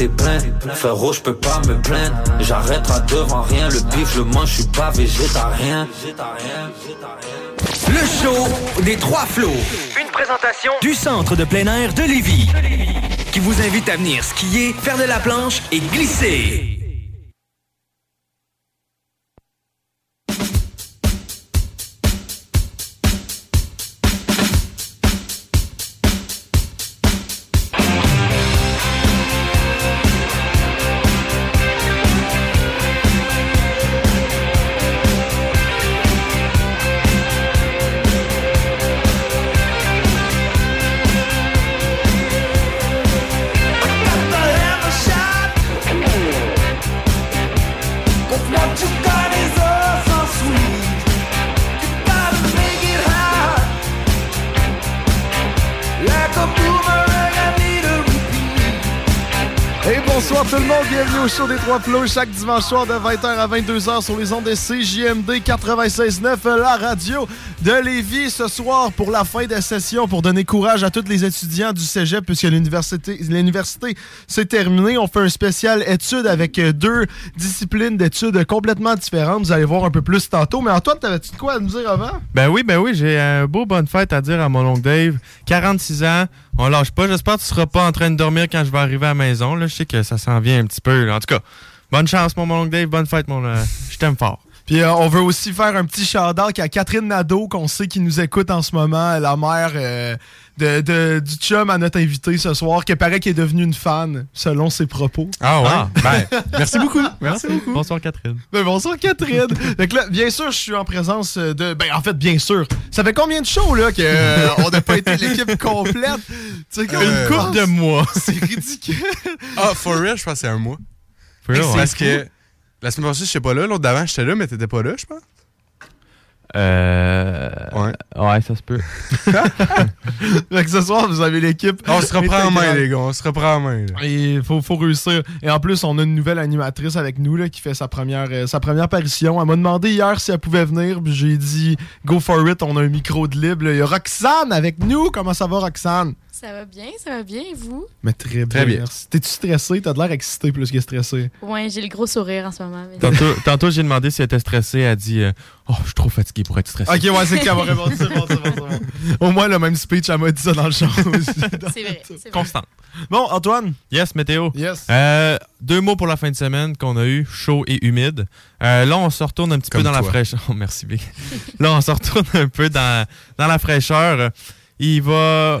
T'es plein, frérot, je peux pas me plaindre. J'arrêterai devant rien, le bif, le mange, je suis pas végétarien. Le show des trois flots. Une présentation du centre de plein air de Lévis. Qui vous invite à venir skier, faire de la planche et glisser. Show des Trois Flots chaque dimanche soir de 20h à 22h sur les ondes de CJMD 96.9, la radio de Lévis ce soir pour la fin de session, pour donner courage à tous les étudiants du cégep puisque l'université l'université s'est terminée. On fait un spécial étude avec deux disciplines d'études complètement différentes. Vous allez voir un peu plus tantôt. Mais Antoine, t'avais-tu de quoi à nous dire avant? Ben oui, ben oui, j'ai un beau bonne fête à dire à mon oncle Dave. 46 ans, on lâche pas. J'espère que tu seras pas en train de dormir quand je vais arriver à la maison. Là. Je sais que ça s'en vient un petit peu. En tout cas, bonne chance, mon, oncle Dave. Bonne fête, mon. Euh, je t'aime fort. Puis euh, on veut aussi faire un petit shout-out à Catherine Nadeau, qu'on sait qui nous écoute en ce moment, la mère euh, de, du chum à notre invité ce soir, qui paraît qu'elle est devenue une fan, selon ses propos. Ah ouais? Ah. Ben, merci beaucoup. Merci, beaucoup. Bonsoir Catherine. Ben, bonsoir Catherine. Donc là, bien sûr, je suis en présence de... Ben en fait, bien sûr. Ça fait combien de shows là qu'on euh, n'a pas été l'équipe complète? Tu sais, une coupe de mois. C'est ridicule. Ah, for real, je pense que c'est un mois. For real, Parce que... La semaine passée, je sais pas là. L'autre d'avant, j'étais là, mais t'étais pas là, je pense. Euh. Ouais. Ouais, ça se peut. fait que ce soir, vous avez l'équipe. On se reprend en main, les gars. On se reprend en main. Il faut, faut réussir. Et en plus, on a une nouvelle animatrice avec nous là, qui fait sa première, euh, sa première apparition. Elle m'a demandé hier si elle pouvait venir. J'ai dit go for it. On a un micro de libre. Il y a Roxane avec nous. Comment ça va, Roxane? Ça va bien, ça va bien, et vous? Mais très, très bien. T'es-tu stressé? T'as de l'air excité plus que stressé. Ouais, j'ai le gros sourire en ce moment. Tantôt, j'ai demandé si elle était stressée. Elle a dit euh, Oh, je suis trop fatigué pour être stressé. Ok, ouais, c'est qu'elle va répondre. C'est bon, c'est bon, c'est bon. Au moins, le même speech, elle m'a dit ça dans le aussi. c'est vrai. Constant. Bon, Antoine? Yes, météo. Yes. Euh, deux mots pour la fin de semaine qu'on a eu, chaud et humide. Euh, là, on se retourne un petit peu dans la fraîcheur. Oh, merci, Big. là, on se retourne un peu dans, dans la fraîcheur. Il va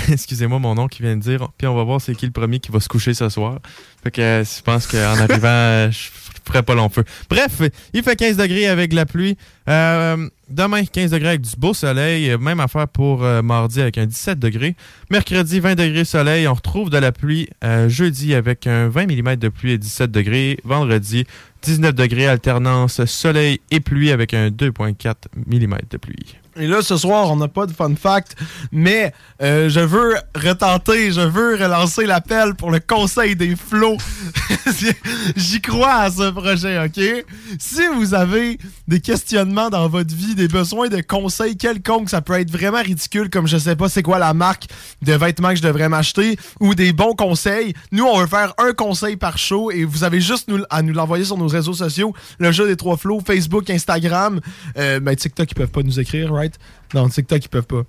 Excusez-moi mon nom qui vient de dire. Puis on va voir c'est qui le premier qui va se coucher ce soir. Fait que euh, je pense qu'en arrivant, je ferai pas long feu. Bref, il fait 15 degrés avec la pluie. Euh, demain, 15 degrés avec du beau soleil. Même affaire pour euh, mardi avec un 17 degrés. Mercredi, 20 degrés soleil. On retrouve de la pluie jeudi avec un 20 mm de pluie et 17 degrés. Vendredi, 19 degrés alternance soleil et pluie avec un 2,4 mm de pluie. Et là, ce soir, on n'a pas de fun fact, mais euh, je veux retenter, je veux relancer l'appel pour le Conseil des flots. J'y crois à ce projet, OK? Si vous avez des questionnements dans votre vie, des besoins de conseils quelconques, ça peut être vraiment ridicule, comme je sais pas c'est quoi la marque de vêtements que je devrais m'acheter, ou des bons conseils, nous, on veut faire un conseil par show et vous avez juste à nous l'envoyer sur nos réseaux sociaux, le jeu des trois flots, Facebook, Instagram. Euh, ben, TikTok, ils peuvent pas nous écrire, right? Non, TikTok, ils peuvent pas.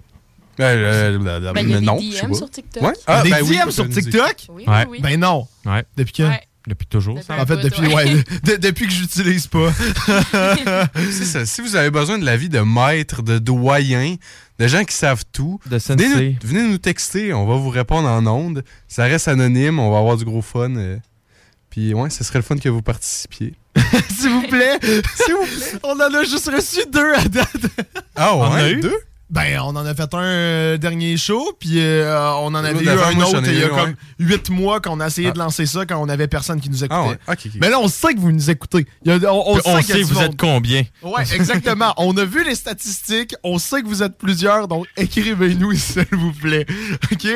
Euh, Ben, il y a des non, DM je sais pas. sur TikTok. Ouais? Ah, des ben oui, sur TikTok? Oui, oui, oui. Ben non. Ouais. Depuis quand? Ouais. Depuis toujours, Depuis ça. un En fait, bout, depuis, ouais. ouais, de- depuis que je l'utilise pas. C'est ça. Si vous avez besoin de l'avis de maîtres, de doyens, de gens qui savent tout, De venez sensei. nous, venez nous texter. On va vous répondre en ondes. Ça reste anonyme. On va avoir du gros fun. euh. Puis, ouais, ce serait le fun que vous participiez. S'il vous plaît. S'il vous plaît. On en a juste reçu deux à date. Ah, On ouais? a eu? Deux? Ben, on en a fait un euh, dernier show, puis euh, on en avait eu un autre il y a comme huit mois qu'on a essayé Ah. de lancer ça quand on avait personne qui nous écoutait. Ah, ouais. Ok. Mais là, on sait que vous nous écoutez. Il y a- on, on Puis on sait, du vous monde. êtes combien. Ouais, exactement. on a vu les statistiques. On sait que vous êtes plusieurs, donc écrivez-nous, s'il vous plaît. OK?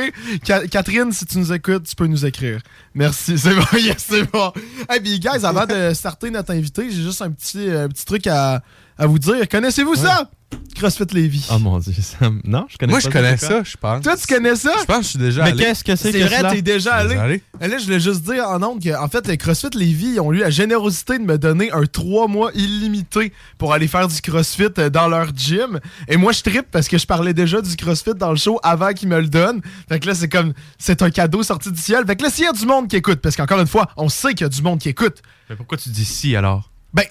Ca- Catherine, si tu nous écoutes, tu peux nous écrire. Merci. C'est bon, yes, c'est bon. Hey, puis, guys, avant de starter notre invité, j'ai juste un petit, euh, petit truc à, à vous dire. Connaissez-vous ça? CrossFit Lévis. Oh mon dieu, ça me- Non, je connais Moi, pas je connais c'est ça, je pense. Toi, tu connais ça? Je pense que je suis déjà Mais allé. qu'est-ce que c'est C'est que vrai, cela? t'es déjà allé. Déjà allé? Et là, je voulais juste dire en ondes que, en fait, les CrossFit Lévis ils ont eu la générosité de me donner un 3 mois illimité pour aller faire du CrossFit euh, dans leur gym. Et moi, je trippe parce que je parlais déjà du CrossFit dans le show avant qu'ils me le donnent. Fait que là, c'est comme, c'est un cadeau sorti du ciel. Fait que là, s'il y a du monde qui écoute, parce qu'encore une fois, on sait qu'il y a du monde qui écoute. Mais pourquoi tu dis si alors? Ben,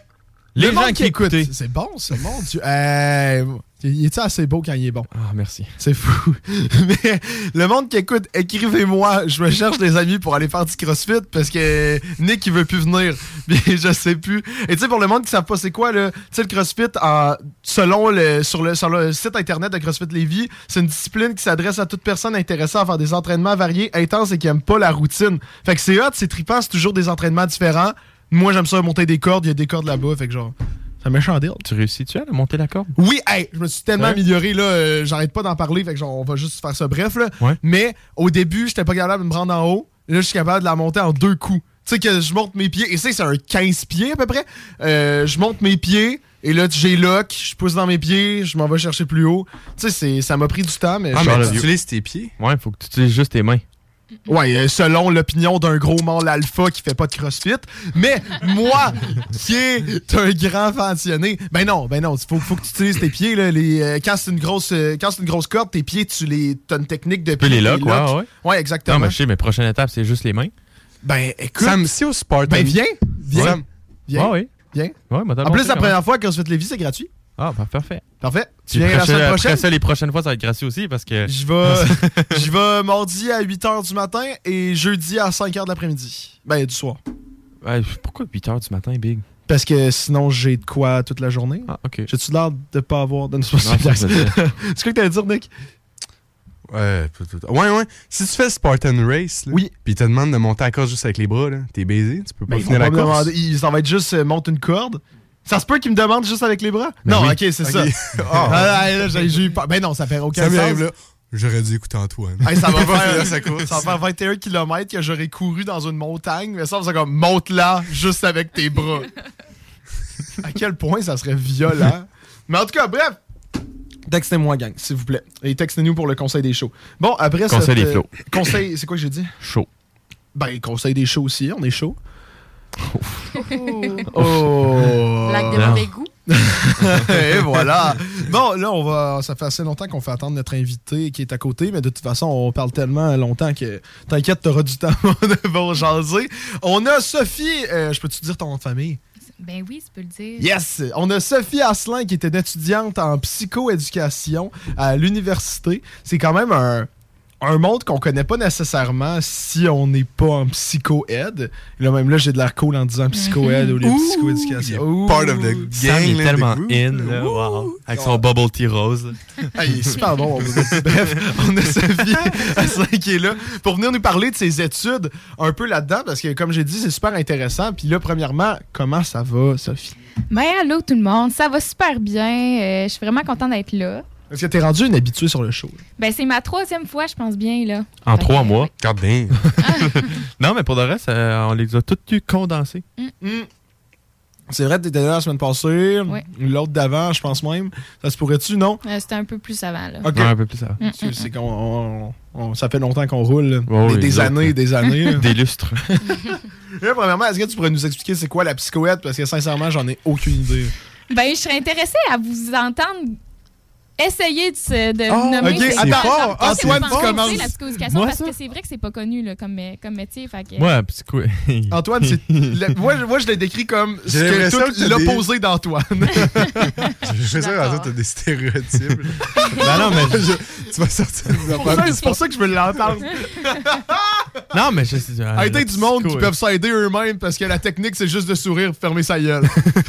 Les le gens monde qui écoutent. C'est bon, ça, mon Dieu. Hey, il est assez beau quand il est bon? Ah, merci. C'est fou. Mais le monde qui écoute, écrivez-moi. Je me cherche des amis pour aller faire du CrossFit parce que Nick, il veut plus venir. Puis je sais plus. Et tu sais, pour le monde qui ne savent pas c'est quoi, là, tu sais, le CrossFit, en- selon le, sur, le, sur le site internet de CrossFit Lévis, c'est une discipline qui s'adresse à toute personne intéressée à faire des entraînements variés, intenses et qui aime pas la routine. Fait que c'est hot, c'est trippant, c'est toujours des entraînements différents. Moi, j'aime ça monter des cordes, il y a des cordes là-bas. Fait que genre, c'est un méchant deal. Tu réussis-tu à monter la corde? Oui, hey, je me suis tellement Ouais. amélioré, là, euh, j'arrête pas d'en parler, fait que genre, on va juste faire ça bref, là. Ouais. Mais au début, j'étais pas capable de me prendre en haut. Là, je suis capable de la monter en deux coups. Tu sais que je monte mes pieds, et ça, c'est un 15 pieds à peu près. Euh, je monte mes pieds, et là, j'ai lock, je pousse dans mes pieds, je m'en vais chercher plus haut. Tu sais, c'est- ça m'a pris du temps, mais... Ah, mais tu utilises tes pieds? Ouais, faut que tu utilises juste tes mains. Ouais, euh, selon l'opinion d'un gros mâle alpha qui fait pas de crossfit. Mais moi, qui est un grand fantionné, ben non, ben non, faut, faut que tu utilises tes pieds. Là, les, euh, quand c'est une grosse euh, quand c'est une grosse corde, tes pieds, tu les t'as une technique de Tu les lock, ouais, ouais. Ouais, exactement. Non, mais je sais, mais prochaine étape, c'est juste les mains. Ben écoute, Sam, si au Spartan. ben viens, viens, Sam, viens, Ouais, viens. Ouais, mais t'as En plus, la première fois que CrossFit Lévis, c'est gratuit. Ah, bah, parfait. Parfait. Tu viens la prochaine- semaine après prochaine? ça, les prochaines fois, ça va être gratuit aussi parce que. Je vais, je vais mardi à 8h du matin et jeudi à 5h de l'après-midi. Ben, du soir. Ouais, pourquoi 8 h du matin, Big? Parce que sinon, j'ai de quoi toute la journée. Ah, ok. J'ai-tu l'air de pas avoir de dire. C'est quoi que t'allais dire, Nick? Ouais, ouais, ouais. Si tu fais Spartan Race, là, Oui. puis ils te demandent de monter à la course juste avec les bras, là, t'es baisé, tu peux pas Ben, ils finir vont la course. demander- ils- ça va être juste euh, monte une corde. Ça se peut qu'ils me demandent juste avec les bras? Ben non, oui. ok, c'est ça. Ok. Ah, Ah. là, j'ai j'ai eu peur. Ben non, ça fait aucun Ça sens. m'arrive là. J'aurais dû écouter Antoine. Hey, ça, va faire, finir sa course. ça va faire 21 km que j'aurais couru dans une montagne, mais ça, c'est comme monte là juste avec tes bras. à quel point ça serait violent. mais en tout cas, bref. Textez-moi, gang, s'il vous plaît. Et textez-nous pour le conseil des shows. Bon, après Conseil cette, des euh, flots. Conseil, c'est quoi que j'ai dit? Chaud. Ben, conseil des shows aussi, on est chaud. Oh! Lac de mauvais goût. Et voilà. Bon, là, on va. Ça fait assez longtemps qu'on fait attendre notre invité qui est à côté, mais de toute façon, on parle tellement longtemps que t'inquiète, t'auras du temps pour jaser. On a Sophie. euh, je peux-tu dire ton nom de famille? Ben oui, tu peux le dire. Yes! On a Sophie Asselin qui était une étudiante en psychoéducation à l'université. C'est quand même un, un monde qu'on connaît pas nécessairement si on n'est pas en psycho-aide. Et là, même là, j'ai de l'air cool en disant psycho-aide ou les psychoéducation. Part of the Sam gang, est tellement in, là. wow. Avec son bubble tea rose. Ah, il est super bon. Bref, on a Sophie Asselin qui est là pour venir nous parler de ses études un peu là-dedans parce que, comme j'ai dit, c'est super intéressant. Puis là, premièrement, comment ça va, Sophie? Ben allô tout le monde, ça va super bien. euh, je suis vraiment contente d'être là. Est-ce que t'es rendu une habituée sur le show? là? Ben c'est ma troisième fois, je pense bien là. En Fait trois que, mois. Damn. Non, mais pour le reste, euh, on les a toutes eu condensées. Hmm. C'est vrai, t'étais là la semaine passée, Ouais. l'autre d'avant, je pense même. Ça se pourrait-tu, non? Euh, C'était un peu plus avant là. Ok. Ouais, un peu plus ça. Mm, C'est- mm, C'est qu'on on- on- ça fait longtemps qu'on roule. là. Ouais, des oui, des les autres, années, là. des années. Des lustres. Là, premièrement, est-ce que tu pourrais nous expliquer c'est quoi la psychoède? Parce que sincèrement, j'en ai aucune idée. Ben je serais intéressée à vous entendre essayer de, se- de Ah, nommer. ok, c'est- attends, genre, Antoine, tu commences. la psychoéducation, Moi, parce ça? que c'est vrai que c'est pas connu là, comme, euh, comme métier. Fait que, Ouais, psycho. Antoine, c'est. le- moi, je- moi, je l'ai décrit comme ce J'ai que l'impression tout que t'as l'opposé d'Antoine. Je fais ça quand t'as des stéréotypes. Ben non, mais Je- tu vas sortir des C'est pour ça- c'est pour ça que je veux l'entendre. Non, mais je sais. euh, Arrêtez du monde qui peuvent s'aider eux-mêmes parce que la technique, c'est juste de sourire et fermer sa gueule.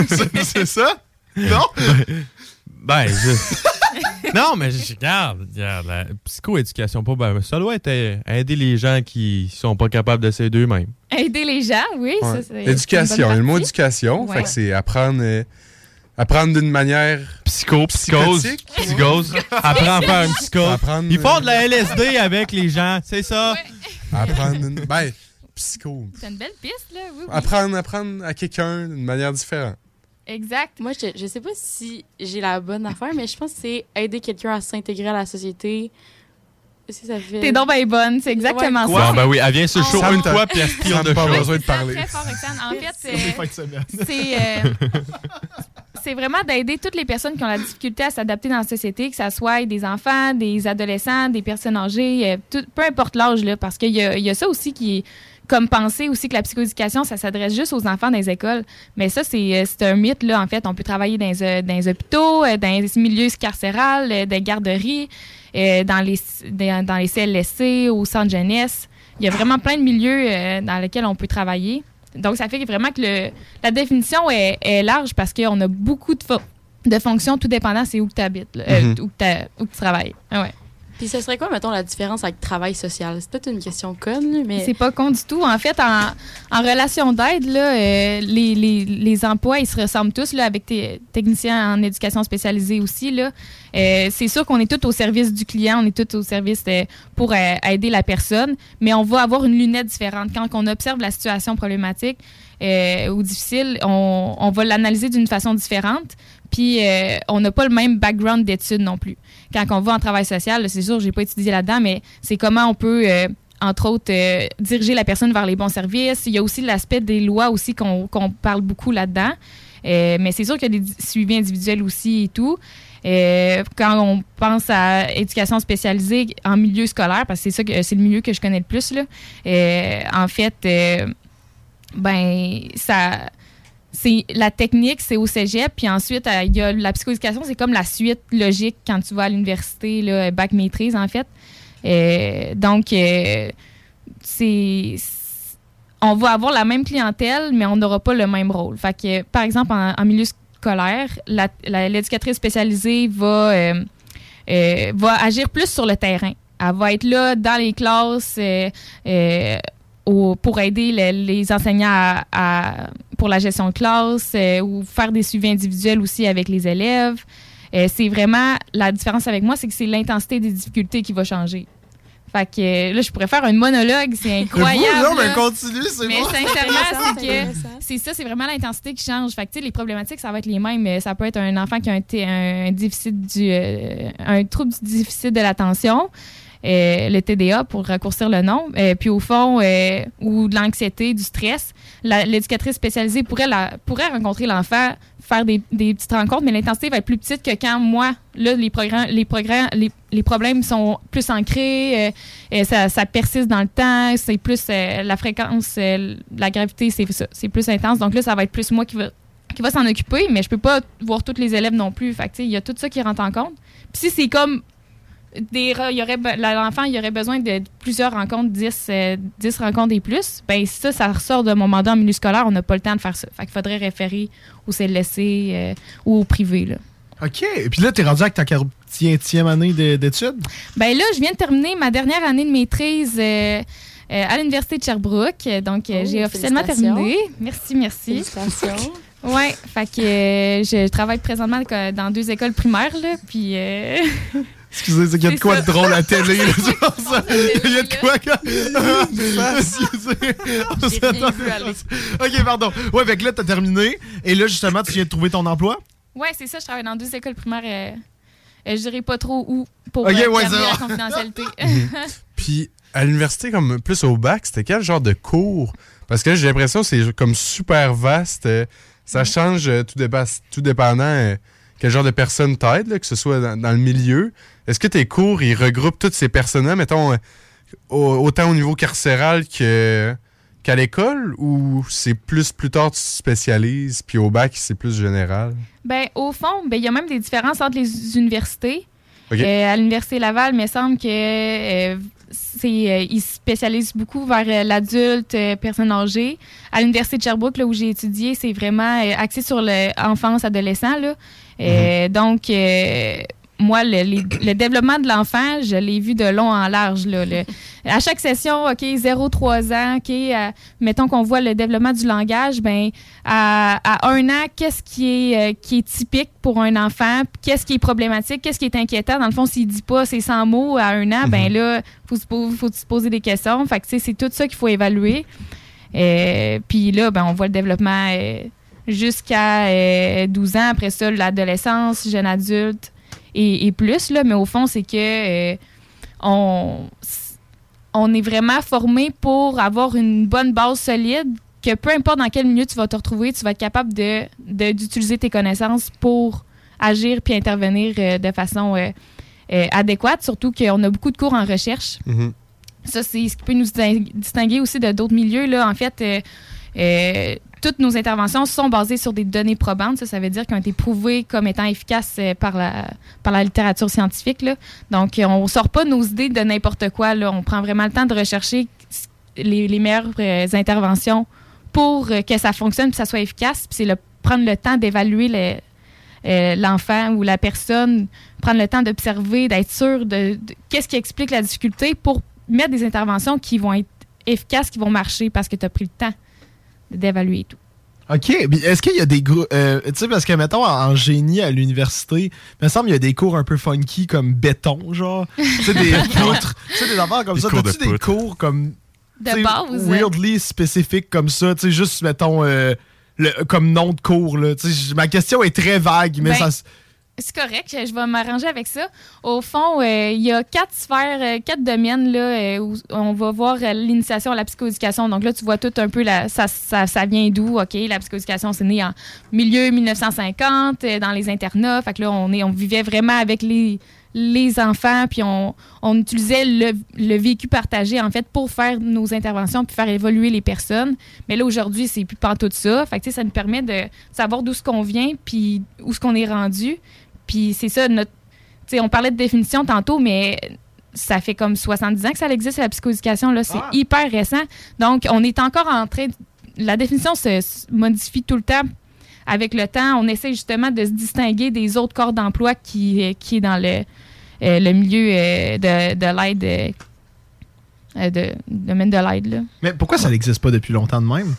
C'est- c'est ça? Non? Ben, je... non, mais je regarde, regarde, la psychoéducation, pas ben, ça doit être euh, aider les gens qui sont pas capables de s'aider eux-mêmes. Aider les gens, oui. Ouais. ça, Éducation, une bonne le mot éducation, Ouais. fait que c'est apprendre, euh, apprendre d'une manière Psycho, psychose, psychose, apprends à faire une psychose. Apprendre, Ils font de la LSD avec les gens, c'est ça? Apprendre une... Ben, psycho. C'est une belle piste, là. Oui, oui. Apprendre, apprendre à quelqu'un d'une manière différente. Exact. Moi, je, je sais pas si j'ai la bonne affaire, mais je pense que c'est aider quelqu'un à s'intégrer à la société. Si ça fait... T'es donc bien bonne, c'est exactement ça. ben oui, elle vient le show une fois, puis elle se tire de pas show. besoin de C'est parler. Très fort. En fait, C'est c'est euh, c'est vraiment d'aider toutes les personnes qui ont la difficulté à s'adapter dans la société, que ce soit des enfants, des adolescents, des personnes âgées, euh, tout- peu importe l'âge, là, parce qu'il y a, il y a ça aussi qui est comme penser aussi que la psychoéducation, ça s'adresse juste aux enfants dans les écoles. Mais ça, c'est euh, c'est un mythe, là, en fait. On peut travailler dans les, euh, dans les hôpitaux, euh, dans les milieux carcérales, euh, des garderies, dans, les, dans dans les CLSC, au centre jeunesse. Il y a vraiment plein de milieux dans lesquels on peut travailler. Donc, ça fait vraiment que le, la définition est, est large parce qu'on a beaucoup de, fo- de fonctions, tout dépendant c'est où tu habites, là, euh, Mhm. où, où tu travailles. Ouais. Puis ce serait quoi, mettons, la différence avec travail social? C'est peut-être une question conne, mais... C'est pas con du tout. En fait, en, relation d'aide, là, euh, les, emplois, ils se ressemblent tous là, avec tes techniciens en éducation spécialisée aussi. Là. Euh, c'est sûr qu'on est tous au service du client, on est tous au service euh, pour aider la personne, mais on va avoir une lunette différente. Quand on observe la situation problématique ou difficile, on, va l'analyser d'une façon différente. Puis on n'a pas le même background d'études non plus. Quand on va en travail social, c'est sûr, j'ai pas étudié là-dedans, mais c'est comment on peut, euh, entre autres, euh, diriger la personne vers les bons services. Il y a aussi l'aspect des lois aussi qu'on parle beaucoup là-dedans. Euh, mais c'est sûr qu'il y a des suivis individuels aussi et tout. Quand on pense à éducation spécialisée en milieu scolaire, parce que c'est ça que c'est le milieu que je connais le plus là. en fait, ben ça c'est la technique, c'est au cégep, puis ensuite euh, il y a la psychoéducation, c'est comme la suite logique quand tu vas à l'université, bac maîtrise en fait. Euh, donc euh, c'est on va avoir la même clientèle, mais on n'aura pas le même rôle. Fait que, par exemple, en, milieu scolaire, la- la- l'éducatrice spécialisée va, va agir plus sur le terrain. Elle va être là dans les classes au- pour aider le- les enseignants à- à- pour la gestion de classe euh, ou faire des suivis individuels aussi avec les élèves. Euh, c'est vraiment la différence avec moi, c'est que c'est l'intensité des difficultés qui va changer. Fait que euh, là, je pourrais faire un monologue, c'est incroyable. Vous, non, mais continue, c'est Mais bon. sincèrement, c'est c'est que c'est ça, c'est vraiment l'intensité qui change. Fait que, tu sais, les problématiques, ça va être les mêmes. mais Ça peut être un enfant qui a un, t- un déficit du, euh, un trouble du déficit de l'attention, le TDA pour raccourcir le nom. Euh, puis au fond, euh, ou de l'anxiété, du stress, l'éducatrice spécialisée pourrait, la, pourrait rencontrer l'enfant, faire des, des petites rencontres, mais l'intensité va être plus petite que quand moi, là, les programmes, les les, les problèmes sont plus ancrés, euh, euh, ça, persiste dans le temps, c'est plus euh, la fréquence, euh, la gravité, c'est plus intense. Donc là, ça va être plus moi qui va qui va s'en occuper, mais je peux pas voir tous les élèves non plus. Fait il y a tout ça qui rentre en compte. Puis si c'est comme des il y aurait l'enfant il y aurait besoin de plusieurs rencontres 10, euh, 10 rencontres et plus ben ça ça ressort de mon mandat en milieu scolaire on n'a pas le temps de faire ça fait qu'il faudrait référer au CLSC euh, ou au privé là. OK. Et puis là, t'es rendu avec ta 40e année de- d'études? Ben là, je viens de terminer ma dernière année de maîtrise euh, euh, à l'Université de Sherbrooke. Donc, Oh, j'ai officiellement terminé. Merci, merci. Félicitations. Ouais, fait que euh, je travaille présentement dans deux écoles primaires, là, puis... Excusez, c'est qu'il y a de quoi de drôle à télé. Il y a de quoi. OK, pardon. Ouais, fait que là, t'as terminé. Et là, justement, tu viens de trouver ton emploi? ouais, c'est ça, je travaille dans deux écoles primaires. euh, euh, je dirais pas trop où pour Ok, euh, ouais, la confidentialité. Puis à l'université, comme plus au bac, c'était quel genre de cours? Parce que j'ai l'impression que c'est comme super vaste. euh, Ça change euh, tout, dépa- tout dépendant euh, quel genre de personnes t'aident, que ce soit dans, le milieu? Est-ce que tes cours, ils regroupent toutes ces personnes-là, mettons, euh, autant au niveau carcéral que qu'à l'école ou c'est plus plus tard tu te spécialises puis au bac c'est plus général? Ben au fond, ben il y a même des différences entre les universités. Euh, à l'université Laval, il me semble que euh, c'est euh, ils spécialisent beaucoup vers l'adulte, personne âgée. À l'université de Sherbrooke là où j'ai étudié, c'est vraiment axé sur l'enfance adolescent là. Mm-hmm. donc moi, le, développement de l'enfant, je l'ai vu de long en large. Là, à chaque session, OK, 0-3 ans, OK, euh, mettons qu'on voit le développement du langage, ben à, un an, qu'est-ce qui est, euh, qui est typique pour un enfant? Qu'est-ce qui est problématique? Qu'est-ce qui est inquiétant? Dans le fond, s'il dit pas ses 100 mots à un an, ben mhm. là, il faut, faut, se poser des questions. Fait que, c'est tout ça qu'il faut évaluer. Euh, puis là, ben, on voit le développement jusqu'à 12 ans. Après ça, l'adolescence, jeune adulte et, plus, là, mais au fond, c'est que euh, on, on est vraiment formé pour avoir une bonne base solide que peu importe dans quel milieu tu vas te retrouver, tu vas être capable de, d'utiliser tes connaissances pour agir puis intervenir euh, de façon euh, adéquate, surtout qu'on a beaucoup de cours en recherche. Mm-hmm. Ça, c'est ce qui peut nous distinguer aussi de d'autres milieux. Là. En fait, toutes nos interventions sont basées sur des données probantes. Ça, ça veut dire qu'elles ont été prouvées comme étant efficaces euh, par la, par la littérature scientifique. Donc, on ne sort pas nos idées de n'importe quoi. On prend vraiment le temps de rechercher les, meilleures euh, interventions pour euh, que ça fonctionne et que ça soit efficace. Puis c'est prendre le temps d'évaluer l'enfant ou la personne, prendre le temps d'observer, d'être sûr de, de qu'est-ce qui explique la difficulté pour mettre des interventions qui vont être efficaces, qui vont marcher parce que tu as pris le temps d'évaluer tout. OK. Est-ce qu'il y a des cours. Euh, tu sais, parce que, mettons, en, génie à l'université, il me semble qu'il y a des cours un peu funky comme béton, genre. tu sais, des poutres. Tu sais, des affaires comme ça. T'as-tu des cours comme. De base. Weirdly spécifiques comme ça? Tu sais, juste, mettons, euh, le, comme nom de cours, là. Tu sais, ma question est très vague, mais ben, ça c'est correct, je vais m'arranger avec ça. Au fond, euh, il y a quatre sphères, euh, quatre domaines là, euh, où on va voir l'initiation à la psychoéducation. Donc là, tu vois tout un peu ça, ça, vient d'où? OK, la psychoéducation, c'est né en milieu 1950, dans les internats. Fait que là, on, est, on vivait vraiment avec les, les enfants, puis on, on utilisait le, le, vécu partagé, en fait, pour faire nos interventions, puis faire évoluer les personnes. Mais là, aujourd'hui, c'est plus pas tout ça. Fait que, ça nous permet de savoir d'où ce qu'on vient, puis où ce qu'on est rendu. Puis c'est ça, notre, on parlait de définition tantôt, mais ça fait comme 70 ans que ça existe, la psychoéducation. Là, c'est ah. hyper récent. Donc, on est encore en train. La définition se modifie tout le temps. Avec le temps, on essaie justement de se distinguer des autres corps d'emploi qui, qui est dans le, euh, le milieu euh, de, de l'aide, euh, de, domaine de l'aide. Mais pourquoi ça n'existe pas depuis longtemps de même?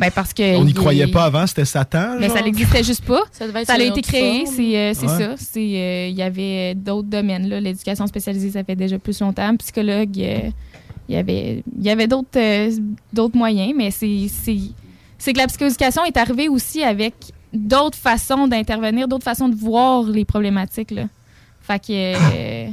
Ben parce que on n'y croyait pas avant, c'était Satan. Mais ça n'existait juste pas. ça, a été créé, c'est euh, ça. Euh, il y avait d'autres domaines. L'éducation spécialisée, ça fait déjà plus longtemps. Psychologue, il y avait, y avait d'autres euh, d'autres moyens, mais c'est que la psychoéducation est arrivée aussi avec d'autres façons d'intervenir, d'autres façons de voir les problématiques. Là. Fait que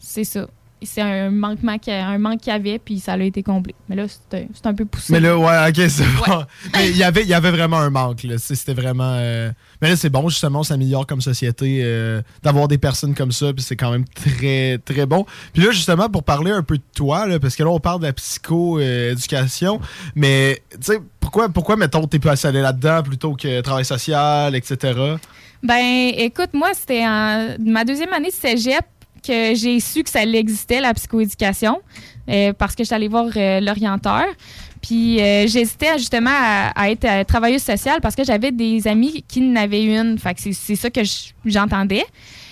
c'est ça c'est un manquement un manque qu'il y avait puis ça a été comblé. Mais là c'est un, peu poussé. Mais là ouais ok c'est bon. Mais il y avait il y avait vraiment un manque là. C'était vraiment euh, mais là c'est bon justement on s'améliore comme société euh, d'avoir des personnes comme ça puis c'est quand même très très bon. Puis là justement pour parler un peu de toi là, parce que là on parle de la psycho euh, éducation mais tu sais pourquoi pourquoi mettons t'es pas aller là-dedans plutôt que travail social etc ben écoute moi c'était ma deuxième année de cégep que j'ai su que ça existait, la psychoéducation, euh, parce que j'étais allée voir euh, l'orienteur. Puis euh, j'hésitais justement à, être travailleuse sociale parce que j'avais des amis qui n'avaient une. Fait que c'est ça que j'entendais.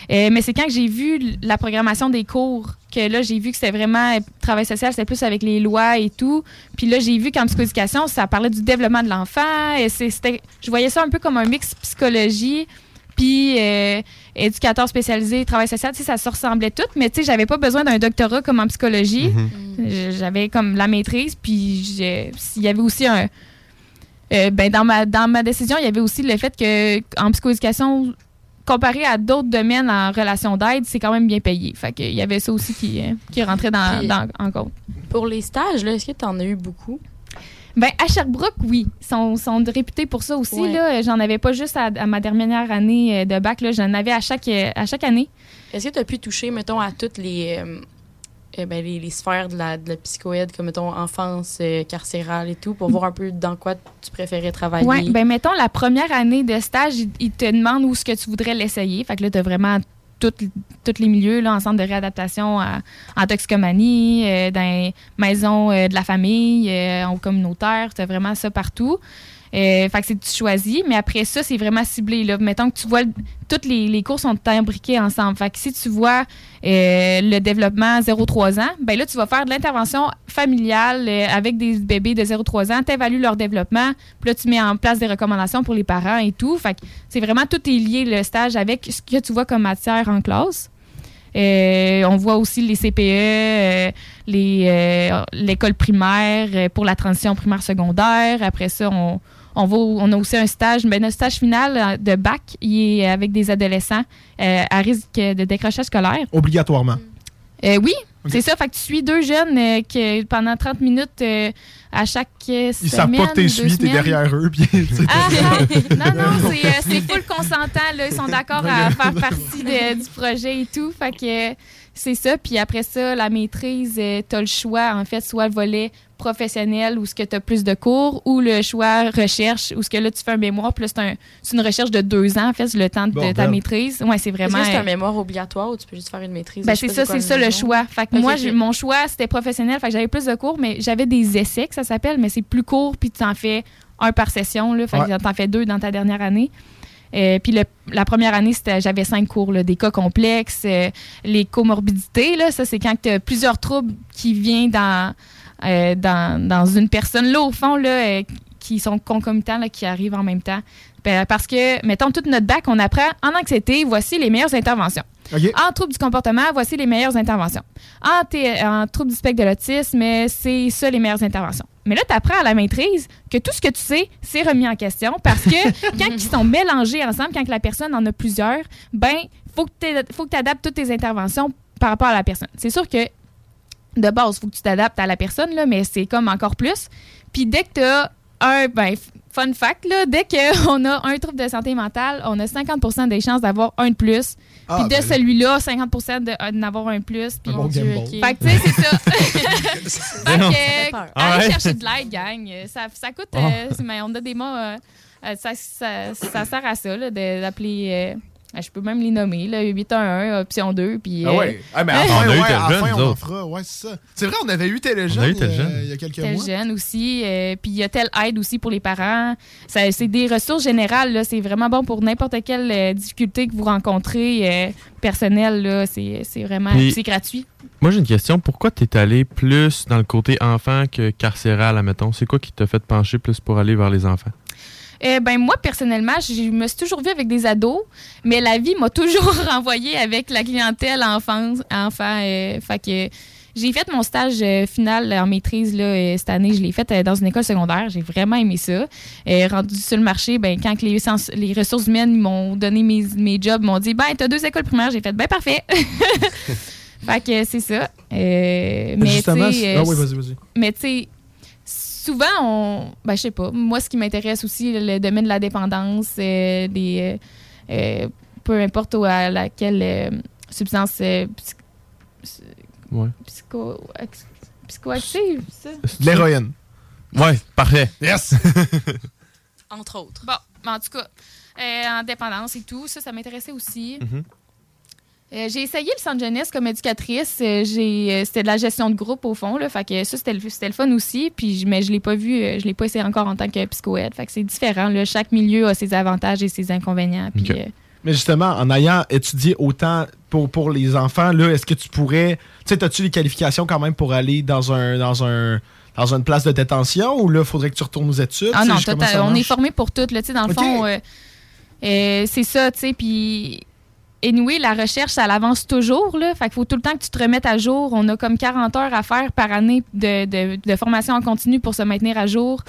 mais c'est quand j'ai vu la programmation des cours que là, j'ai vu que c'était vraiment travail social, c'était plus avec les lois et tout. Puis là, j'ai vu qu'en psychoéducation, ça parlait du développement de l'enfant. Je voyais ça un peu comme un mix psychologie puis euh, éducateur spécialisé, travail social, tu sais, ça se ressemblait tout, mais tu sais, j'avais pas besoin d'un doctorat comme en psychologie. Mhm. J'avais comme la maîtrise, puis il y avait aussi un... Euh, ben, dans, ma, dans ma décision, il y avait aussi le fait que en psychoéducation, comparé à d'autres domaines en relation d'aide, c'est quand même bien payé. Fait qu'il y avait ça aussi qui, euh, qui rentrait dans, en compte. Pour les stages, est-ce que tu en as eu beaucoup? Ben, à Sherbrooke, oui. Ils sont, sont réputés pour ça aussi. Ouais. là. J'en avais pas juste à, à ma dernière année euh, de bac. là. J'en avais à chaque, euh, à chaque année. Est-ce que tu as pu toucher, mettons, à toutes les, euh, ben, les, les sphères de la, de la psychoède, comme, mettons, enfance euh, carcérale et tout, pour voir un peu dans quoi tu préférais travailler? Oui, ben mettons, la première année de stage, ils, ils te demandent où est-ce que tu voudrais l'essayer. Fait que là, tu as vraiment tous les milieux, là, en centre de réadaptation, en toxicomanie, euh, dans les maisons euh, de la famille, euh, en communautaire, tu as vraiment ça partout. Euh, fait que c'est tu choisis, mais après ça, c'est vraiment ciblé. Là. Mettons que tu vois, toutes les, les cours sont imbriqués ensemble. Fait que si tu vois euh, le développement 0-3 ans, ben là, tu vas faire de l'intervention familiale euh, avec des bébés de 0-3 ans, tu évalues leur développement, puis là, tu mets en place des recommandations pour les parents et tout. Fait que c'est vraiment tout est lié, le stage, avec ce que tu vois comme matière en classe. Euh, on voit aussi les CPE, les, l'école primaire pour la transition primaire-secondaire. Après ça, on, on, va, au- on a aussi un stage, ben, notre stage final euh, de bac, il est avec des adolescents euh, à risque de décrochage scolaire. Obligatoirement. Euh, oui, c'est ça. Fait que tu suis deux jeunes euh, que pendant 30 minutes euh, à chaque euh, Ils savent semaine. pas que t'es suis, t'es derrière eux. Puis, Ah, ah, non, non, c'est, c'est full consentant. Là. Ils sont d'accord à faire partie de- du projet et tout. Fait que c'est ça. Puis après ça, la maîtrise, tu as le choix, en fait, soit le volet professionnel où ce que tu as plus de cours ou le choix recherche où ce que là tu fais un mémoire puis là c'est, un- c'est une recherche de deux ans en fait c'est le temps de ta Bordel. maîtrise ouais c'est vraiment c'est un euh, mémoire obligatoire ou tu peux juste faire une maîtrise? ben, c'est ça, c'est ça le choix. Fait que moi, mon choix, c'était professionnel. Fait que j'avais plus de cours, mais j'avais des essais, que ça s'appelle, mais c'est plus court, puis tu en fais un par session. Là, fait Ouais. que t'en fais deux dans ta dernière année. Euh, puis le- la première année, c'était- j'avais cinq cours, là, des cas complexes, euh, les comorbidités. Là, ça, c'est quand tu as plusieurs troubles qui viennent dans, euh, dans, dans une personne. Là, au fond, là, euh, qui sont concomitants, là, qui arrivent en même temps. Ben, Parce que, mettons, toute notre bac, on apprend en anxiété, voici les meilleures interventions. En trouble du comportement, voici les meilleures interventions. En, en trouble du spectre de l'autisme, c'est ça les meilleures interventions. Mais là, tu apprends à la maîtrise que tout ce que tu sais, c'est remis en question parce que quand ils sont mélangés ensemble, quand la personne en a plusieurs, ben, faut que tu adaptes toutes tes interventions par rapport à la personne. C'est sûr que de base, il faut que tu t'adaptes à la personne, là, mais c'est comme encore plus. Puis dès que tu as un, ben, fun fact, là, dès qu'on a un trouble de santé mentale, on a 50% des chances d'avoir un de plus. Ah, puis de ben là. celui-là, 50 de- euh, d'en avoir un de plus. Puis Un bon Dieu, gamble. ok. Fait que, tu sais, c'est ça. fait que, allez Ah ouais. chercher de l'aide, gang. Ça, ça coûte, Ah. euh, mais on a des mots, euh, euh, ça, ça, ça sert à ça, d'appeler. Euh, je peux même les nommer, là, 811, option 2. Puis, Ah euh, ouais. Ah, mais à la On fin, a eu ouais, nous on autres? fera. Ouais, c'est ça. C'est vrai, on avait eu On eu il y a- Téléjeune. il y a quelques Tel mois. jeune aussi. euh, puis il y a telle aide aussi pour les parents. Ça- C'est des ressources générales. là. C'est vraiment bon pour n'importe quelle euh, difficulté que vous rencontrez euh, personnelle. là. C'est c'est vraiment Puis- c'est gratuit. Moi, j'ai une question. Pourquoi tu es allé plus dans le côté enfant que carcéral, admettons? C'est quoi qui t'a fait pencher plus pour aller vers les enfants? Euh, ben moi, personnellement, je me suis toujours vue avec des ados, mais la vie m'a toujours renvoyée avec la clientèle enfance, enfant. euh, fait que j'ai fait mon stage euh, final en maîtrise là, euh, cette année. Je l'ai fait dans une école secondaire. J'ai vraiment aimé ça. Rendu sur le marché, ben, quand les, sens- les ressources humaines m'ont donné mes, mes jobs, ils m'ont dit ben, t'as deux écoles primaires. J'ai fait ben, parfait. fait que c'est ça. Mais Justement, ah oui, vas-y, vas-y. mais tu sais, souvent, on. Ben, je sais pas. Moi, ce qui m'intéresse aussi, le domaine de la dépendance, euh, des. euh, euh, peu importe où- à laquelle euh, substance euh, Ouais. psycho, psychoactive, ça? De l'héroïne. Ouais, parfait. Yes! Entre autres. Bon, mais en tout cas, euh, en dépendance et tout, ça, ça m'intéressait aussi. Mhm. Euh, j'ai essayé le centre jeunesse comme éducatrice. Euh, j'ai, euh, c'était de la gestion de groupe au fond. Là, fait que ça, c'était le, c'était le fun aussi. Puis, mais je l'ai pas vu, euh, je l'ai pas essayé encore en tant que psychoède. Fait que c'est différent. Là. Chaque milieu a ses avantages et ses inconvénients. Puis, euh, Mais justement, en ayant étudié autant pour, pour les enfants, là, est-ce que tu pourrais. Tu sais, as-tu les qualifications quand même pour aller dans un dans un dans une place de détention ou là, faudrait que tu retournes aux études? Ah non, on est formé pour tout. Là, dans le fond, euh, euh, c'est ça, tu sais. Puis, anyway, la recherche, ça avance toujours. Là, fait qu'il faut tout le temps que tu te remettes à jour. On a comme 40 heures à faire par année de, formation en continu pour se maintenir à jour.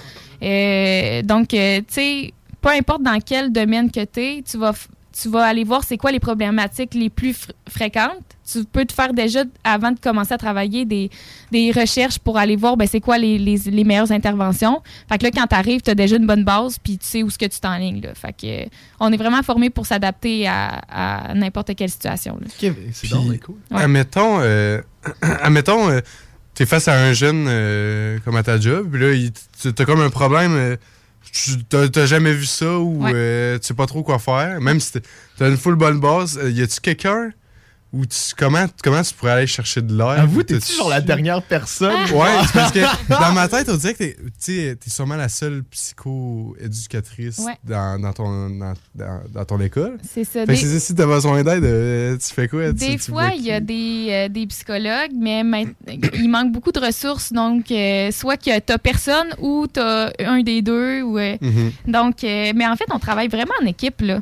Euh, donc, euh, tu sais, peu importe dans quel domaine que tu es, tu vas, tu vas aller voir c'est quoi les problématiques les plus fr- fréquentes. Tu peux te faire déjà, avant de commencer à travailler, des, des recherches pour aller voir ben, c'est quoi les, les, les meilleures interventions. Fait que là, quand tu arrives, tu as déjà une bonne base, puis tu sais où ce que tu t'enlignes. là. Fait que, euh, on est vraiment formé pour s'adapter à, à n'importe quelle situation. là. c'est cool. Ouais. Admettons, euh, admettons euh, t'es face à un jeune euh, comme à ta job, puis là, tu- t'as comme un problème, euh, tu t'as jamais vu ça ou Ouais. euh, tu sais pas trop quoi faire, même si t'as une full bonne base, euh, y a-tu quelqu'un ou tu, comment, comment tu pourrais aller chercher de l'air? Avoue, Ou t'es-tu genre la dernière personne? Ouais, parce que dans ma tête, on dirait que t'es t'es sûrement la seule psycho-éducatrice Ouais. dans, dans ton, dans, dans- dans ton école. C'est ça. Fait que Des- c'est- si t'as besoin d'aide, euh, tu fais quoi? Des tu fois, il y a des, euh, des psychologues, mais il manque beaucoup de ressources. Donc, euh, soit que tu personne ou tu as un des deux. Ou, euh, Mhm. Donc, euh, mais en fait, on travaille vraiment en équipe. Là.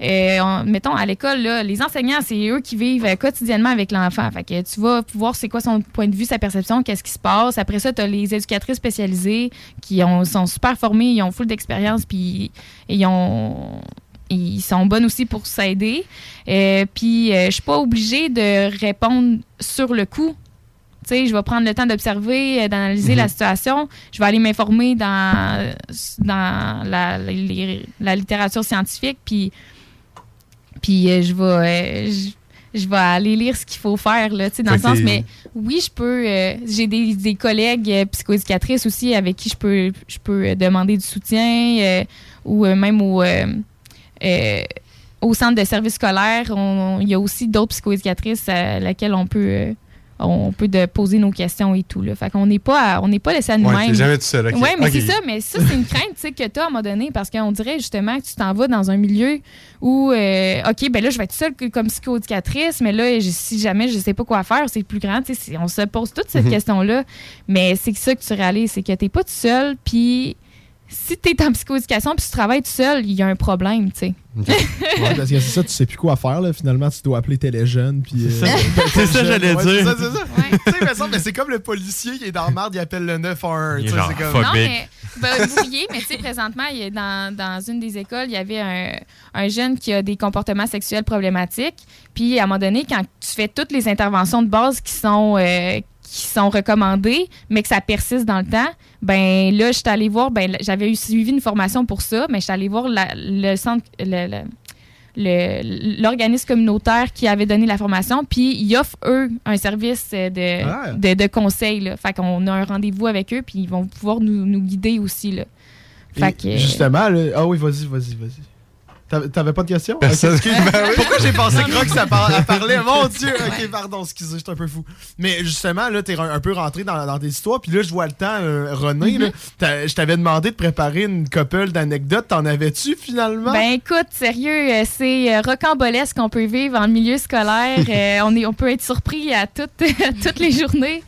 Euh, on- mettons, à l'école, là, les enseignants, c'est eux qui vivent quotidiennement avec l'enfant. Fait que tu vas voir c'est quoi son point de vue, sa perception, qu'est-ce qui se passe. Après ça, tu as les éducatrices spécialisées qui ont, sont super formées, ils ont full d'expérience, puis ils ont ils sont bonnes aussi pour s'aider. Euh, puis euh, je suis pas obligée de répondre sur le coup. Tu sais, je vais prendre le temps d'observer, euh, d'analyser Mhm. la situation. Je vais aller m'informer dans, dans la, les- la littérature scientifique. Puis, puis euh, je vais. euh, je, je vais aller lire ce qu'il faut faire, là, tu sais, dans Fait le sens, mais oui, je peux. euh, J'ai des, des collègues euh, psychoéducatrices aussi avec qui je peux, je peux euh, demander du soutien euh, ou même au, euh, au centre de service scolaire. Il y a aussi d'autres psychoéducatrices à laquelle on peut. On peut de poser nos questions et tout. Là. Fait qu'on n'est pas, à- on n'est pas laissé à Ouais, nous-mêmes. t'es jamais tout seul. Ouais, mais c'est ça. Mais ça, c'est une crainte que tu as à un moment donné parce qu'on dirait justement que tu t'en vas dans un milieu où, euh, OK, ben là, je vais être seule comme psychoéducatrice, mais là, je- si jamais je sais pas quoi faire, c'est plus grand. On se pose toute cette Mhm. question-là. Mais c'est ça que tu réalises, c'est que tu pas tout seul. Puis si tu es en psychoéducation puis tu travailles tout seul, il y a un problème, tu sais. Ouais, parce que c'est ça, tu sais plus quoi faire, là. Finalement, tu dois appeler téléjeune. Puis, euh, C'est ça, j'allais Ouais, dire. C'est ça, c'est ça. Tu sais, mais c'est comme le policier qui est dans la marde, il appelle le 911. Il est genre, comme- Non, mais ben, brouillé, mais tu sais, présentement, il a dans, dans une des écoles, il y avait un, un jeune qui a des comportements sexuels problématiques. Puis, à un moment donné, quand tu fais toutes les interventions de base qui sont, euh, qui sont recommandées, mais que ça persiste dans le temps, ben là, je suis allée voir, ben j'avais eu suivi une formation pour ça, mais je suis allée voir la- le centre, le- l'organisme communautaire qui avait donné la formation, puis ils offrent, eux, un service de, Ah. de, de conseil. Là. Fait qu'on a un rendez-vous avec eux, puis ils vont pouvoir nous, nous guider aussi. Là. Fait Et que, Justement, là- ah oui, vas-y, vas-y, vas-y. T'avais- pas de questions? Personne. Ok, excuse. Pourquoi j'ai pensé que Rox parlait? Mon Dieu! Ok, pardon, excusez, j'étais un peu fou. Mais justement, là, t'es un, un peu rentré dans, dans tes histoires, puis là, je vois le temps, euh, René, là, t'as- je t'avais demandé de préparer une couple d'anecdotes. T'en avais-tu finalement? Ben écoute, sérieux, euh, c'est euh, rocambolesque qu'on peut vivre en milieu scolaire. Euh, on, est, on peut être surpris à toutes, toutes les journées.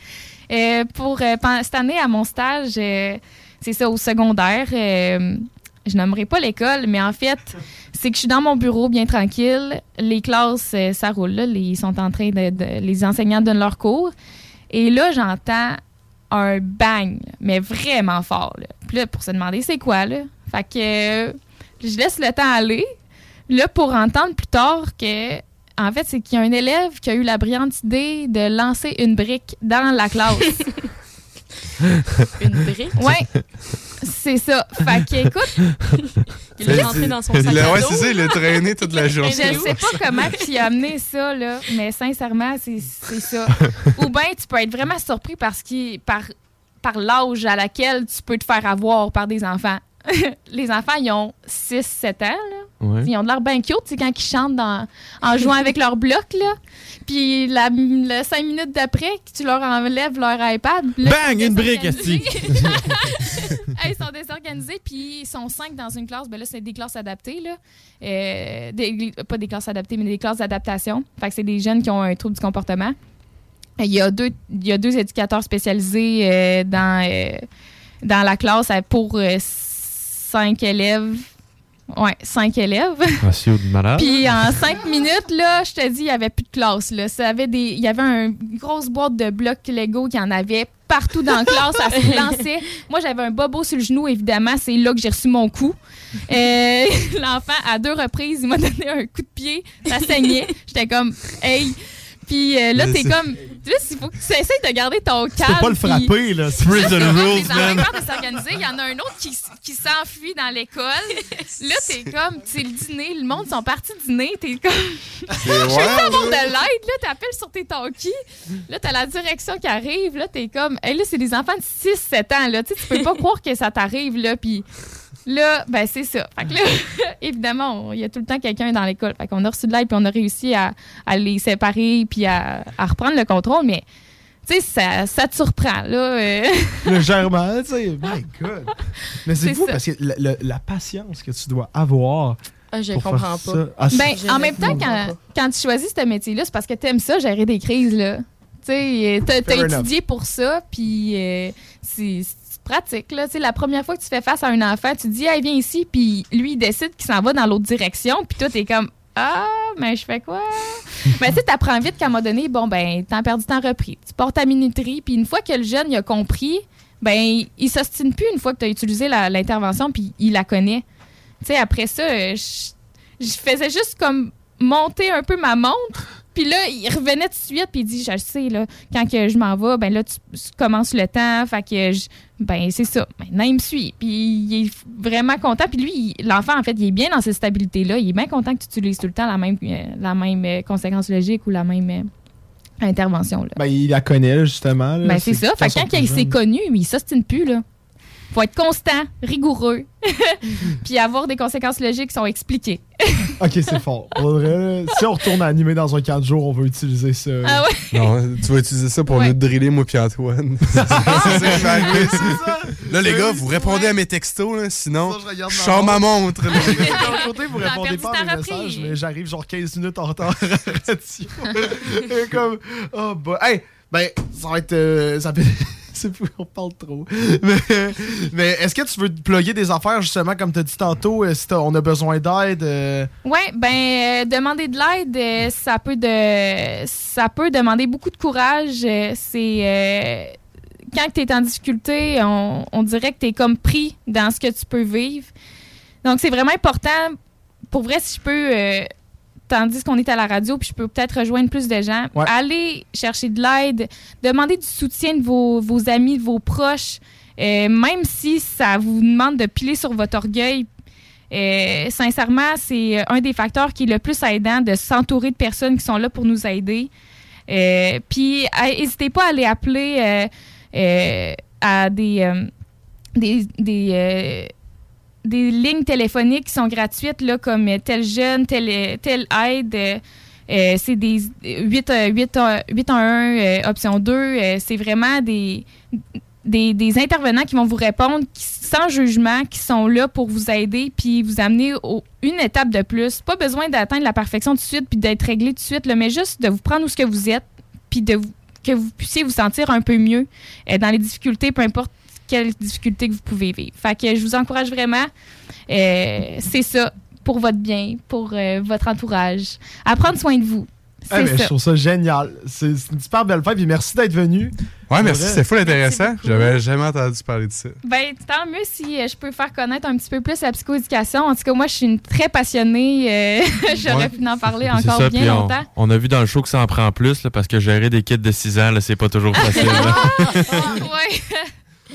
Euh, pour euh, cette année, à mon stage, euh, c'est ça, au secondaire. euh, je nommerai pas l'école, mais en fait, c'est que je suis dans mon bureau bien tranquille. Les classes, euh, ça roule. Là, les, ils sont en train de, de- Les enseignants donnent leurs cours. Et là, j'entends un bang, mais vraiment fort. Là. Puis là, pour se demander c'est quoi, là? Fait que euh, je laisse le temps aller. Là, pour entendre plus tard que, en fait, c'est qu'il y a un élève qui a eu la brillante idée de lancer une brique dans la classe. Une brique? Ouais. C'est ça. Fait que, écoute. Il l'a rentré dans son sac à ouais, c'est ça, il l'a traîné toute la journée. Je sais pas comment il a amené ça, là, mais sincèrement, c'est ça. Ou bien tu peux être vraiment surpris parce qu'il par, par l'âge à laquelle tu peux te faire avoir par des enfants. Les enfants, ils ont 6-7 ans, là. Ouais. Ils ont de l'air bien cute, quand ils chantent dans- en jouant avec leur bloc, là. Puis la, le 5 minutes d'après, tu leur enlèves leur iPad. là, Bang, une brique, asti. Sont désorganisés, puis ils sont cinq dans une classe. Ben là, c'est des classes adaptées, là. Euh, des- pas des classes adaptées, mais des classes d'adaptation. Fait que c'est des jeunes qui ont un trouble du comportement. Il y a deux, il y a deux éducateurs spécialisés euh, dans, euh, dans la classe pour cinq élèves. Ouais, cinq élèves. De malade? Puis en cinq minutes, là, je te dis, il n'y avait plus de classe. Là. Ça avait des, il y avait une grosse boîte de blocs Lego qui en avait partout dans la classe, elle se lançait. Moi, j'avais un bobo sur le genou, évidemment. C'est là que j'ai reçu mon coup. Euh, L'enfant, à deux reprises, il m'a donné un coup de pied. Ça saignait. J'étais comme, hey. Puis euh, là, t'es c'est- comme. Là, il faut que tu essaies de garder ton calme. Tu peux pas le puis- frapper, là. C'est Prison rules, man. Il y en a un autre qui, qui s'enfuit dans l'école. Là, t'es comme, c'est le dîner, le monde sont partis dîner. T'es comme, je veux avoir de l'aide. Là, t'appelles sur tes talkies. Là, t'as la direction qui arrive. Là, t'es comme, hey, là, c'est des enfants de 6-7 ans. Là, tu sais, tu peux pas croire que ça t'arrive. Là, puis là, ben, c'est ça. Fait que là, évidemment, il y a tout le temps quelqu'un dans l'école. Fait qu'on a reçu de l'aide, puis on a réussi à, à les séparer, puis à, à reprendre le contrôle. Mais, tu sais, ça, ça te surprend. Là, euh. légèrement, tu sais. My God. Mais c'est fou ça. parce que la, la- la patience que tu dois avoir. Ah, je pour faire comprends ça. pas. Ah, Ben, en même temps, quand, tu choisis ce métier-là, c'est parce que t'aimes ça, gérer des crises, là. Tu sais, t'as t'as étudié pour ça, puis euh, c'est pratique, là. La première fois que tu fais face à un enfant, tu dis, hey, viens ici, puis lui, il décide qu'il s'en va dans l'autre direction, puis toi, t'es comme, ah, mais je fais quoi? mais tu sais, t'apprends vite qu'à un moment donné, bon, ben, temps perdu, temps repris. Tu portes ta minuterie, puis une fois que le jeune, il a compris, ben, il s'ostine plus une fois que tu as utilisé l'intervention, puis il la connaît. Tu sais, après ça, euh, je je faisais juste comme monter un peu ma montre. Puis là, il revenait tout de suite, puis il dit, je sais, là, quand que je m'en vais, ben là, tu, tu commences le temps, fait que, je- ben c'est ça. Maintenant, il me suit, puis il est vraiment content. Puis lui, l'enfant, en fait, il est bien dans cette stabilité-là. Il est bien content que tu utilises tout le temps la même, euh, la même euh, conséquence logique ou la même euh, intervention, là. Ben, il la connaît, justement. là. Ben c'est ça. Fait quand il s'est connu, il s'ostine plus, là. Faut être constant, rigoureux, puis avoir des conséquences logiques qui sont expliquées. Ok, c'est fort. Pour vrai, si on retourne à animer dans un 4 jours, on va utiliser ça. Ah ouais? Non, tu vas utiliser ça pour Ouais. nous driller, moi puis Antoine. C'est ça. Là, les gars, vous répondez à mes textos, là, sinon, Ça, je sors ma montre. là. D'un côté, vous répondez pas à mes messages, mais j'arrive genre 15 minutes en retard à la radio. Et comme, oh, bah, hey, ben, ça va être, euh, ça on parle trop. Mais, est-ce que tu veux te plugger des affaires, justement, comme tu as dit tantôt, euh, si on a besoin d'aide? euh, Ouais, ben euh, demander de l'aide, ça peut de ça peut demander beaucoup de courage. c'est quand tu es en difficulté, on, on dirait que tu es comme pris dans ce que tu peux vivre. Donc c'est vraiment important pour vrai si je peux tandis qu'on est à la radio, puis je peux peut-être rejoindre plus de gens, Ouais. aller chercher de l'aide, demander du soutien de vos, vos amis, de vos proches, euh, même si ça vous demande de piler sur votre orgueil, euh, sincèrement, c'est un des facteurs qui est le plus aidant de s'entourer de personnes qui sont là pour nous aider. Euh, Puis, n'hésitez pas à aller appeler euh, euh, à des, euh, des, des, euh, des lignes téléphoniques qui sont gratuites, là, comme euh, tel jeune, tel, telle aide. euh, euh, c'est des 8, euh, 8, euh, 811 euh, option 2. euh, c'est vraiment des, des, des intervenants qui vont vous répondre sans jugement, qui sont là pour vous aider puis vous amener au- une étape de plus. Pas besoin d'atteindre la perfection tout de suite puis d'être réglé tout de suite, là, mais juste de vous prendre où ce que vous êtes puis de vous- que vous puissiez vous sentir un peu mieux euh, dans les difficultés, peu importe quelles difficultés que vous pouvez vivre. Fait que je vous encourage vraiment. Euh, c'est ça pour votre bien, pour euh, votre entourage. À prendre soin de vous. Ah, mais je ça. trouve ça génial. C'est une super belle fête, puis merci d'être venu. Ouais, merci, c'est full intéressant. J'avais jamais entendu parler de ça. Ben, tant mieux si euh, je peux faire connaître un petit peu plus la psychoéducation. En tout cas, moi, je suis une très passionnée. euh, J'aurais Ouais. pu en parler encore ça, bien on, longtemps. on a vu dans le show que ça en prend plus, là, parce que gérer des kids de 6 ans, c'est pas toujours facile. là.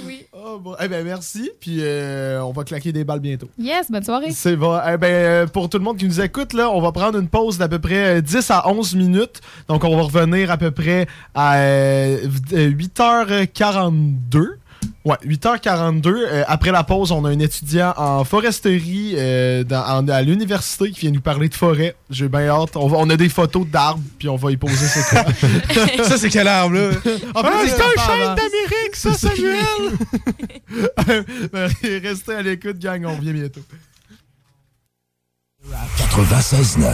Oui. Oh, bon. Eh ben, merci, puis euh, on va claquer des balles bientôt. Yes, bonne soirée. C'est bon. Eh ben, euh, pour tout le monde qui nous écoute, là, on va prendre une pause d'à peu près euh, 10 à 11 minutes. Donc, on va revenir à peu près à euh, v- euh, 8h42. Ouais, 8h42. Euh, après la pause, on a un étudiant en foresterie euh, dans- en- à l'université qui vient nous parler de forêt. J'ai bien hâte. On, va- on a des photos d'arbres, puis on va y poser c'est quoi. ça, c'est quel arbre, là? En Ah, c'est un chêne d'Amérique, ça, Samuel! Restez à l'écoute, gang. On revient bientôt. 96.9.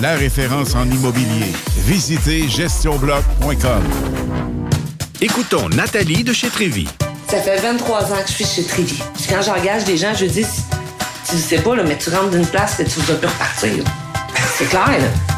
La référence en immobilier. Visitez gestionbloc.com. Écoutons Nathalie de chez Trévy. Ça fait 23 ans que je suis chez Trévy. Puis quand j'engage des gens, je dis, tu sais pas, là, mais tu rentres d'une place et tu vas plus repartir. C'est clair, là.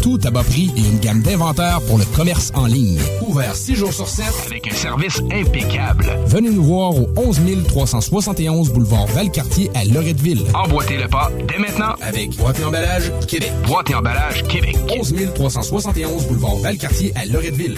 tout à bas prix et une gamme d'inventaires pour le commerce en ligne. Ouvert 6 jours sur 7 avec un service impeccable. Venez nous voir au 11 371 boulevard Valcartier à Loretteville. Emboîtez le pas dès maintenant avec Boîte et Emballage Québec. Boîte et Emballage Québec. 11 371 boulevard Valcartier à Loretteville.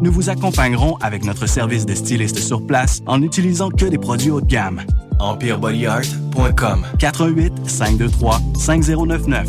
Nous vous accompagnerons avec notre service de styliste sur place en n'utilisant que des produits haut de gamme. EmpireBodyArt.com 418 523 5099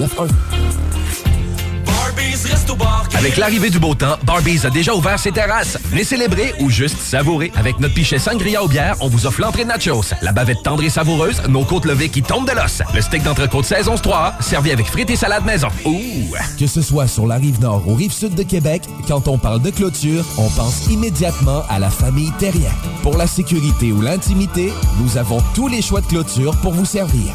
9291. Avec l'arrivée du beau temps, Barbies a déjà ouvert ses terrasses. Venez célébrer ou juste savourer. Avec notre pichet sangria aux bières, on vous offre l'entrée de nachos, la bavette tendre et savoureuse, nos côtes levées qui tombent de l'os, le steak d'entrecôte saison 3 servi avec frites et salade maison. Ouh! Que ce soit sur la rive nord ou rive sud de Québec, quand on parle de clôture, on pense immédiatement à la famille Terrien. Pour la sécurité ou l'intimité, nous avons tous les choix de clôture pour vous servir.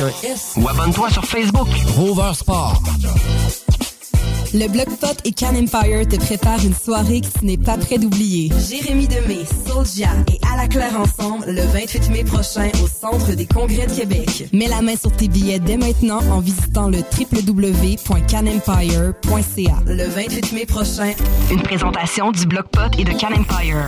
un S. Ou abonne-toi sur Facebook. Rover Sport. Le Bloc Pot et Can Empire te préparent une soirée que tu n'es pas prêt d'oublier. Jérémy Demé, Soulja et À la Claire ensemble le 28 mai prochain au Centre des Congrès de Québec. Mets la main sur tes billets dès maintenant en visitant le www.canempire.ca. Le 28 mai prochain, Une présentation du Bloc Pot et de Can Empire.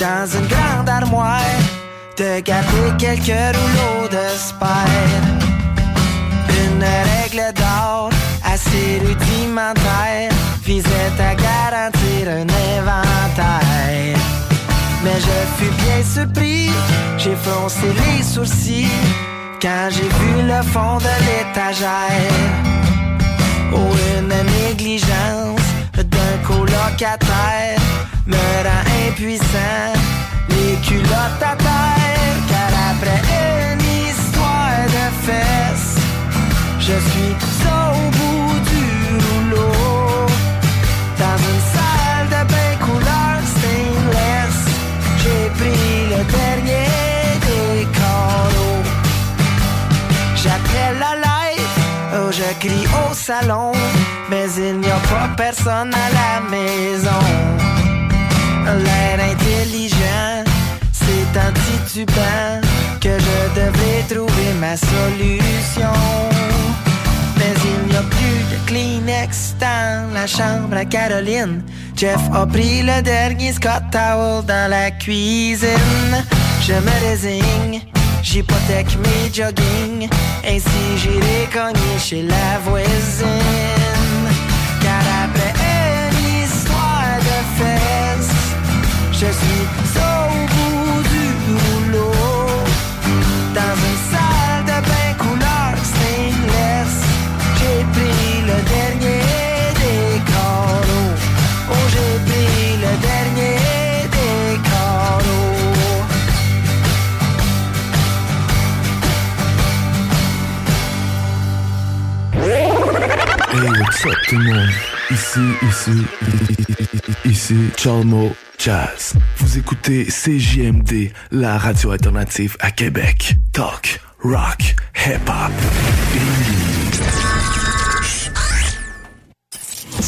dans une grande armoire, de garder quelques rouleaux de spire. Une règle d'or assez rudimentaire visait à garantir un inventaire. Mais je fus bien surpris, j'ai froncé les sourcils quand j'ai vu le fond de l'étagère. Oh, une négligence d'un colocataire me rend impuissant, les culottes à terre, car après une histoire de fesses, je suis au bout du rouleau. Dans une salle de bain couleur stainless, j'ai pris le dernier je crie au salon, mais il n'y a pas personne à la maison. L'air intelligent, c'est en titubant que je devrais trouver ma solution. Mais il n'y a plus de Kleenex dans la chambre à Caroline. Jeff a pris le dernier Scott Towel dans la cuisine. Je me résigne, j'hypothèque mes jogging. Ainsi j'irai cogner chez la voisine. Up tout le monde? Ici, ici, ici, Chalmo Jazz. Vous écoutez CJMD, la radio alternative à Québec. Talk, rock, hip-hop.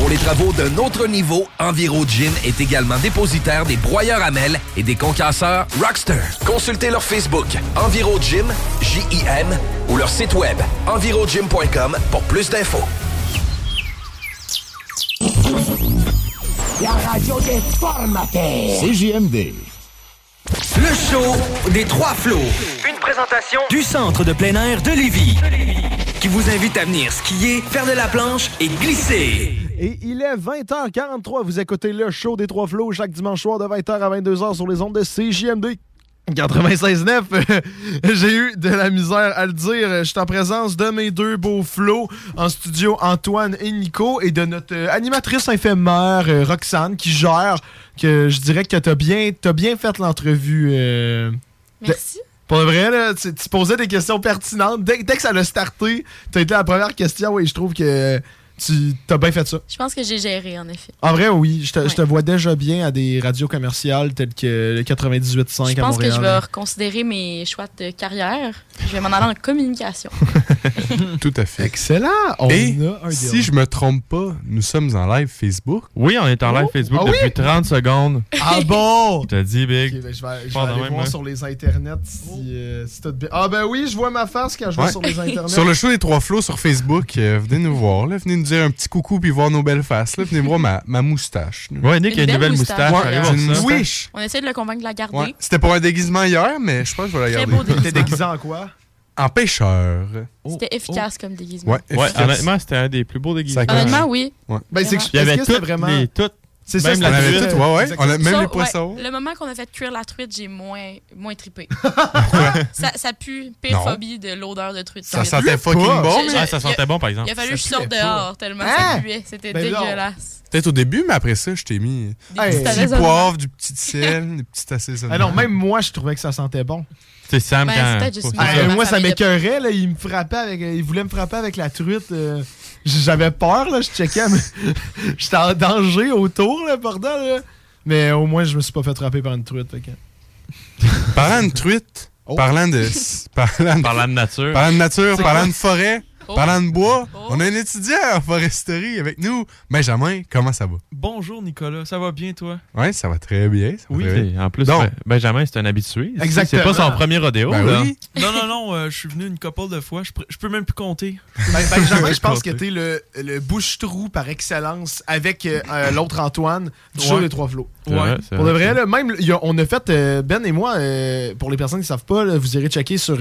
Pour les travaux d'un autre niveau, Enviro Gym est également dépositaire des broyeurs à mêles et des concasseurs Rockster. Consultez leur Facebook Enviro Gym, J-I-M, ou leur site web envirogym.com pour plus d'infos. La radio des formateurs. CJMD. Le show des trois flots. Une présentation Du centre de plein air de Lévis. Qui vous invite à venir skier, faire de la planche et glisser. Et il est 20h43. Vous écoutez le show des Trois Flots chaque dimanche soir de 20h à 22h sur les ondes de CJMD. 96.9, j'ai eu de la misère à le dire. Je suis en présence de mes deux beaux flots en studio, Antoine et Nico, et de notre euh, animatrice éphémère, euh, Roxane, qui gère, que je dirais que t'as bien, t'as bien fait l'entrevue. euh, Merci. de- Pour le vrai, là, tu, tu posais des questions pertinentes. Dès, dès que ça l'a starté, t'as été la première question et je trouve que tu as bien fait ça. Je pense que j'ai géré, en effet. En vrai, oui. Je te, je te vois déjà bien à des radios commerciales telles que le 98.5 Je à pense que Montréal. je vais reconsidérer mes choix de carrière. Je vais m'en aller en communication. Tout à fait. Excellent. On Et a un si je me trompe pas, nous sommes en live Facebook. Oui, on est en live Oh. Facebook Ah oui? depuis 30 secondes. Ah bon? Je te dis, Big. Ok, ben, je vais, je vais aller même, voir moi. sur les internets si, euh, si t'as de bien. Ah ben oui, je vois ma face quand je vais sur les internets. Sur le show des Trois Flots sur Facebook, euh, venez nous voir. Là. Venez nous dire un petit coucou puis voir nos belles faces. Là. Venez voir ma, ma moustache. Ouais, Nick a une belle nouvelle moustache, moustache. Ouais, une moustache. On essaie de le convaincre de la garder. Ouais. C'était pour un déguisement hier, mais je pense que je vais la Très garder. T'es déguisé en quoi? En pêcheur. C'était efficace comme déguisement. Ouais, honnêtement, c'était un des plus beaux déguisements. Honnêtement, oui. Ouais. Ben, c'est toutes vraiment. les, toutes, C'est ça, la truite. tout, ouais, ouais. On a même Ça, les poissons. ouais, le moment qu'on a fait cuire la truite, j'ai moins, moins trippé. ça, ça pue pire Non. phobie de l'odeur de truite. Ça sentait fucking bon. Je- mais- je- ça sentait bon, par exemple. Il a fallu que je sorte dehors tellement Hein? ça puait. C'était Ben dégueulasse. Peut-être au début, mais après ça, je t'ai mis Des Hey. petits du petit poivre, du petit sel, des petites assaisonnements. Non, même moi, je trouvais que ça sentait bon. C'est Sam Ben, quand. juste moi. Ah, ça m'écœurait, là. Il me frappait avec. Il voulait me frapper avec la truite. J'avais peur, là. Je checkais. mais J'étais en danger autour, là, bordel, là. Mais au moins, je me suis pas fait frapper par une truite. fait que- Parlant de truite, Oh. parlant de. Parlant de, Parlant de nature. parlant de nature, parlant de forêt, Oh. parlant de bois, Oh. on a un étudiant en foresterie avec nous. Benjamin, comment ça va? Bonjour Nicolas, ça va bien toi? Ouais, ça va très bien. ça va Oui, très bien. Et En plus, Donc. Ben- Benjamin, c'est un habitué. Exactement. C'est pas son premier rodéo. Ben là. oui. Non, non, non, euh, je suis venu une couple de fois, je, pr- je peux même plus compter. Ben, Benjamin, je pense que t'es le, le bouche-trou par excellence avec euh, euh, l'autre Antoine du show Ouais. des Trois Flots. Vrai, c'est Pour de vrai. là, même, a- on a fait, euh, Ben et moi, euh, pour les personnes qui ne savent pas, là, vous irez checker sur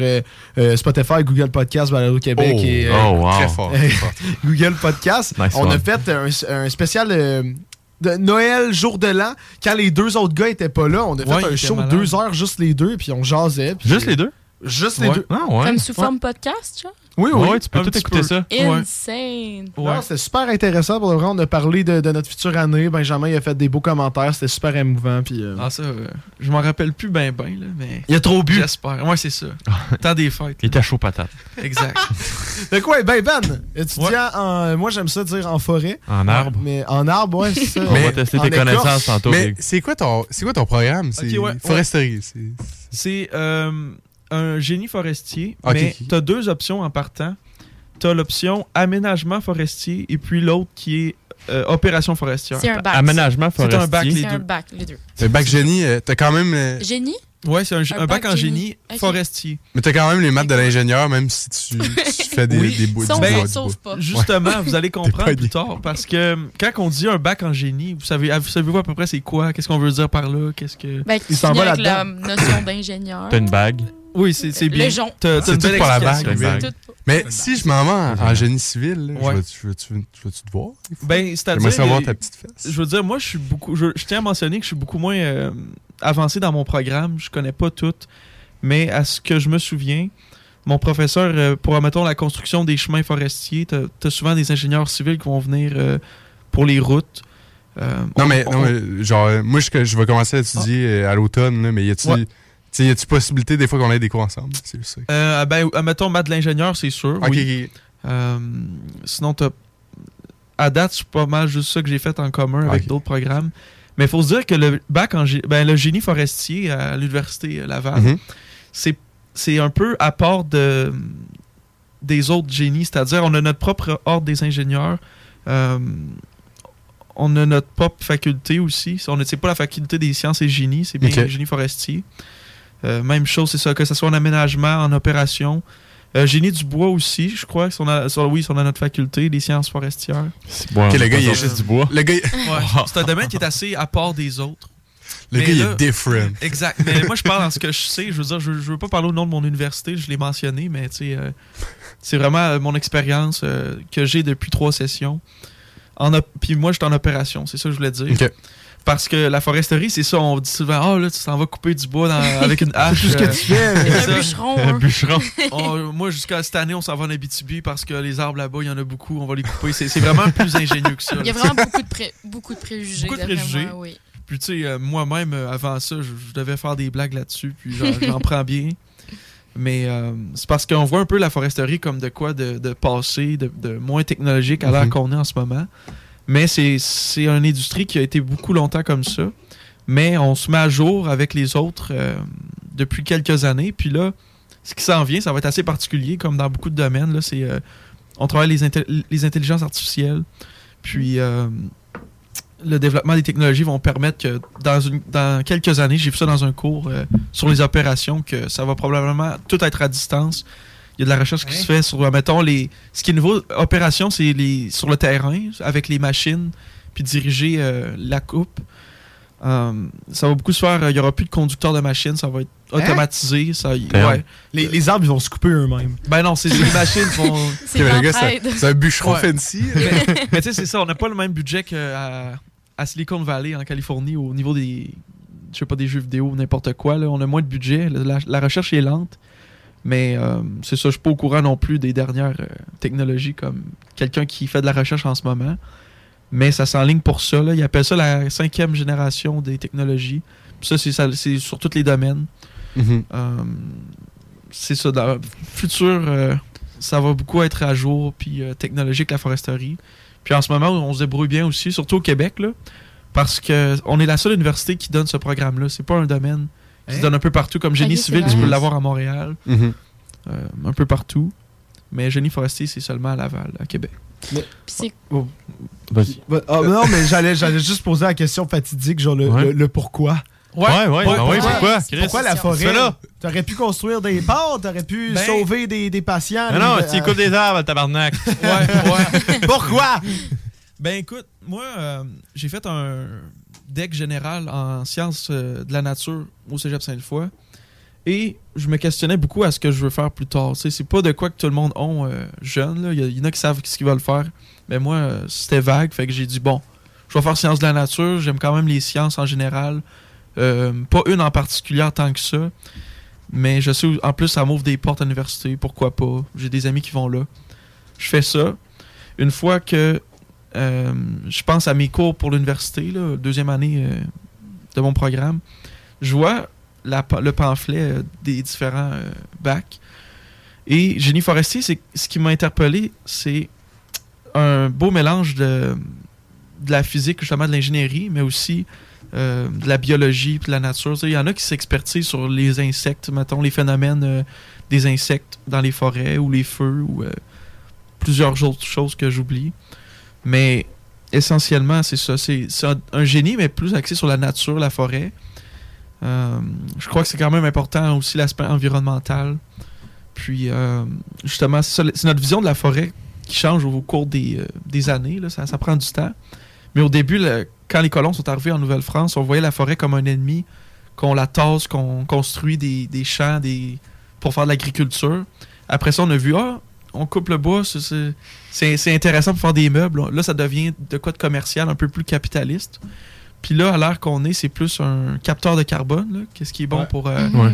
Spotify, Google Podcast, Balado Québec Oh, et euh, Oh, wow. Très fort. très fort. Google Podcast. Nice on a fait un, un spécial euh, de Noël, jour de l'an. Quand les deux autres gars étaient pas là, on a fait Ouais, un show malades. deux heures, juste les deux, puis on jasait. puis- Juste les deux? Juste les Ouais. deux. Ah, ouais. Comme sous forme podcast, genre? Oui, oui. Ouais, tu peux tout écouter peu. ça. Ouais. Insane. Ouais. c'était super intéressant. Pour le vrai, on a parlé de, de notre future année. Benjamin il a fait des beaux commentaires. C'était super émouvant. Puis, euh, Ah ça, euh, je m'en rappelle plus ben ben là, mais Il a trop bu. j'espère. Ouais, c'est ça. Temps des fêtes. Il était chaud patate. Exact. De quoi? Ben, Ben, étudiant en. Moi, j'aime ça dire en forêt. En arbre. Mais en arbre, ouais, c'est ça. On va Mais tester tes connaissances tantôt. Mais c'est quoi ton c'est quoi ton programme? C'est ouais, foresterie. c'est- C'est euh, un génie forestier, Ok, mais tu as deux options en partant. Tu as l'option aménagement forestier et puis l'autre qui est euh, opération forestière. C'est un bac. Aménagement C'est un bac, forestier. les C'est un deux. bac, les deux. Le bac génie, euh, t'as quand même. euh, Génie? Ouais, c'est un, Un un bac, bac en génie. génie Ok. forestier. Mais t'as quand même les maths de l'ingénieur, même si tu, tu fais des, Oui. des bouts du Ben, bois. pas. Justement, vous allez comprendre plus tard parce que euh, quand on dit un bac en génie, vous savez, vous savez à peu près c'est quoi, qu'est-ce qu'on veut dire par là, qu'est-ce que Ben, Il s'en va avec la notion d'ingénieur. T'as une bague? Oui, c'est bien. jonc. T'as- t'as C'est tout pour la Tout- Mais si je m'en vais en, en génie civil, je vais-tu te voir? Ben, J'aimerais c'est-à-dire savoir ta petite fesse. Je veux dire, moi, je suis beaucoup. Je, je tiens à mentionner que je suis beaucoup moins euh, avancé dans mon programme. Je connais pas tout. Mais à ce que je me souviens, mon professeur, euh, pour, mettons, la construction des chemins forestiers, t'as as souvent des ingénieurs civils qui vont venir euh, pour les routes. Euh, Non, on- mais, on- non, mais genre, moi, je, je vais commencer à étudier euh, à l'automne, là, mais y Ouais. Tu sais, y a-tu possibilité des fois qu'on ait des cours ensemble? C'est ça. Euh, ben, mettons, maths de l'ingénieur, c'est sûr. Ok, oui. ok. Euh, sinon, t'as- à date, c'est pas mal juste ça que j'ai fait en commun avec d'autres programmes. Mais il faut se dire que le bac en ben, le génie forestier à l'université Laval, Mhm. c'est c'est un peu à part de des autres génies, c'est-à-dire on a notre propre ordre des ingénieurs. euh, on a notre propre faculté aussi. On ne c'est pas la faculté des sciences et génie, c'est bien le génie forestier. Euh, même chose, c'est ça, que ce soit en aménagement, en opération. Euh, génie du bois aussi, je crois. que sont à- sur- oui, ils sont dans notre faculté, des sciences forestières. Bon, Ok, le gars, il est juste du bois. Le gars, Ouais, c'est un domaine qui est assez à part des autres. le Mais gars, il est different. Exact. Mais moi, je parle en ce que je sais. Je veux dire, je, je veux pas parler au nom de mon université, je l'ai mentionné, mais tu sais, euh, c'est vraiment euh, mon expérience euh, que j'ai depuis trois sessions. En op- Puis moi, j'étais en opération, c'est ça que je voulais dire. Ok. Parce que la foresterie, c'est ça, on dit souvent, ah là, tu t'en vas couper du bois dans- avec une hache. C'est tout ce que euh, tu fais. Un bûcheron. Un hein. bûcheron. On- moi, jusqu'à cette année, on s'en va en Abitibi parce que les arbres là-bas, il y en a beaucoup, on va les couper. C'est vraiment plus ingénieux que ça. Il y a vraiment beaucoup de, pré- beaucoup de préjugés. Beaucoup de préjugés. moi, oui. Puis tu sais, euh, moi-même, euh, avant ça, je, je devais faire des blagues là-dessus, puis j'en prends bien. Mais euh, c'est parce qu'on voit un peu la foresterie comme de quoi de, de passé, de, de moins technologique à l'heure Mhm. qu'on est en ce moment. Mais c'est une industrie qui a été beaucoup longtemps comme ça. Mais on se met à jour avec les autres euh, depuis quelques années. Puis là, ce qui s'en vient, ça va être assez particulier, comme dans beaucoup de domaines. Là, euh, on travaille les, les intelligences artificielles. Puis euh, le développement des technologies vont permettre que dans, dans quelques années, j'ai vu ça dans un cours sur les opérations, que ça va probablement tout être à distance. Il y a de la recherche qui se fait sur, mettons, les. Ce qui est nouveau, opération, c'est les sur le terrain, avec les machines, puis diriger euh, la coupe. Euh, ça va beaucoup se faire. euh, Il n'y aura plus de conducteur de machine, ça va être automatisé. Ça, y- Damn. ouais. Les, les arbres, ils vont se couper eux-mêmes. Ben non, c'est les machines qui vont. C'est un- bûcheron fancy. mais mais tu sais, c'est ça, on n'a pas le même budget qu'à à Silicon Valley en Californie au niveau des. Je sais pas, des jeux vidéo, n'importe quoi. Là. On a moins de budget. La, la recherche est lente. Mais euh, c'est ça, je suis pas au courant non plus des dernières euh, technologies comme quelqu'un qui fait de la recherche en ce moment. Mais ça s'enligne pour ça. Là. Ils appellent ça la cinquième génération des technologies. Puis ça, c'est sur tous les domaines. Mhm. Euh, c'est ça. Dans le futur, ça va beaucoup être à jour puis technologique, la foresterie. Puis en ce moment, on se débrouille bien aussi, surtout au Québec, là, parce que on est la seule université qui donne ce programme-là. C'est pas un domaine qui se Hein? donne un peu partout. Comme génie c'est civil, tu peux Mhm. l'avoir à Montréal, Mhm. euh, un peu partout. Mais génie forestier, c'est seulement à Laval, à Québec. Puis c'est Oh. Vas-y. Ouais, ah, non, mais j'allais, j'allais juste poser la question fatidique, genre le, Ouais. le- le pourquoi. Ouais, ouais, ben oui, pourquoi? Pourquoi la forêt? T'aurais pu construire des ports, t'aurais pu Ben- sauver des, des patients. Non, non, tu écoutes des arbres, tabarnak. Ouais, ouais. Pourquoi? Ben écoute, moi, euh, j'ai fait un deck général en sciences euh, de la nature au Cégep Sainte-Foy. Et je me questionnais beaucoup à ce que je veux faire plus tard. C'est pas de quoi que tout le monde a euh, jeune. Il y, en a qui savent ce qu'ils veulent faire. Mais moi, euh, c'était vague. Fait que j'ai dit, bon, je vais faire sciences de la nature. J'aime quand même les sciences en général. Pas une en particulier tant que ça. Mais je sais, en plus, ça m'ouvre des portes à l'université. Pourquoi pas? J'ai des amis qui vont là. Je fais ça. Une fois que euh, je pense à mes cours pour l'université, deuxième année euh, de mon programme, je vois le pamphlet euh, des différents bacs. Et génie forestier, ce qui m'a interpellé, c'est un beau mélange de, de la physique, justement de l'ingénierie, mais aussi de la biologie puis de la nature. Il y en a qui s'expertisent sur les insectes, mettons, les phénomènes des insectes dans les forêts ou les feux ou plusieurs autres choses que j'oublie. Mais essentiellement, c'est ça. C'est un, génie, mais plus axé sur la nature, la forêt. Euh, je crois que c'est quand même important aussi l'aspect environnemental. Puis, euh, justement, c'est notre vision de la forêt qui change au cours des, euh, des années. là. Ça, prend du temps. Mais au début, quand les colons sont arrivés en Nouvelle-France, on voyait la forêt comme un ennemi, qu'on la tasse, qu'on construit des, des champs des, pour faire de l'agriculture. Après ça, on a vu, ah, on coupe le bois, c'est- c'est- intéressant pour faire des meubles. Là, ça devient de quoi de commercial, un peu plus capitaliste. Puis là, à l'heure qu'on est, c'est plus un capteur de carbone. là. Qu'est-ce qui est bon Ouais. pour... euh, Mhm.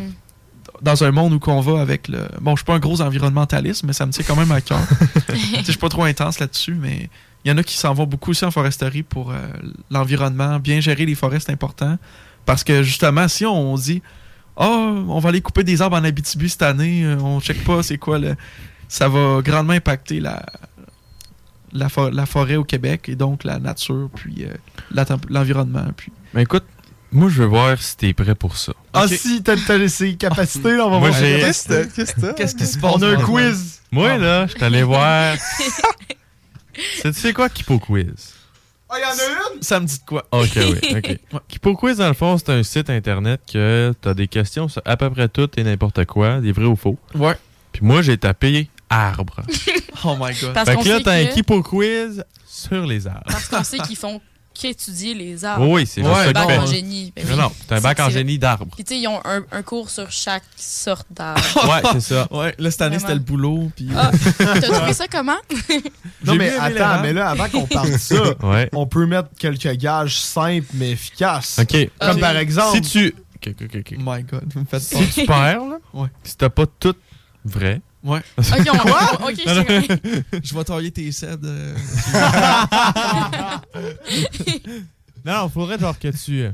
Dans un monde où qu'on va avec le... Bon, je suis pas un gros environnementaliste, mais ça me tient quand même à cœur. Je suis pas trop intense là-dessus, mais il y en a qui s'en vont beaucoup aussi en foresterie pour euh, l'environnement. Bien gérer les forêts, c'est important. Parce que justement, si on dit Oh, on va aller couper des arbres en Abitibi cette année, euh, on check pas c'est quoi le. Ça va grandement impacter la, la, fo- la forêt au Québec et donc la nature, puis euh, l'environnement. Puis... Mais écoute, moi, je veux voir si t'es prêt pour ça. Ah si, t'as, t'as ces capacités, là, on va Moi, voir. j'ai- Qu'est-ce que Qu'est-ce que Qu'est-ce qui se passe? On a un quiz. Moi, là, je suis allé voir. Tu sais quoi, Kipo Quiz? Ah, il y en a une? Ça me dit de quoi? Ok, oui, ok. Kipo Quiz, dans le fond, c'est un site internet que t'as des questions sur à peu près tout et n'importe quoi, des vrais ou faux. Ouais. Puis moi, j'ai tapé arbre. Oh my god. Parce fait que là, t'as un Kipo Quiz sur les arbres. Parce qu'on sait qu'ils font qu'étudier les arbres. Oui, c'est Un juste ça bac en génie. Ben Non, oui. non, c'est un bac en génie d'arbres. Puis tu sais, ils ont un, un cours sur chaque sorte d'arbre. Ouais, c'est ça. Ouais, là, cette année, c'était le boulot. Puis... Ah, t'as trouvé ça comment? Non, mais attends, mais là, avant qu'on parle de ça, Ouais. on peut mettre quelques gages simples mais efficaces. Ok. Comme par exemple. Si tu. Ok, ok, ok. Oh my god, vous me faites Si tu perds, là, Ouais. si t'as pas tout vrai. Ouais. Ok, on ok, je. Je vais tailler tes cèdres. euh, Non, non, faudrait genre que tu euh,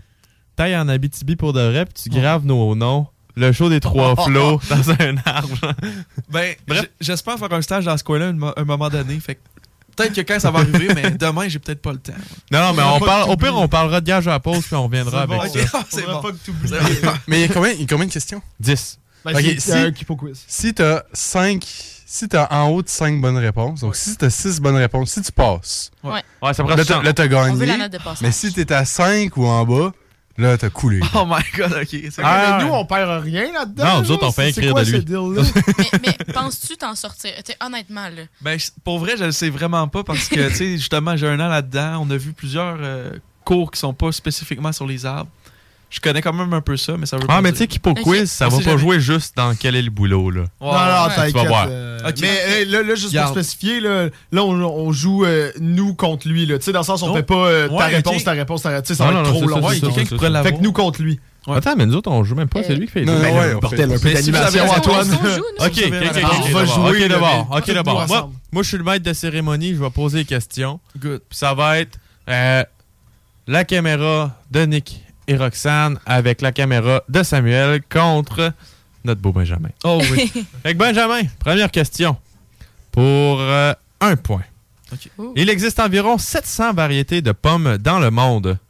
tailles en Abitibi pour de vrai, puis tu graves nos noms le show des trois flots dans un arbre. Ben, j- j'espère faire un stage dans ce coin-là un, mo- un moment donné. Fait que peut-être que quand ça va arriver, mais demain, j'ai peut-être pas le temps. Non, non, mais on parle, au pire, on parlera de gage à la pause, puis on reviendra avec ok. ça. C'est bon. pas que t'oublies. C'est bon. Mais il y a combien, il y a combien de questions? 10. Ben, si, un Kipo quiz. si t'as 5... Si t'as en haut de 5 bonnes réponses, donc si t'as 6 bonnes réponses, si tu passes, Ouais. Ouais, ça prend là là, t'as On veut gagné. la note de passage. Mais si t'es à 5 ou en bas, là t'as coulé. Oh my god, ok. Ah, mais nous, on perd rien là-dedans. Non, nous autres, on fait C'est écrire quoi de ce lui. deal-là? mais mais penses-tu t'en sortir? T'sais, honnêtement, là. Ben, je- pour vrai, je le sais vraiment pas parce que, tu sais, justement, j'ai un an là-dedans. On a vu plusieurs euh, cours qui sont pas spécifiquement sur les arbres. Je connais quand même un peu ça, mais ça veut pas Ah, mais tu sais, qui pour quiz, ça On va pas jouer juste dans quel est le boulot, là. Non, non, t'inquiète. tu vas voir. euh. Mais euh, là, là, juste pour spécifier, là, là on, joue euh, nous contre lui. là. Tu sais, dans le sens, on fait pas ta réponse, ta réponse, ta réponse. Tu sais, ça Non, va non, être non, trop long. Fait que nous contre lui. Ouais. Attends, mais nous autres, on joue même pas, c'est lui qui fait les deux. Non, ouais, fait- un peu d'animation, Antoine. on joue, nous. Ok, On va d'abord, jouer, ok, d'abord, ok, d'abord. Moi, moi, je suis le maître de cérémonie, je vais poser les questions. Good. Puis ça va être euh, la caméra de Nick et Roxane avec la caméra de Samuel contre notre beau Benjamin. Oh oui. Avec Benjamin, première question. Pour euh, un point. Il existe environ 700 variétés de pommes dans le monde.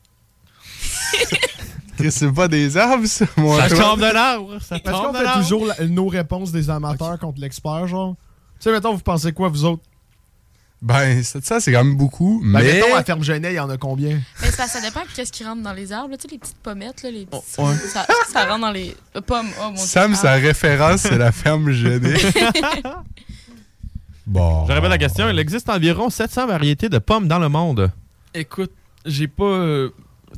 C'est pas des arbres, ça, moi. Ça tombe d'un arbre. Ça Est-ce qu'on tombe arbre. toujours la- nos réponses des amateurs contre l'expert, genre? Tu sais, mettons, vous pensez quoi, vous autres? Ben, ça, ça, c'est quand même beaucoup, Ben, mais... mettons, à Ferme Genet, il y en a combien? Mais ça, ça dépend de qu'est-ce qui rentre dans les arbres. là. Tu sais, les petites pommettes, là, les petits... Oh, ouais. ça, ça rentre dans les pommes. Oh, mon Sam, sa référence, c'est la ferme Genet. bon. Je répète la question. Il existe environ 700 variétés de pommes dans le monde. Écoute, j'ai pas euh,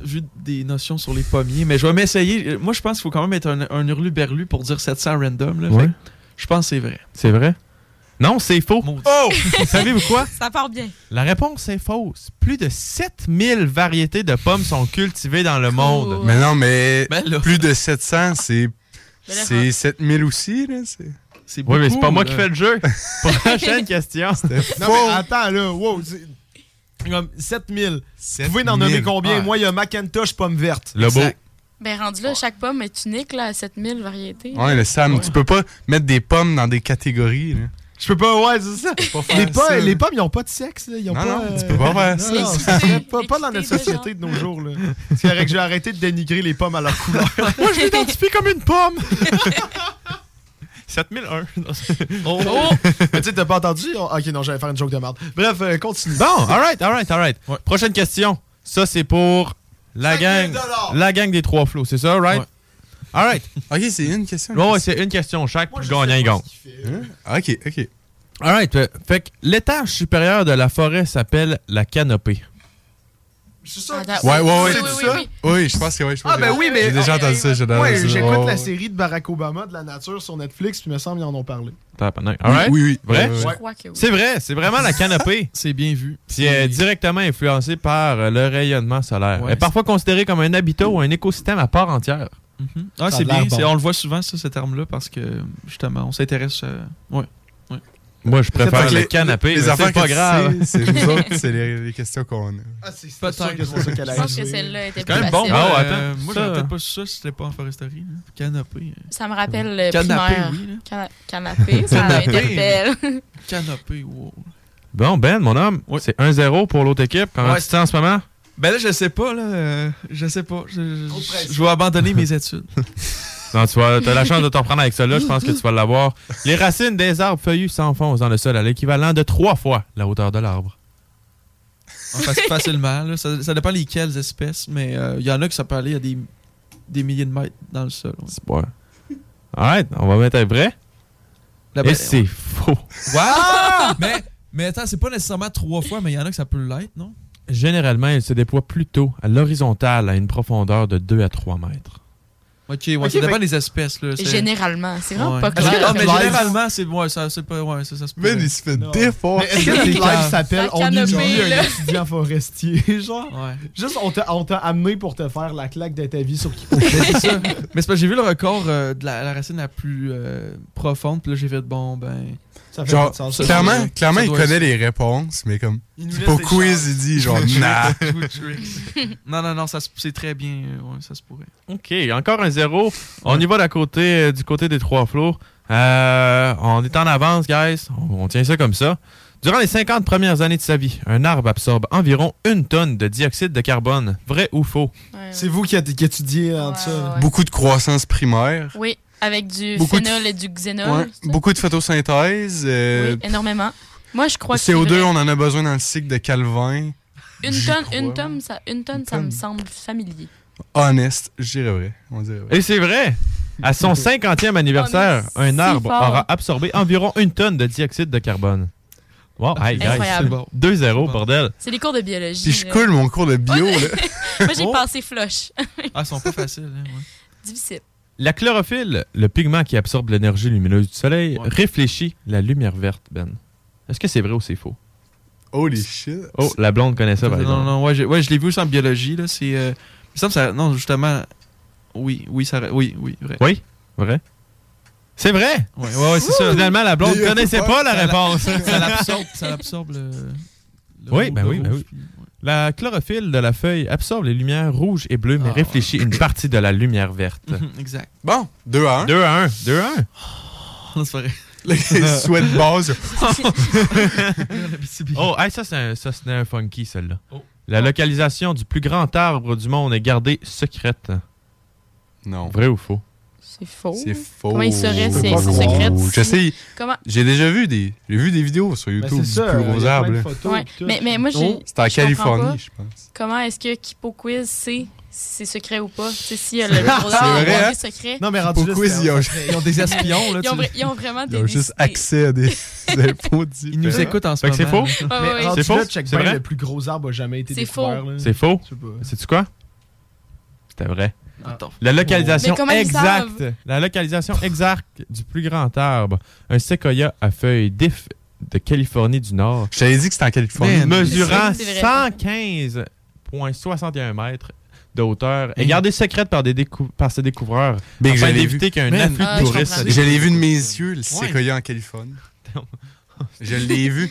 vu des notions sur les pommiers, mais je vais m'essayer. Moi, je pense qu'il faut quand même être un, un hurlu-berlu pour dire 700 random. Là, Ouais. Je pense que c'est vrai. C'est vrai? Non, c'est faux. Maudit. Oh! Savez-vous quoi? Ça part bien. La réponse est fausse. Plus de 7000 variétés de pommes sont cultivées dans le monde. Mais non, mais Ben plus de 700, c'est... C'est 7000 aussi, là. c'est- C'est Oui, mais c'est pas beaucoup, moi là. qui fais le jeu. Prochaine question. Non, mais attends, là, wow. c'est- Comme 7000. Vous pouvez en nommer combien? Ouais. Moi, il y a Macintosh pomme verte. Le beau. Ben, rendu là, chaque pomme est unique là, à 7000 variétés. Ouais, le Sam, tu peux pas mettre des pommes dans des catégories, là. Je peux pas, ouais, c'est ça. Les, ça. les pommes, ils ont pas de sexe, là. Ils ont Non, pas, non, tu peux pas faire ça. Non, pas, dans notre société de nos jours, là. C'est vrai que j'ai arrêté de dénigrer les pommes à leur couleur. Moi, je m'identifie comme une pomme. 7001. Oh! Mais tu sais, t'as pas entendu? Oh, Ok, non, j'allais faire une joke de merde. Bref, euh, continue. Bon, alright, alright, alright. Prochaine question. Ça, c'est pour la 5 gang. 000 La gang des trois flots, c'est ça, right? Ouais. Alright. Ok, c'est une question. Ouais, ouais, c'est une question chaque, Moi, puis gagnant, il gagne. Hein? Ok, ok. Alright. euh, Fait que l'étage supérieur de la forêt s'appelle la canopée. C'est ça. Attends, Ouais, ouais, ouais. oui, c'est oui, ça? oui. Oui, je pense que oui. je pense Ah, que ben oui. mais. J'ai déjà entendu ça. j'ai Ouais, j'écoute la série de Barack Obama de la nature sur Netflix, puis il me semble qu'ils en ont parlé. Alright. Oui, oui. Vrai? Ouais. C'est vrai, c'est vraiment la canopée. C'est bien vu. Puis elle est directement influencée par euh, le rayonnement solaire. Ouais, elle est parfois considérée comme un habitat ou un écosystème à part entière. Mhm. Ah, c'est bien. bon. On le voit souvent, ça, ce terme-là, parce que justement, on s'intéresse. euh, ouais. Moi, je préfère le les- canapé, Les mais affaires c'est pas grave. C'est nous autres, c'est les, les questions qu'on a. Ah, c'est sûr que c'est ça qu'elle a Je pense que celle-là était C'est quand même bon. facile. Ah, ouais, euh, attends. moi, j'aurais peut-être pas su ça si c'était pas en foresterie. là. Canopé. euh. Ça me rappelle le Canapé, primaire. oui. Cana- canapé, ça Canapé. interpelle. Canopé, wow. Bon, Ben, mon homme, Ouais. c'est 1-0 pour l'autre équipe. Comment Ouais. tu te sens en ce moment? Ben là, je sais pas, là. euh, je sais pas. Je, vais abandonner mes études. Non, tu vas, as la chance de t'en prendre avec ça là. Je pense que tu vas l'avoir. Les racines des arbres feuillus s'enfoncent dans le sol à l'équivalent de trois fois la hauteur de l'arbre. En fac- facilement, là. Ça, ça dépend lesquelles espèces, mais euh, il y en a que ça peut aller à des, des milliers de mètres dans le sol. ouais. C'est pas. Alright, on va mettre un vrai. Et c'est faux. Wow! mais, mais attends, c'est pas nécessairement trois fois, mais il y en a que ça peut l'être, non? Généralement, il se déploie plutôt à l'horizontale à une profondeur de 2 à 3 mètres. Ok, ouais, Ok, ça dépend fait- des espèces, là. Généralement. C'est vraiment Ouais. pas clair. Ah, mais généralement, c'est ouais, ça, c'est pas. Ouais, ça, ça se peut. Man, il se fait défoncer. Mais est-ce que C'est notre live calme. s'appelle La On humilie un étudiant forestier, genre? Ouais. Juste, on t'a on t'a amené pour te faire la claque de ta vie sur qui Mais c'est ça. Mais c'est parce que j'ai vu le record euh, de la, la racine la plus euh, profonde, puis là j'ai fait bon, ben. Ça fait Genre, de sens. Clairement, clairement ça il connaît être- les réponses, mais comme. Des quiz, chances. il dit genre, nah. non, non, non, ça se- c'est très bien. euh, ouais, ça se pourrait. OK, encore un zéro. On y va côté, euh, du côté des trois flots. Euh, on est en avance, guys. On, on tient ça comme ça. Durant les 50 premières années de sa vie, un arbre absorbe environ une tonne de dioxyde de carbone. Vrai ou faux? C'est vous qui, qui étudiez en ça. Beaucoup de croissance primaire. Oui, avec du Beaucoup de- phénol et du xénol. Ouais, beaucoup de photosynthèse. euh, Oui, énormément. Moi, je crois que CO2, c'est vrai. on en a besoin dans le cycle de Calvin. Une tonne, une tonne, ça, une tonne, ça me semble familier. Honest, je dirais vrai. On dirait vrai. Et c'est vrai! À son 50e anniversaire, Oh, un arbre fort. aura absorbé environ une tonne de dioxyde de carbone. Wow, hey, guys, Incroyable. c'est bon. 2-0, bordel. C'est les cours de biologie. Puis je là. coule mon cours de bio, là. Moi, j'ai Oh. passé flush. Ah, ils sont pas faciles. hein, ouais. Difficile. La chlorophylle, le pigment qui absorbe l'énergie lumineuse du soleil, réfléchit la lumière verte, Ben. Est-ce que c'est vrai ou c'est faux? Holy shit. Oh, la blonde connaît ça, par Non, exemple. non, ouais, je, ouais, je l'ai vu aussi en biologie. Là, c'est, euh, il me semble que ça. Non, justement. Oui, oui, ça. Oui, oui, vrai. Oui, vrai. C'est vrai! Ouais, ouais, ouais, c'est ça. Finalement, la blonde connaissait pas la ça réponse. Ça l'absorbe, ça l'absorbe le. le Oui, rouge- ben oui, ben oui. La chlorophylle de la feuille absorbe les lumières rouges et bleues, mais réfléchit une partie de la lumière verte. Mhm, exact. Bon, 2 à 1. 2 à 1. 2 à 1. Non, c'est pas vrai. Les sweat base. oh, hey, ça, c'est un, ça, c'est un funky, celle-là. La localisation du plus grand arbre du monde est gardée secrète. Non. Vrai ou faux? C'est faux. C'est faux. Comment il serait, Je peux c'est pas c'est croire. secret? Je sais. Comment? J'ai déjà vu des, j'ai vu des vidéos sur YouTube c'est du ça, plus gros arbre. Ouais. Mais, mais moi, j'ai. Oh, C'était en Californie, je pense. Comment est-ce que Kipo Quiz sait si c'est secret ou pas? Tu sais, s'il y a le C'est gros vrai, arbre, hein? des secrets. Non, mais rendu là, Quiz, c'est- ils ont- ils ont des espions, là. Ils ont, tu- vra- ils ont vraiment Ils des. ont des- juste des- accès à des infos Ils nous écoutent en ce que c'est moment. faux? Ouais, C'est faux? C'est vrai? le plus gros arbre a jamais été C'est découvert. faux. C'est faux? Je sais pas. Sais-tu quoi? C'était vrai. Attends. La localisation Mais exacte, la localisation exacte du plus grand arbre, un séquoia à feuilles d'if de Californie du Nord, Je t'avais dit que c'était en Californie. Man. mesurant C'est vrai. 115,61 mètres de hauteur et gardée secrète par, des décou- par ses découvreurs Ben, afin d'éviter qu'un afflux Ah, de touristes... Je l'ai vu de mes yeux, le séquoia en Californie. Je l'ai vu.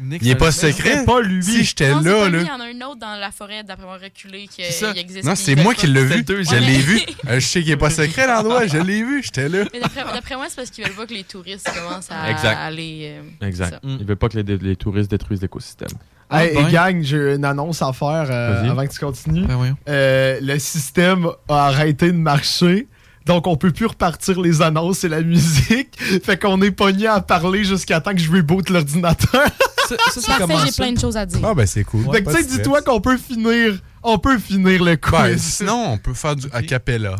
Nick, Il est pas secret. pas lui. Si j'étais là, là. Il y en a un autre dans la forêt, d'après moi, reculé, qu'il existe. Non, c'est moi qui l'ai vu. Je l'ai vu. Euh, je sais qu'il est pas secret l'endroit. Je l'ai vu. J'étais là. Mais d'après moi, c'est parce qu'ils veulent pas que les touristes commencent à Exact. aller. euh, Exact. ça. Mm. Il veut pas que les, les touristes détruisent l'écosystème. Hey, Ah, ben. gang, j'ai une annonce à faire euh, avant que tu continues. Ben. Euh, le système a arrêté de marcher. Donc, on peut plus repartir les annonces et la musique. Fait qu'on est pogné à parler jusqu'à temps que je reboot l'ordinateur. Ça, ça, c'est Parfait, j'ai plein de choses à dire. Ah, ben c'est cool. fait que, Pas tu sais, dis-toi qu'on peut finir. On peut finir le quiz. Ben, sinon, on peut faire du a cappella. Là.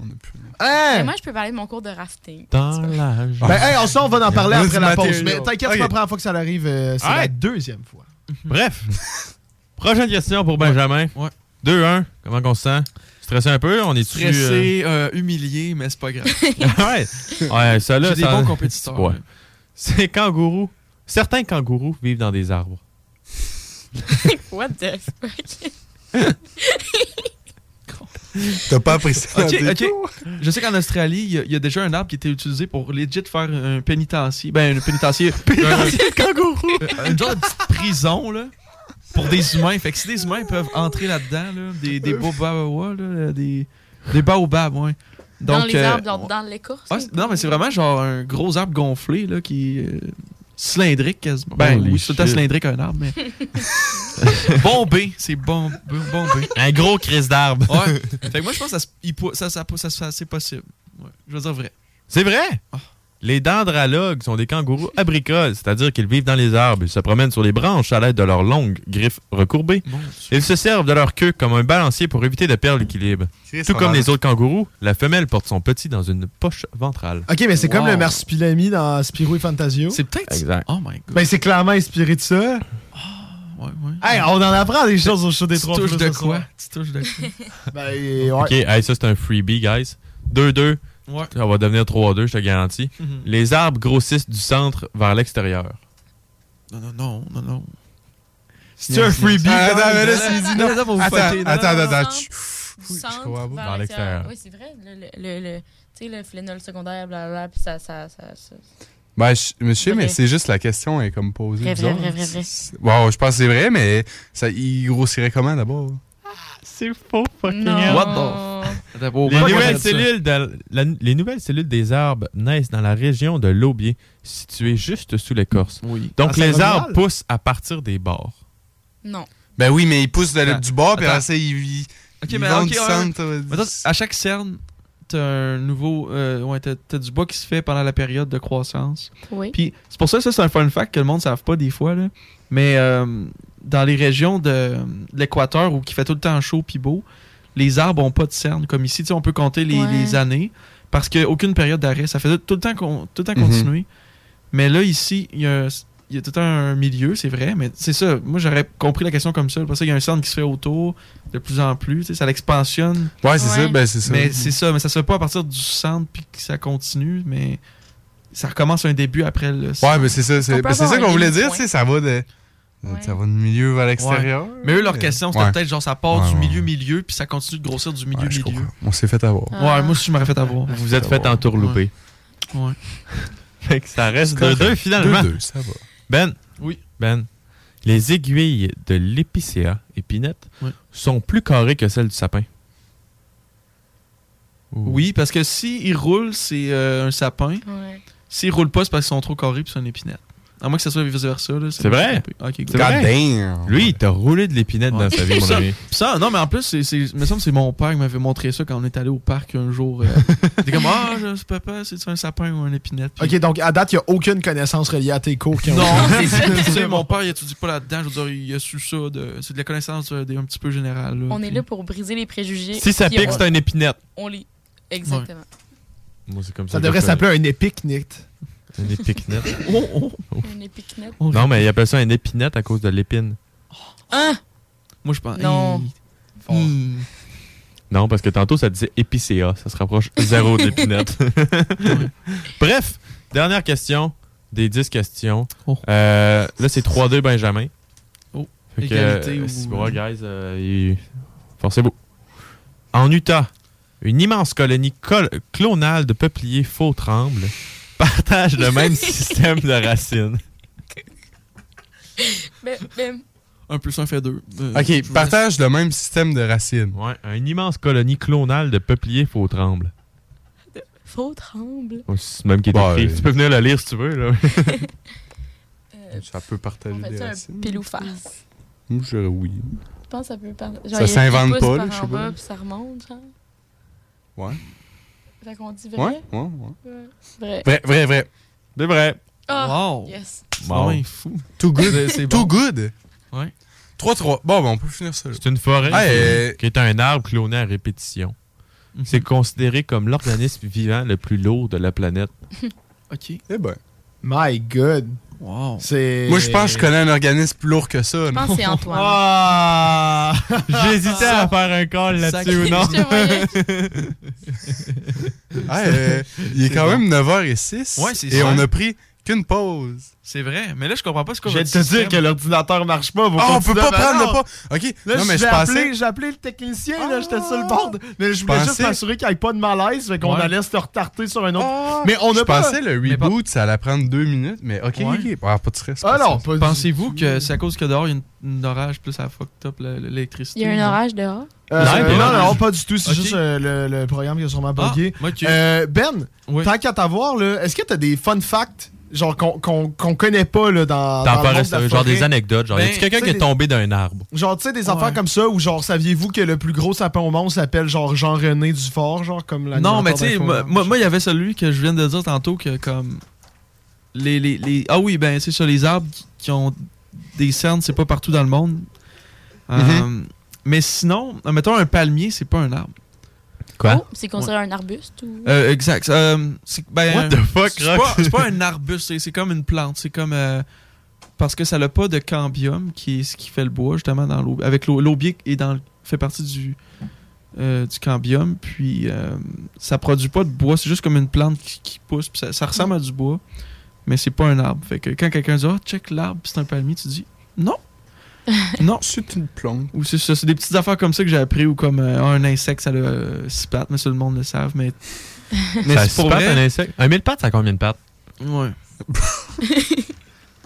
On a plus... Hein? Mais moi, je peux parler de mon cours de rafting. Dans. Ben, hey, on, ça, on va en parler après la pause. Mais t'inquiète, c'est Ok. pas la première fois que ça arrive. euh, c'est la deuxième fois. Bref. Prochaine question pour Benjamin. Ouais. 2-1. Comment on se sent? Stressé un peu? On est Stressé, euh, humilié, mais c'est pas grave. ouais. Ouais, ça là. J'ai des ça- bons compétiteurs. Ouais. là. Ces kangourous. Certains kangourous vivent dans des arbres. What the fuck? T'as pas apprécié Ok, la ok. déco? Je sais qu'en Australie, il y a- il y, a déjà un arbre qui était utilisé pour legit faire un pénitencier. Ben, un pénitencier. Pénitencier de kangourou! un, un genre de petite prison, là. Pour des humains. Fait que si des humains peuvent entrer là-dedans, là, des, des baobabs, là, des, des baobabs, ouais. dans les euh, arbres, dans, dans l'écorce. ouais, non, mais c'est vraiment genre un gros arbre gonflé, là, qui euh, cylindrique quasiment. Ben, Holy oui, c'est tout le temps shit. cylindrique un arbre, mais. bombé, c'est bon, bombé. Un gros crise d'arbre. Ouais. Fait que moi, je pense que ça, ça, ça, ça, ça- c'est possible. Ouais. Je veux dire vrai. C'est vrai? Les dendralogues sont des kangourous abricoles, c'est-à-dire qu'ils vivent dans les arbres. Ils se promènent sur les branches à l'aide de leurs longues griffes recourbées. Ils se servent de leur queue comme un balancier pour éviter de perdre l'équilibre. Tout comme les autres kangourous, la femelle porte son petit dans une poche ventrale. Ok, mais c'est comme le marsupilami dans Spirou et Fantasio. C'est peut-être. Exact. Oh my god. Ben, c'est clairement inspiré de ça. ouais, ouais. Hey, on en apprend des choses au show des Tu trois touches flots de quoi? Tu touches de quoi? Ben, ouais. Ok, hey, ça c'est un freebie, guys. 2-2. Ouais. Ça va devenir 3-2, je te garantis. Mhm. Les arbres grossissent du centre vers l'extérieur. Non, non, non, non, non. C'est un freebie. Ah, attends, mais là, s'il dit non. Attends, vous Attends, fâchez. Non, attends, non, attends. non. tu- Du je centre crois à vous. vers l'extérieur. Oui, c'est vrai. Le, le, le, le- tu sais, le phénol secondaire, blablabla, puis ça, ça, ça, ça- Ben, je, monsieur, mais c'est juste la question est comme posée. Vrai, vrai, bizarre. vrai, vrai, vrai. C'est- Wow, je pense que c'est vrai, mais ça, il grossirait comment d'abord? C'est faux, fucking Non. hell. What Les nouvelles, cellules de- la- les nouvelles cellules des arbres naissent dans la région de l'aubier, située juste sous l'écorce. Oui. Donc, Ah, les arbres poussent à partir des bords. Non. Ben oui, mais il pousse de- Attends. du bord, puis après ça, il vit. Ok, mais ok, centre, ouais. à chaque cerne, t'as un nouveau. euh, ouais, t'as, t'as du bois qui se fait pendant la période de croissance. Oui. Puis c'est pour ça, ça c'est un fun fact que le monde ne savent pas des fois. Là. Mais euh, dans les régions de, de l'équateur où qui fait tout le temps chaud puis beau, les arbres ont pas de cernes. Comme ici, on peut compter les, Ouais. les années parce qu'il n'y a aucune période d'arrêt. Ça fait tout le temps, con- tout le temps Mhm. continuer. Mais là, ici, il y a, il y a tout un milieu, c'est vrai. Mais c'est ça. Moi, j'aurais compris la question comme ça. Parce qu'il y a un cerne qui se fait autour de plus en plus. tu sais, Ça l'expansionne. Ouais, c'est ça, ben c'est ça. Mais c'est ça, mais ça se fait pas à partir du centre puis que ça continue, mais ça recommence un début après le Ouais, mais c'est ça, c'est ben, ça qu'on voulait dire, demi-point. tu sais, ça va de. Ouais. Ça va du milieu vers l'extérieur. Ouais. Mais eux, leur question, c'était Ouais. peut-être genre ça part Ouais, du ouais. milieu-milieu puis ça continue de grossir du milieu-milieu. On s'est fait avoir. Ah. Ouais, moi aussi, je m'aurais fait avoir. Vous vous êtes fait entourlouper. Ouais. Fait que ça reste C'est 2-2 correct. finalement. 2-2, ça va. Ben. Oui. Ben. Les aiguilles de l'épicéa, épinette, Ouais. sont plus carrées que celles du sapin. Oui, parce que s'ils roulent, c'est euh, un sapin. Ouais. S'ils roulent pas, c'est parce qu'ils sont trop carrés puis c'est une épinette. À moins que ça soit vice-versa. là, C'est vrai? Ok, C'est good. God vrai? damn. Lui, il t'a roulé de l'épinette Ouais. dans sa vie, mon ça, ami. ça, non, mais en plus, c'est, me semble que c'est mon père qui m'avait montré ça quand on est allé au parc un jour. euh. il était comme, ah, je sais papa, c'est un sapin ou un épinette. Puis- Ok, donc à date, il n'y a aucune connaissance reliée à tes cours qui ont Non, c'est ça. Tu sais, mon père, il étudie pas là-dedans. Je veux dire, il a su ça. De, c'est de la connaissance euh, des- un petit peu générale. là. On est là pour briser les préjugés. Si ça pique, c'est une épinette. On lit. Exactement. Moi, c'est comme ça. Ça devrait s'appeler un épic, Nick. Une épinette. Oh, oh. Une épicnette. Non, mais il appelle ça une épinette à cause de l'épine. Hein? Moi, je pense. Non. Hi. Non, parce que tantôt, ça disait épicéa. Ça se rapproche zéro d'épinette. Bref, dernière question des 10 questions. Oh. Euh, là, c'est 3-2 Benjamin. Oh. Fait que, Égalité euh, ou- si bon, guys, euh, il- forcez-vous. En Utah, une immense colonie col- clonale de peupliers faux tremble partage le même système de racines. Ben, ben, Un plus un fait deux. Euh, Ok, vous partage le même système de racines. Ouais, une immense colonie clonale de peupliers faux tremble. faux tremble. C'est même qui est Bah, écrit. euh, Tu peux venir le lire si tu veux. Là. Euh, Ça peut partager des ça un racines. pile ou face. Moi, je dirais oui. Je pense que ça peut parler. Ça s'invente pas, là, je sais pas. Bas, puis ça remonte, genre. Ouais. Fait qu'on dit Ouais, vrai. ouais, ouais. Ouais. Vrai. Vrai, vrai, vrai. C'est vrai. Ah, Wow. yes. Bon. Ouais, fou. Too good. C'est- Too bon. good. Ouais. 3-3. Bon, ben, on peut finir ça. là. C'est une forêt Ah, qui- euh, qui est un arbre cloné à répétition. Mhm. C'est considéré comme l'organisme vivant le plus lourd de la planète. Ok. Eh ben. My God. Wow. Moi, je pense que je connais un organisme plus lourd que ça. Je pense que c'est Antoine. Ah! J'hésitais à faire un call là-dessus ou non? Ah, euh, il est quand bon. même 9h06. Ouais, c'est Et ça. on a pris qu'une pause. C'est vrai. Mais là, je comprends pas ce qu'on Je viens de te dire que l'ordinateur marche pas. Ah, on peut pas prendre le pas. Ok, Là, non, mais je je vais pensais. appeler, j'ai appelé le technicien, là, j'étais sur le bord. de- Mais je voulais juste m'assurer qu'il n'y ait pas de malaise, fait qu'on Ouais. allait se retarder sur un autre. Ah, mais on je a pas. pensais le pas- reboot, ça allait prendre deux minutes, mais ok, Ouais. ok. Ah, pas de stress. Ah du- Pensez-vous que c'est à cause que dehors, il y a une, une orage, plus ça fucked up le- l'électricité? Il y a un orage dehors? Euh, Non, euh, mais non, je- pas du tout. C'est juste euh, le, le programme qui a sûrement Ah, bugué. ok. Euh, ben, Ouais. tant qu'à t'avoir, là, est-ce que t'as des fun facts genre qu'on qu'on connaît pas là, dans, dans le ça, genre des anecdotes. Genre, Ben, y a quelqu'un tu qui sais, est tombé d'un arbre? Genre, tu sais, des Ouais. affaires comme ça, où genre, saviez-vous que le plus gros sapin au monde s'appelle genre Jean-René Dufort, genre comme la Non, mais tu sais, moi, il y avait celui que je viens de dire tantôt que comme. Les, les, les- Ah oui, ben c'est ça, les arbres qui, ont des cernes, c'est pas partout dans le monde. Euh, Mm-hmm. mais sinon, euh, mettons un palmier, c'est pas un arbre. Quoi? Oh, c'est considéré un arbuste ou? Euh, exact. Euh, c'est ben, What the fuck, c'est pas, c'est pas un arbuste, c'est- c'est comme une plante. C'est comme. euh, parce que ça n'a pas de cambium, qui est ce qui fait le bois, justement, dans l'eau. Avec l'eau- l'aubier est dans, fait partie du, euh, du cambium, puis euh, ça produit pas de bois, c'est juste comme une plante qui, qui pousse, puis ça, ça ressemble à du bois, mais c'est pas un arbre. Fait que quand quelqu'un dit, oh, check l'arbre, c'est un palmier, tu dis, non. non. C'est une plante. Ou c'est ça, c'est des petites affaires comme ça que j'ai appris, ou comme euh, un insecte, ça a euh, six pattes, mais ça, le monde le savent, mais. mais Ça c'est pour se patte, vrai. un insecte? Un mille pattes, ça a combien de pattes? Ouais.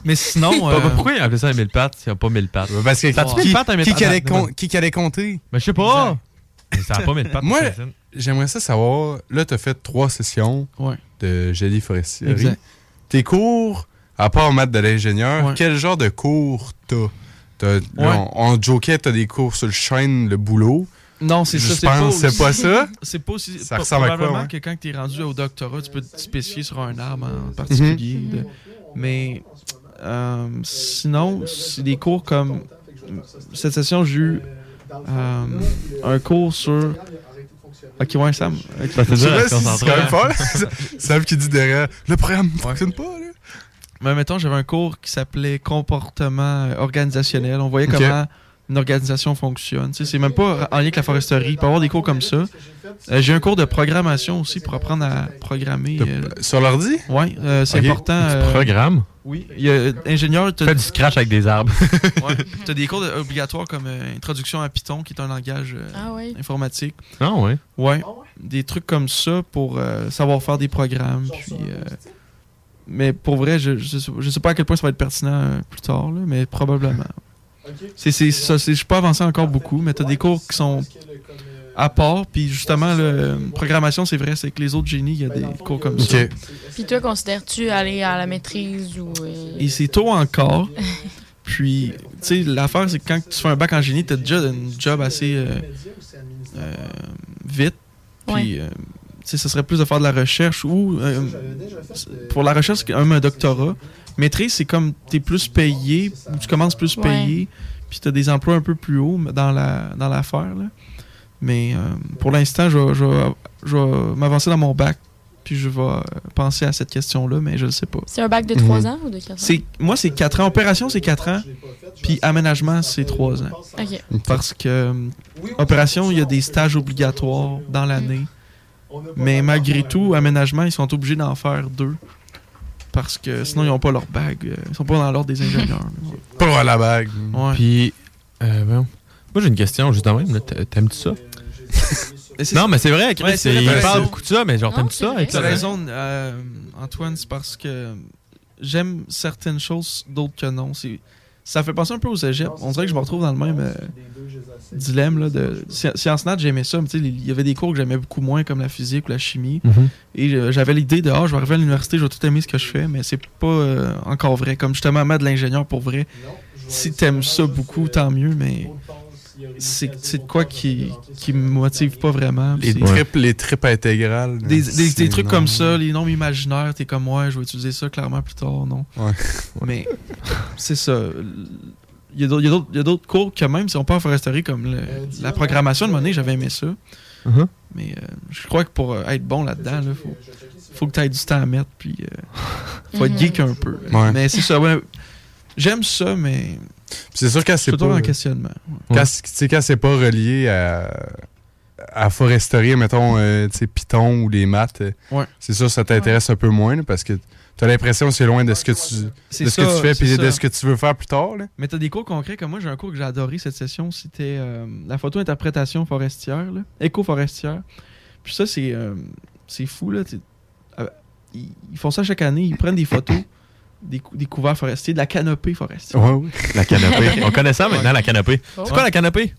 Mais sinon. Euh, Pourquoi ils appellent ça un mille pattes s'il n'y a pas mille pattes? Parce que Ça a-tu qui, mille pattes, un mille qui pattes? allait qui allait compter? Mais je sais pas. Mais ça n'a pas mille pattes. Moi, j'aimerais ça savoir. Là, tu as fait trois sessions Ouais. de génie forestier. Exact. Tes cours, à part maths de l'ingénieur, quel genre de cours t'as? Ouais. on, on jokait, t'as des cours sur le chaîne, le boulot. Non, c'est ça. Je pense que c'est pas ça. C'est pas aussi. Ça ressemble à quoi, ouais? que quand tu es rendu au doctorat, tu peux te spécifier sur un arbre en particulier. Mhm. de- Mais euh, sinon, c'est des cours comme. Cette session, j'ai eu euh, un cours sur. Ok, ouais, Sam. ok. Je sais pas si c'est quand même fort. Sam qui dit derrière, le programme ne fonctionne pas. Là. Mais mettons, j'avais un cours qui s'appelait comportement euh, organisationnel. On voyait comment une organisation fonctionne. C'est même pas en lien avec la foresterie. Il peut y avoir des cours comme ça. Euh, J'ai un cours de programmation aussi pour apprendre à programmer. euh, Sur l'ordi? Oui, c'est important. Tu euh, programmes? Oui. Il y a ingénieur. Fais du scratch avec des arbres. Tu as des cours de- obligatoires comme euh, Introduction à Python, qui est un langage euh, Ah ouais. informatique. Ah ouais? Ouais. Des trucs comme ça pour euh, savoir faire des programmes. Puis, euh, mais pour vrai, je, je, sais, je sais pas à quel point ça va être pertinent euh, plus tard, là, mais probablement. C'est c'est ça. c'est- Je suis pas avancé encore beaucoup, mais tu as des cours qui sont à part. Puis justement, le programmation, c'est vrai, c'est que les autres génies, il y a des cours comme ça. Puis toi, considères-tu aller à la maîtrise ou. euh, Et c'est tôt encore. Puis, tu sais, l'affaire, c'est que quand tu fais un bac en génie, tu as déjà un job assez euh, euh, vite. Puis, Ouais. Euh, sais, ça serait plus de faire de la recherche ou. euh, pour la recherche, un doctorat. Maîtrise, c'est comme tu es plus payé, ou tu commences plus Ouais. payé, puis tu as des emplois un peu plus hauts dans la dans l'affaire. là. Mais euh, pour l'instant, je vais- je vais- je vais m'avancer dans mon bac, puis je vais euh, penser à cette question-là, mais je ne sais pas. C'est un bac de 3 ans ou de 4 ans? C'est moi c'est 4 ans opération c'est 4 ans puis aménagement c'est 3 ans. Parce que euh, opération il y a des stages obligatoires dans l'année. Mais malgré tout aménagement ils sont obligés d'en faire deux parce que sinon ils n'ont pas leur bague, euh, ils sont pas dans l'ordre des ingénieurs. Pas la bague. Ouais. Puis, euh, moi j'ai une question juste en même. T'aimes-tu ça? non, mais c'est vrai, Chris, Ouais, il parle beaucoup de ça, mais genre, t'aimes-tu ça? T'as raison, euh, Antoine, c'est parce que j'aime certaines choses, d'autres que non. C'est- Ça fait penser un peu aux cégep. On dirait que je me retrouve dans le même euh, dilemme. Là, de... Sci- Sciences nat, j'aimais ça, mais tu sais, il y avait des cours que j'aimais beaucoup moins, comme la physique ou la chimie. Mhm. Et euh, j'avais l'idée de, ah, je vais arriver à l'université, je vais tout aimer ce que je fais, mais c'est pas euh, encore vrai. Comme justement, mettre de l'ingénieur pour vrai. Si t'aimes ça beaucoup, tant mieux, mais c'est de quoi qui, qui me motive pas vraiment. Les tripes, les tripes intégrales. des, des- trucs non. comme ça, les noms imaginaires, t'es comme ouais, je vais utiliser ça clairement plus tard, non? Ouais. Mais c'est ça. Il y a d'autres- cours que même si on peut en foresterie comme le- la programmation de monnaie, j'avais aimé ça. Mhm. Mais euh, je crois que pour euh, être bon là-dedans, il faut, faut que tu aies du temps à mettre, puis euh, faut être Mhm. geek un peu. Ouais. Mais c'est ça, ouais. J'aime ça, mais. C'est sûr quand c'est toujours pas. en questionnement. Quand, c'est- tu sais, quand c'est pas relié à, à foresterie, mettons, euh, tu sais, Python ou les maths, euh, Ouais. c'est sûr ça t'intéresse un peu moins là, parce que t'as l'impression que c'est loin de ce que tu, de ce que tu fais puis de ce que tu veux faire plus tard. Là. Mais t'as des cours concrets, comme moi, j'ai un cours que j'ai adoré cette session, c'était euh, la photo-interprétation forestière, éco-forestière. Puis ça, c'est euh, c'est fou, là. euh, ils font ça chaque année, ils prennent des photos des, cou- des couverts forestiers, de la canopée forestière. Ouais, ouais. La canopée. On connaît ça maintenant, la canopée. Oh. C'est quoi la canopée?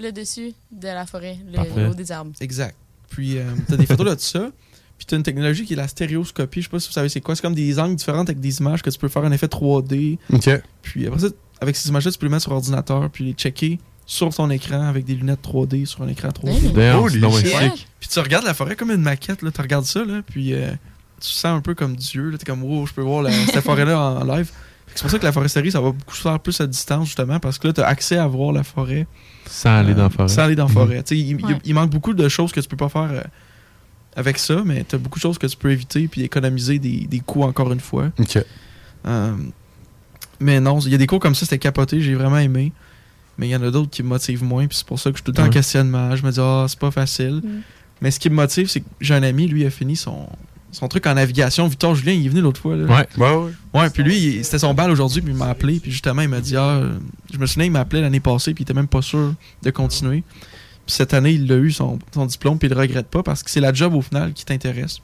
Le dessus de la forêt, le haut des arbres. Exact. Puis euh, t'as des photos là de ça. Puis t'as une technologie qui est la stéréoscopie. Je sais pas si vous savez c'est quoi. C'est comme des angles différents avec des images que tu peux faire un effet 3D. OK. Puis après ça, avec ces images-là, tu peux les mettre sur ordinateur puis les checker sur ton écran avec des lunettes 3D sur un écran 3D. Damn, Holy c'est donc bien shit. sick. Puis tu regardes la forêt comme une maquette, là. Tu regardes ça, là. Puis euh, tu te sens un peu comme Dieu, là. T'es comme, wow, je peux voir la- cette forêt-là en live. C'est pour ça que la foresterie, ça va beaucoup se faire plus à distance, justement, parce que là, tu as accès à voir la forêt. Sans aller dans la euh, forêt. Sans aller dans la Mhm. forêt. Tu sais, Il, il- Ouais. il manque beaucoup de choses que tu peux pas faire euh, avec ça, mais tu as beaucoup de choses que tu peux éviter puis économiser des, des coûts, encore une fois. OK. Euh, mais non, il y a des cours comme ça, c'était capoté, j'ai vraiment aimé. Mais il y en a d'autres qui me motivent moins, puis c'est pour ça que je suis tout le temps en questionnement. Je me dis, ah, c'est pas facile. Mm. Mais ce qui me motive, c'est que j'ai un ami, lui, il a fini son, son truc en navigation. Victor Julien, il est venu l'autre fois. Là. Ouais. Ouais, ouais. Ouais, puis lui, c'était son bal aujourd'hui, puis il m'a appelé, puis justement, il m'a dit, ah, je me souviens, il m'a appelé l'année passée, puis il était même pas sûr de continuer. Puis cette année, il a eu son, son diplôme, puis il le regrette pas, parce que c'est la job au final qui t'intéresse.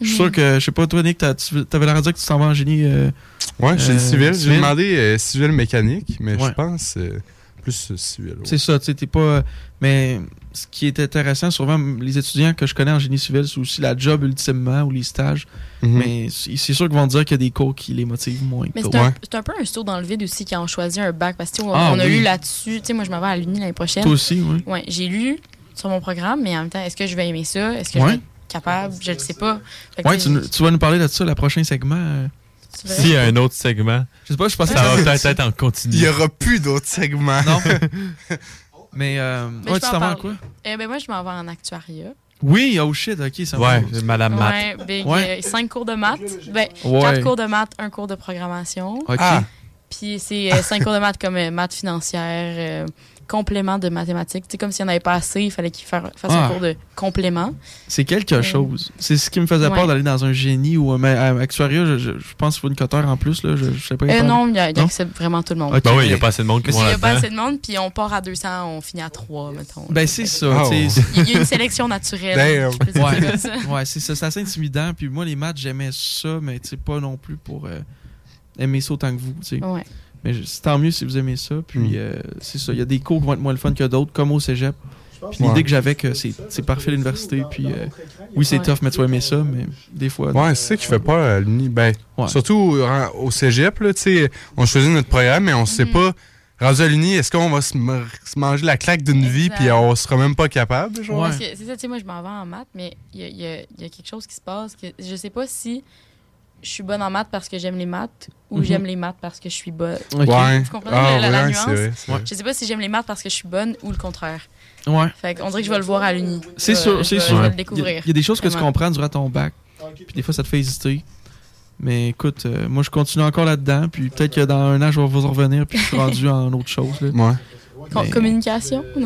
Je suis sûr que, je sais pas, toi, Nick, tu avais l'air de dire que tu t'en vas en génie. euh, Ouais, j'ai euh, civil. J'ai demandé euh, civil mécanique, mais Ouais. je pense euh, plus civil. ouais. C'est ça, tu sais, t'es pas. Mais ce qui est intéressant, souvent, les étudiants que je connais en génie civil, c'est aussi la job ultimement ou les stages. Mhm. Mais c'est sûr qu'ils vont dire qu'il y a des cours qui les motivent moins. Mais que c'est un, d'autres. c'est un peu un saut dans le vide aussi quand on choisit un bac. Parce que on, Ah, on a oui. lu là-dessus. Tu sais, moi, je m'en vais à l'Uni l'année prochaine. Toi aussi, oui. Ouais, j'ai lu sur mon programme, mais en même temps, est-ce que je vais aimer ça? Est-ce que je Ouais. vais être capable? Je ne sais pas. Là, tu, vas nous parler de ça, le prochain segment. euh. S'il y a un autre segment, Je sais pas, je pensais ça que va ça- peut-être être en continu. Il y aura plus d'autres segments. Non. Mais, euh, Mais ouais, tu en t'en vas à parler. quoi? Eh ben moi, je m'en vais en actuariat. Oui, oh shit, ok, ça Ouais, va. Madame Matt. Ouais, big, Ouais. euh, cinq cours de maths. Ben, Ouais. quatre cours de maths, un cours de programmation. Ok. Ah. Puis c'est euh, cinq cours de maths comme euh, maths financière, euh, complément de mathématiques. C'est comme s'il n'y en avait pas assez, il fallait qu'il fa- fasse Ah. un cours de complément. C'est quelque Euh, chose. C'est ce qui me faisait ouais. peur d'aller dans un génie ou un à actuariat. Je, je- je pense qu'il faut une coteur en plus. Là, je, je sais pas. Euh, non, il y a, il y a Non? accepte vraiment tout le monde. Ok. Ben oui, il n'y a pas assez de monde qui Il n'y a pas assez de monde, puis on part à 200, on finit à 3, mettons. Ben, c'est ça. Oh. Il y a une sélection naturelle. Damn. Ouais, comme ça. ouais c'est ça. C'est assez intimidant. Puis moi, les maths, j'aimais ça, mais pas non plus pour euh, aimer ça autant que vous. tu sais. Ouais. Mais je- c'est tant mieux si vous aimez ça. Puis Mm. euh, c'est ça. Il y a des cours qui vont être moins le fun que d'autres, comme au cégep. Puis Ouais. l'idée que j'avais que c'est c'est parfait l'université. Puis euh, oui, c'est Ouais. tough, mais tu vas aimer ça. Mais des fois. Ouais, c'est ça qui fait peur à l'uni. Ben, Ouais. surtout au, au cégep, là, tu sais, on choisit notre programme, mais on sait Mhm. pas. Rendu à l'uni, est-ce qu'on va se, manger la claque d'une vie puis on sera même pas capable, genre? Ouais. Parce que c'est ça, tu sais, moi, je m'en vais en maths, mais il y y a quelque chose qui se passe que je sais pas si je suis bonne en maths parce que j'aime les maths ou Mhm. j'aime les maths parce que je suis bonne. Ok. Ouais. Vous comprenez Ah, la, la- la ouais, nuance? c'est vrai, vrai. Je sais pas si j'aime les maths parce que je suis bonne ou le contraire. Ouais. Fait qu'on dirait que je vais le voir à l'uni. C'est sûr, c'est sûr. Je vais le Il y, a, découvrir. il y a des choses que tu comprends durant ton bac. Puis des fois, ça te fait hésiter. Mais écoute, euh, moi, je continue encore là-dedans. Puis peut-être que dans un an, je vais vous en revenir. Puis je suis rendu en autre chose. là. Ouais. Mais- Communication? Non,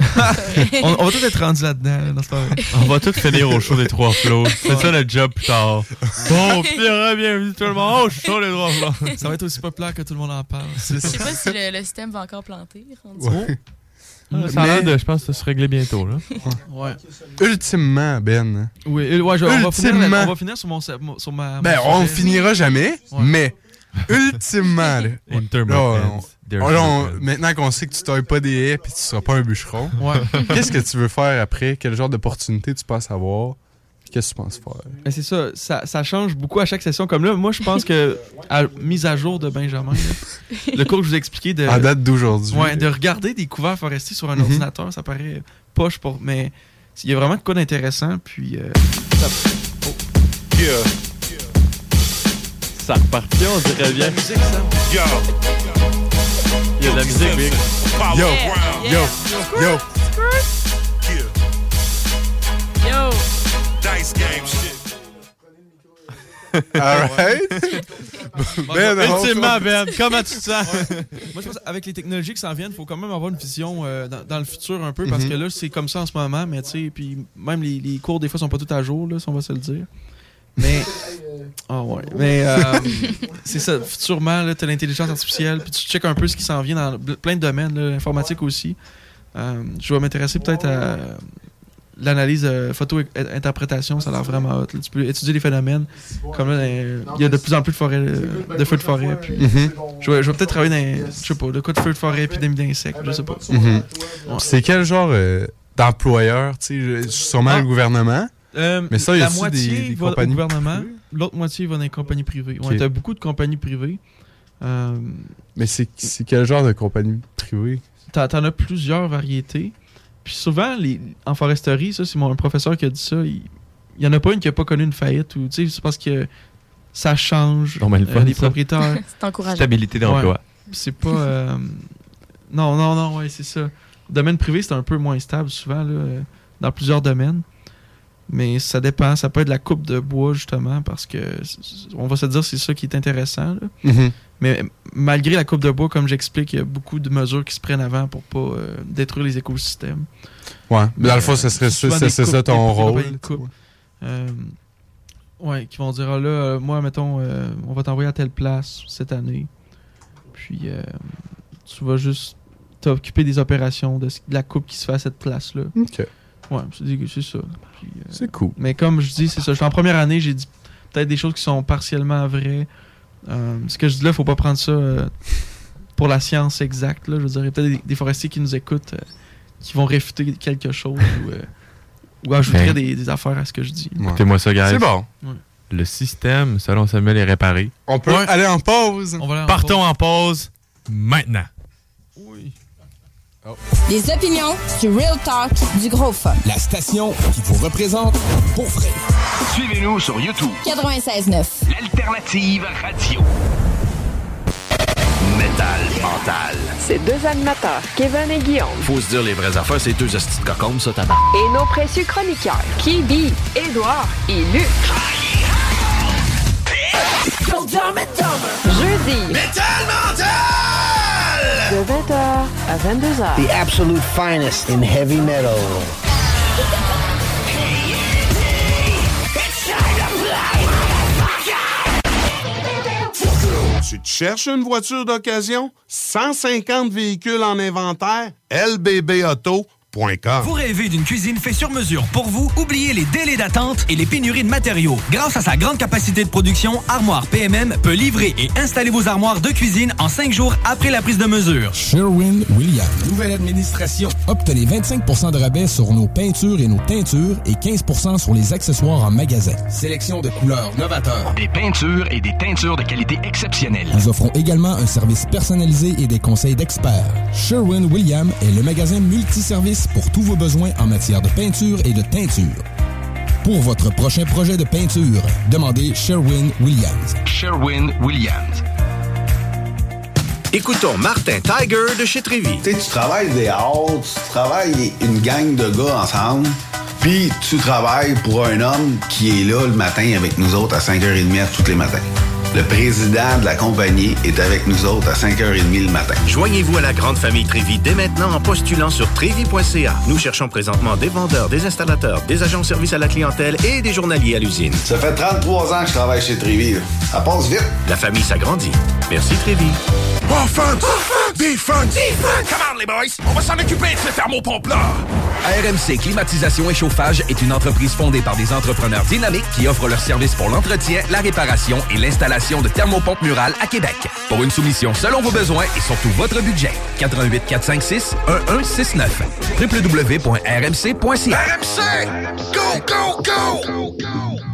on, on va tous être rendus là-dedans. là, dans ce temps-là. On va tous finir au show des trois flots. C'est ça le job plus tard. Bon, Pierre, bienvenue tout le monde. Oh, show des trois flots. ça va être aussi populaire que tout le monde en parle. Je sais pas si le, le système va encore planter. Ouais. Ah, Ça a l'air de, je pense, que ça se régler bientôt. Là. Ouais. Ultimement, Ben. Oui, euh, ouais, je- on, va finir, on va finir sur, mon, sur ma. Ben, mon on finira jamais, Ouais. mais ultimement, là, Intermittent. Là, on- There's on- là, on- no end. maintenant qu'on sait que tu tailles pas des haies puis tu seras pas un bûcheron, Ouais. qu'est-ce que tu veux faire après? Quel genre d'opportunité tu penses avoir? Qu'est-ce que tu penses faire? C'est ça, ça, ça change beaucoup à chaque session. Comme là, moi, je pense que, à mise à jour de Benjamin, là, le cours que je vous ai expliqué de. En date d'aujourd'hui. Ouais, de regarder des couverts forestiers sur un Mhm. ordinateur, ça paraît poche pour. Mais il y a vraiment de quoi d'intéressant. Puis. euh, ça- Ça repartit, on dirait bien. la musique, ça. Yo, Il y a de la musique, Big. Yo, yo, yo. Yo! dice game shit. Alright. ben, non, Ultimement, Ben, comment tu te sens? Moi, je pense avec les technologies qui s'en viennent, il faut quand même avoir une vision euh, dans, dans le futur un peu, parce Mhm. que là, c'est comme ça en ce moment, mais tu sais, puis même les, les cours, des fois, sont pas tout à jour, là, si on va se le dire. Mais. Ah ouais. Mais euh, c'est ça, futurement, là, t'as l'intelligence artificielle, puis tu checkes un peu ce qui s'en vient dans plein de domaines, là, l'informatique aussi. Euh, je vais m'intéresser peut-être à l'analyse euh, photo-interprétation, ça a l'air vraiment hot. là. Tu peux étudier les phénomènes. Comme là, il y a de plus en plus de forêts, euh, de feux de forêt. Puis Mhm. je vais, je vais peut-être travailler dans, je sais pas, de quoi de feux de forêt, épidémie d'insectes, je sais pas. Ouais. C'est quel genre euh, d'employeur? tu sais, Sûrement Ah. le gouvernement? Euh, Mais ça, y la a-tu moitié des- des va compagnies au gouvernement, l'autre moitié va dans les compagnies privées. Ouais, Ok. t'as beaucoup de compagnies privées. Euh, Mais c'est quel genre de compagnie privée? T'en as plusieurs variétés. Puis souvent, les, en foresterie, ça, c'est mon un professeur qui a dit ça. Il, il y en a pas une qui a pas connu une faillite ou tu sais, c'est parce que ça change. Non, mais le euh, fun, les ça. propriétaires. C'est encourageant. Stabilité d'emploi. Ouais. C'est pas. euh, Non, non, non, ouais, c'est ça. Le domaine privé, c'est un peu moins stable souvent, là, dans plusieurs domaines. Mais ça dépend. Ça peut être la coupe de bois, justement, parce que on va se dire c'est ça qui est intéressant. là. Mhm. Mais malgré la coupe de bois, comme j'explique, il y a beaucoup de mesures qui se prennent avant pour pas euh, détruire les écosystèmes. Ouais. Mais dans le euh, fond, ce serait c'est ça ton rôle. Euh, ouais, qui vont dire ah là, euh, moi, mettons, on va t'envoyer à telle place cette année. Puis euh, tu vas juste t'occuper des opérations de, de la coupe qui se fait à cette place-là. Ok. Ouais, c'est c'est ça. Puis, euh, C'est cool. mais comme je dis, c'est ça. J'étais en première année, j'ai dit peut-être des choses qui sont partiellement vraies. Euh, ce que je dis là, faut pas prendre ça euh, pour la science exacte. Là. Je veux dire, il y a peut-être des, des forestiers qui nous écoutent euh, qui vont réfuter quelque chose ou, euh, ou ajouteraient Ben. des, des affaires à ce que je dis. Écoutez-moi ça, guys. C'est bon. Ouais. Le système, selon Samuel, est réparé. On peut aller en pause. On va aller en Partons en pause maintenant. Des opinions, du real talk, du gros fun. La station qui vous représente pour vrai. Suivez-nous sur YouTube. 96.9. L'alternative radio. Métal mental. Ces deux animateurs, Kevin et Guillaume, Faut se dire les vraies affaires, c'est deux hosties de cocombes, ça, tabac. et nos précieux chroniqueurs, Kibi, Édouard et Luc. Jeudi. De 20h à 22h. The absolute finest in heavy metal. Tu te cherches une voiture d'occasion? 150 véhicules en inventaire? lbbauto.com Vous rêvez d'une cuisine faite sur mesure pour vous? Oubliez les délais d'attente et les pénuries de matériaux. Grâce à sa grande capacité de production, Armoire PMM peut livrer et installer vos armoires de cuisine en cinq jours après la prise de mesure. Sherwin Williams. Nouvelle administration. Obtenez 25% de rabais sur nos peintures et nos teintures et 15% sur les accessoires en magasin. Sélection de couleurs novateurs. Des peintures et des teintures de qualité exceptionnelle. Nous offrons également un service personnalisé et des conseils d'experts. Sherwin Williams est le magasin multiservice pour tous vos besoins en matière de peinture et de teinture. Pour votre prochain projet de peinture, demandez Sherwin Williams. Sherwin Williams. Écoutons Martin Tiger de chez Trévy. Tu sais, tu travailles des heures, tu travailles une gang de gars ensemble, puis tu travailles pour un homme qui est là le matin avec nous autres à 5h30 tous les matins. Le président de la compagnie est avec nous autres à 5h30 le matin. Joignez-vous à la grande famille Trévi dès maintenant en postulant sur trévi.ca. Nous cherchons présentement des vendeurs, des installateurs, des agents de service à la clientèle et des journaliers à l'usine. Ça fait 33 ans que je travaille chez Trévi. Ça passe vite. La famille s'agrandit. Merci Trévi. Offense! Defense! Come on, les boys! On va s'en occuper de ce thermopompe-là! RMC Climatisation et Chauffage est une entreprise fondée par des entrepreneurs dynamiques qui offrent leurs services pour l'entretien, la réparation et l'installation de thermopompes murales à Québec. Pour une soumission selon vos besoins et surtout votre budget, 88 456 1169 www.rmc.ca RMC! Go, go, go!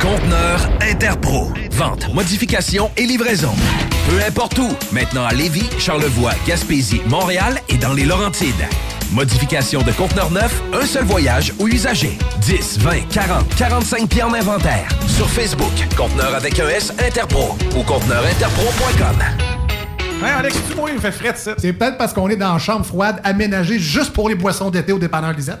Conteneur Interpro. Vente, modification et livraison. Peu importe où. Maintenant à Lévis, Charlevoix, Gaspésie, Montréal et dans les Laurentides. Modification de conteneur neuf, un seul voyage ou usager. 10, 20, 40, 45 pieds en inventaire. Sur Facebook, conteneur avec un S Interpro ou conteneurinterpro.com. Hey Alex, tu moi, il me fait fret, ça. C'est peut-être parce qu'on est dans une chambre froide aménagée juste pour les boissons d'été au dépanneur Lisette.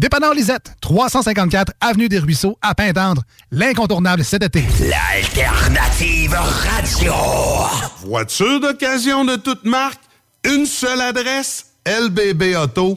Dépanneur Lisette, 354 Avenue des Ruisseaux, à Pintendre. L'incontournable cet été. L'alternative radio! Voiture d'occasion de toute marque, une seule adresse, lbbauto.com.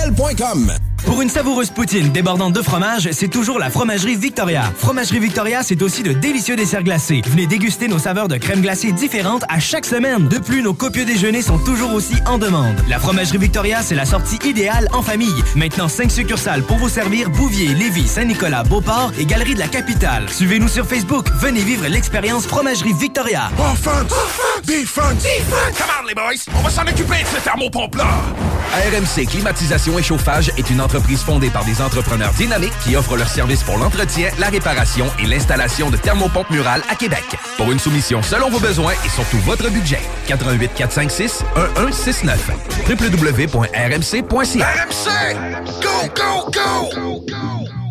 groupedbl.com. Pour une savoureuse poutine débordante de fromage, c'est toujours la Fromagerie Victoria. Fromagerie Victoria, c'est aussi de délicieux desserts glacés. Venez déguster nos saveurs de crème glacée différentes à chaque semaine. De plus, nos copieux déjeuners sont toujours aussi en demande. La Fromagerie Victoria, c'est la sortie idéale en famille. Maintenant, 5 succursales pour vous servir Bouvier, Lévis, Saint-Nicolas, Beauport et Galerie de la Capitale. Suivez-nous sur Facebook. Venez vivre l'expérience Fromagerie Victoria. Offense! Defense! Defense! Come on, les boys! On va s'en occuper de ce thermopompe-là! RMC Climatisation et Chauffage est une entreprise fondée par des entrepreneurs dynamiques qui offrent leurs services pour l'entretien, la réparation et l'installation de thermopompes murales à Québec. Pour une soumission selon vos besoins et surtout votre budget, 88 456 1169 www.rmc.ca RMC! Go, go, go!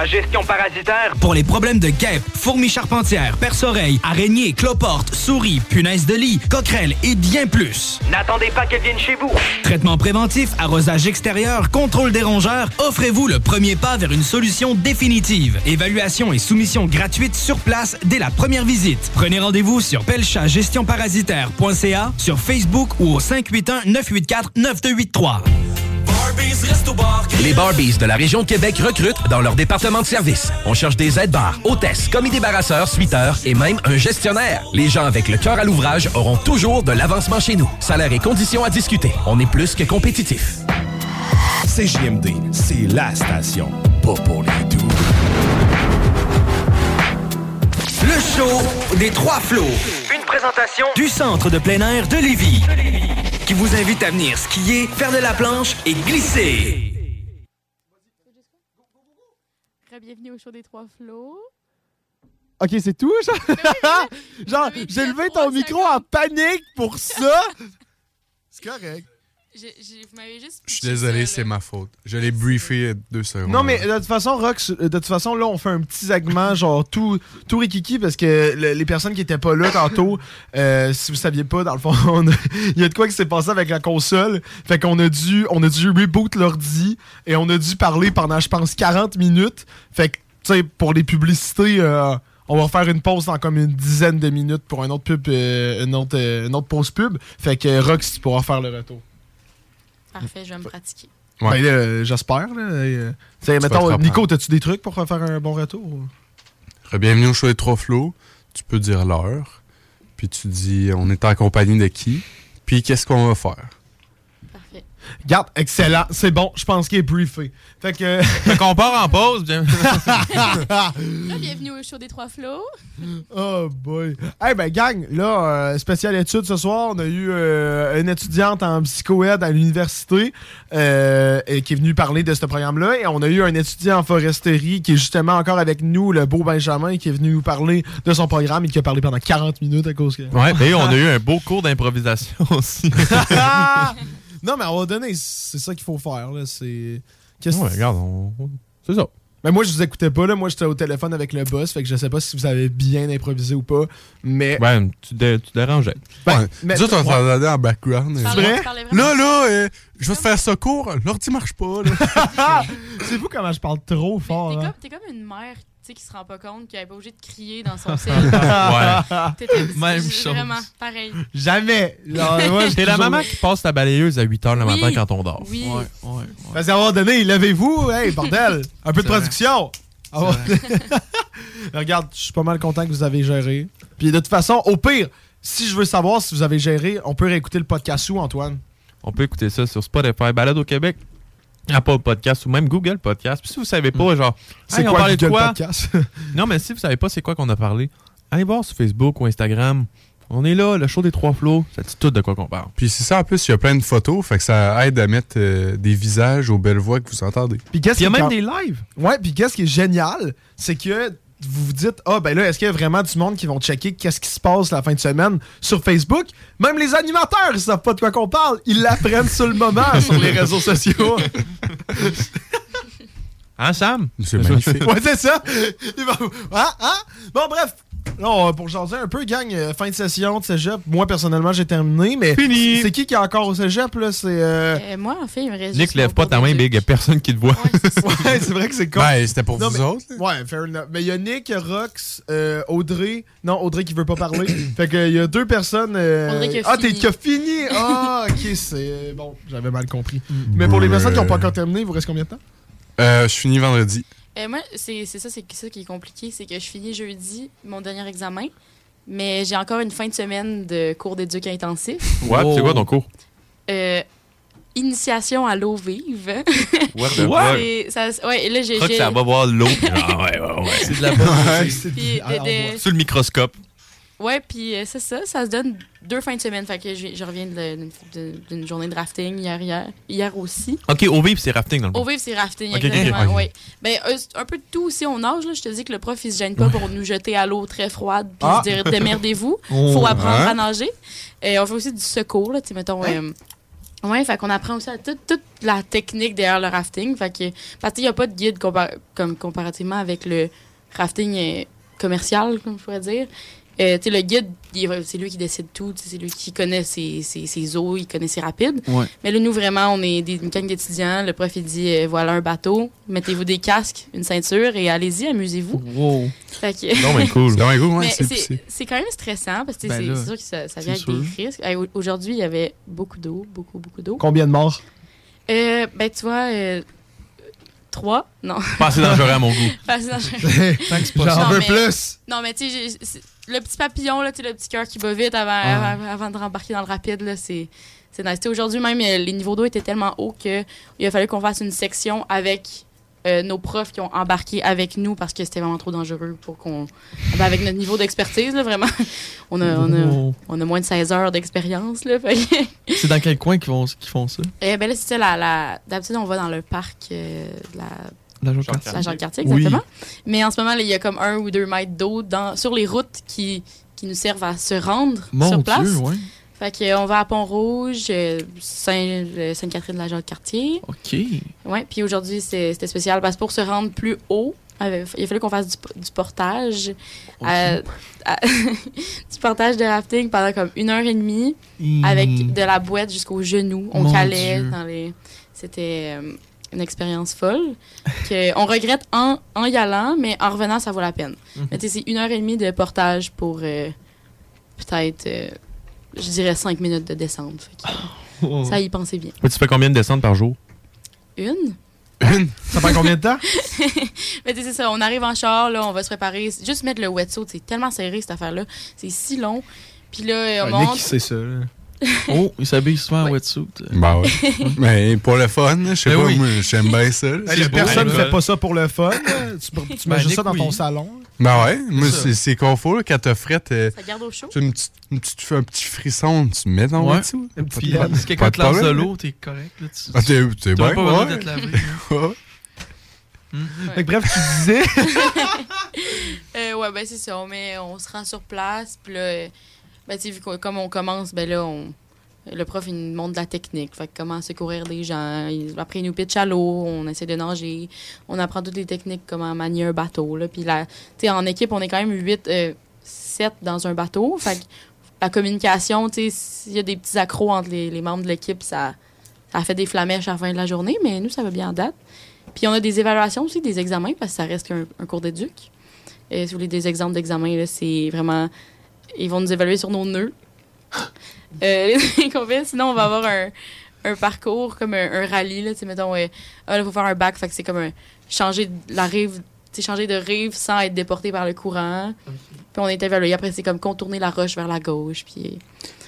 Gestion Parasitaire. Pour les problèmes de guêpes, fourmis charpentières, perce-oreilles, araignées, cloportes, souris, punaises de lit, coquerelles et bien plus. N'attendez pas qu'elles viennent chez vous. Traitement préventif, arrosage extérieur, contrôle des rongeurs, offrez-vous le premier pas vers une solution définitive. Évaluation et soumission gratuite sur place dès la première visite. Prenez rendez-vous sur pelchatgestionparasitaire.ca, sur Facebook ou au 581-984-9283. Les Barbies de la région de Québec recrutent dans leur département de service. On cherche des aides-bars, hôtesses, commis débarrasseurs, suiteurs et même un gestionnaire. Les gens avec le cœur à l'ouvrage auront toujours de l'avancement chez nous. Salaire et conditions à discuter. On est plus que compétitif. CJMD, c'est la station. Pas pour les doux. Le show des trois flots. Une présentation du centre de plein air de Lévis. Qui vous invite à venir skier, faire de la planche et glisser. Bienvenue au show des trois flots. Ok, c'est tout, genre? genre, j'ai levé ton micro en panique pour ça. C'est correct. Je, je- vous m'avez juste. Je suis désolé, c'est ma faute. Je l'ai briefé deux secondes. Non, mais de toute façon, Rox, de toute façon, là, on fait un petit segment, genre tout, tout rikiki, parce que le- les personnes qui étaient pas là tantôt, euh, si vous saviez pas, dans le fond, il y a de quoi qui s'est passé avec la console. Fait qu'on a dû, on a dû reboot l'ordi et on a dû parler pendant, je pense, 40 minutes. Fait que, tu sais, pour les publicités, euh, on va faire une pause dans comme une dizaine de minutes pour un autre pub, euh, une, autre, euh, une autre pause pub. Fait que, Rox, tu pourras faire le retour. Parfait, je vais me pratiquer. Ben, là, j'espère. Euh, mettons. Nico, as-tu des trucs pour faire un bon retour? Bienvenue au show des trois flots. Tu peux dire l'heure. Puis tu dis on est en compagnie de qui. Puis qu'est-ce qu'on va faire? Garde, excellent. C'est bon, je pense qu'il est briefé. Fait que. Fait qu'on part en pause. bien. Là, bienvenue au show des trois flots. Oh boy. Hey ben gang, là, euh, spéciale étude ce soir, on a eu euh, une étudiante en psychoède à l'université euh, et qui est venue parler de ce programme-là. Et on a eu un étudiant en foresterie qui est justement encore avec nous, le beau Benjamin, qui est venu nous parler de son programme et qui a parlé pendant 40 minutes à cause que... Ouais, et on a eu un beau cours d'improvisation aussi. non, mais à un moment donné, c'est ça qu'il faut faire. Là. C'est... Qu'est-ce- Ouais, regarde, on- c'est ça. Mais moi, je vous écoutais pas. Là. Moi, j'étais au téléphone avec le boss. Fait que je sais pas si vous avez bien improvisé ou pas. Mais. Ouais, tu, dé- tu dérangeais. Ben, Ouais. mais- autres, on s'entendait en background. C'est vrai? Là, là, euh, je vais te faire ce cours. L'ordi marche pas. Là. c'est vous comment je parle trop fort. T'es hein? comme, t'es comme une mère sais, qui se rend pas compte qu'elle est pas obligée de crier dans son sel. Ouais. T'étais- Même chose. Vraiment, pareil. Jamais. T'es la maman qui passe ta balayeuse à 8h le Oui. matin quand on dort. Oui. Parce qu'à un moment donné, levez-vous. Hey, bordel. Un peu de C'est production. Ah ouais. Regarde, je suis pas mal content que vous avez géré. Puis de toute façon, au pire, si je veux savoir si vous avez géré, on peut réécouter le podcast où, Antoine? On peut écouter ça sur Spotify, Balade au Québec, Apple Podcast ou même Google Podcast. Puis si vous savez pas, genre, C'est hey, on quoi parlait de Google quoi? Podcast? non, mais si vous savez pas c'est quoi qu'on a parlé, allez voir sur Facebook ou Instagram. On est là, le show des trois flots. Ça dit tout de quoi qu'on parle. Puis c'est ça, en plus, il y a plein de photos. Fait que ça aide à mettre euh, des visages aux belles voix que vous entendez. Puis il y a même quand- des lives. Ouais, puis qu'est-ce qui est génial, c'est que vous vous dites, ah ben là, est-ce qu'il y a vraiment du monde qui vont checker qu'est-ce qui se passe la fin de semaine sur Facebook? Même les animateurs, ils savent pas de quoi qu'on parle. Ils l'apprennent sur le moment sur les réseaux sociaux. Hein, Sam? C'est magnifique. ouais, c'est ça. Vont- Ah, ah. Bon, bref. Là, on va- pour jaser un peu, gang, euh, fin de session de cégep. Moi, personnellement, j'ai terminé, mais Fini. c'est qui qui est encore au cégep, là? C'est... euh, Euh, moi, en fait, il me reste Nick, lève pas ta main, big. Y a personne qui te voit. Ouais, c'est vrai que c'est con. Ben, c'était pour Non, vous mais- autres. Ouais, fair enough. Mais il y a Nick, Rox, euh, Audrey. Non, Audrey qui veut pas parler. fait que il y a deux personnes. euh, Audrey qui a ah, t'es fini. qui a fini. Ah, ok, c'est. Bon, j'avais mal compris. Mais pour les personnes qui n'ont pas encore terminé, il vous reste combien de temps? Euh, je finis vendredi. Euh, moi, c'est c'est ça, c'est ça qui est compliqué, c'est que je finis jeudi mon dernier examen, mais j'ai encore une fin de semaine de cours d'éduc intensif. Ouais, c'est quoi ton cours? Euh, initiation à l'eau vive. What the fuck? Ça- ouais, là, j'ai. Je crois que ça va voir l'eau. Ah ouais, ouais, ouais. C'est de la Ouais. bonne de- de- Sous le microscope. Ouais, puis euh, c'est ça, ça se donne deux fins de semaine. Fait que je, je reviens de- d'une journée de rafting hier, hier, hier aussi. Ok, au vivre, c'est rafting dans le Au vivre, c'est rafting, Ok, ok, exactement. ok. ouais. Ben, euh, c'est un peu de tout aussi au nage. Là. Je te dis que le prof, il se gêne pas pour nous jeter à l'eau très froide puis Ah. se dire démerdez-vous. Faut apprendre Hein? à nager. Et on fait aussi du secours, là, tu mettons. euh, Ouais, fait qu'on apprend aussi à toute, toute la technique derrière le rafting. Fait que, parce qu'il n'y a pas de guide compar- comme comparativement avec le rafting euh, commercial, comme je pourrais dire. Euh, tu sais, le guide, c'est lui qui décide tout. C'est lui qui connaît ses, ses, ses eaux, il connaît ses rapides. Ouais. Mais là, nous, vraiment, on est des, une gang d'étudiants. Le prof, il dit euh, voilà un bateau, mettez-vous des casques, une ceinture et allez-y, amusez-vous. Wow. Fait que- Non, mais cool. Non, mais cool, ouais, Mais c'est- c'est c'est- c'est quand même stressant parce que Ben c'est sûr que ça, ça vient avec sûr. des risques. Hey, Aujourd'hui, il y avait beaucoup d'eau, beaucoup, beaucoup d'eau. Combien de morts? Euh, ben, tu vois, euh, trois? Non. Pas assez dangereux à mon goût. Pas assez dangereux. Tant que c'est pas Non, J'en veux mais- plus. Non, mais tu sais, le petit papillon, là, le petit cœur qui bat vite avant, Ah. avant, avant de rembarquer dans le rapide, là, c'est c'est nice. Aujourd'hui, même, euh, les niveaux d'eau étaient tellement hauts qu'il a fallu qu'on fasse une section avec euh, nos profs qui ont embarqué avec nous parce que c'était vraiment trop dangereux pour qu'on. Ben, avec notre niveau d'expertise, là, vraiment. On a, on, a, on a moins de 16 heures d'expérience, C'est dans quel coin qu'ils font, qu'ils font ça? Eh ben là, c'est ça, la, la... d'habitude, on va dans le parc euh, de la La Jean la Cartier. Jean Cartier, Oui. exactement. Mais en ce moment, il y a comme un ou deux mètres d'eau dans, sur les routes qui, qui nous servent à se rendre Mon sur place. Dieu, ouais. Fait que, euh, on va à Pont-Rouge, euh, Saint- euh, Sainte-Catherine de la Jacques-Cartier. OK. Ouais, puis aujourd'hui, c'était spécial parce que pour se rendre plus haut, euh, il a fallu qu'on fasse du, po- du portage. à- du portage de rafting pendant comme une heure et demie avec de la boîte jusqu'aux genoux. On Mon calait Dieu. dans les. C'était euh, une expérience folle. que on regrette en, en y allant, mais en revenant, ça vaut la peine. Mhm. Mais tu sais, c'est une heure et demie de portage pour euh, peut-être, euh, je dirais, cinq minutes de descente. Fait que, Oh. Ça y pensait bien. Mais tu fais combien de descentes par jour? Une? Une? Ça prend combien de temps? Mais tu sais, c'est ça, on arrive en char, là, on va se préparer. Juste mettre le wetsuit, c'est tellement serré cette affaire-là. C'est si long. Puis là, on monte. c'est ça. là. Oh, il s'habille souvent en wetsuit. Ben ouais. Mais pour le fun, je sais Ben pas, oui. moi, j'aime bien ça. beau. personne ne fait pas ça pour le fun. Tu, tu mets Ben, juste ça dans ton oui. salon. Ben ouais, moi, C'est confort, là, quand t'as fret, euh, Ça garde au chaud. tu, une petite, une petite- tu fais un petit frisson, tu mets ton Ouais. wetsuit. Un petit. Si quelqu'un te lance de l'eau, t'es correct. Là, tu, Ah, t'es- bien, pas besoin ouais. d'être lavé. Ouais. Fait que bref, tu disais. Euh, ouais, ben c'est ça. On, met, on se rend sur place. Puis là, ben, comme on commence, ben là, on, le prof, nous montre de la technique. Fait comment secourir des gens. Après, il nous pitch à l'eau. On essaie de nager. On apprend toutes les techniques, comment manier un bateau. Là. Puis là, tu sais, en équipe, on est quand même 8, 7 dans un bateau. Fait que la communication, s'il y a des petits accros entre les, membres de l'équipe, ça, ça fait des flamèches à la fin de la journée. Mais nous, ça va bien en date. Puis on a des évaluations aussi, des examens, parce que ça reste qu'un un cours d'éduc. Euh, si vous voulez des exemples d'examens, c'est vraiment. Ils vont nous évaluer sur nos nœuds. Euh, les. Sinon, on va avoir un, un parcours comme un, un rallye. Là, Tu mettons, euh, ah, là, faut faire un bac. Fait que c'est comme un, changer de la rive. tu changer de rive sans être déporté par le courant. Puis on est évalué. Après, c'est comme contourner la roche vers la gauche. Puis,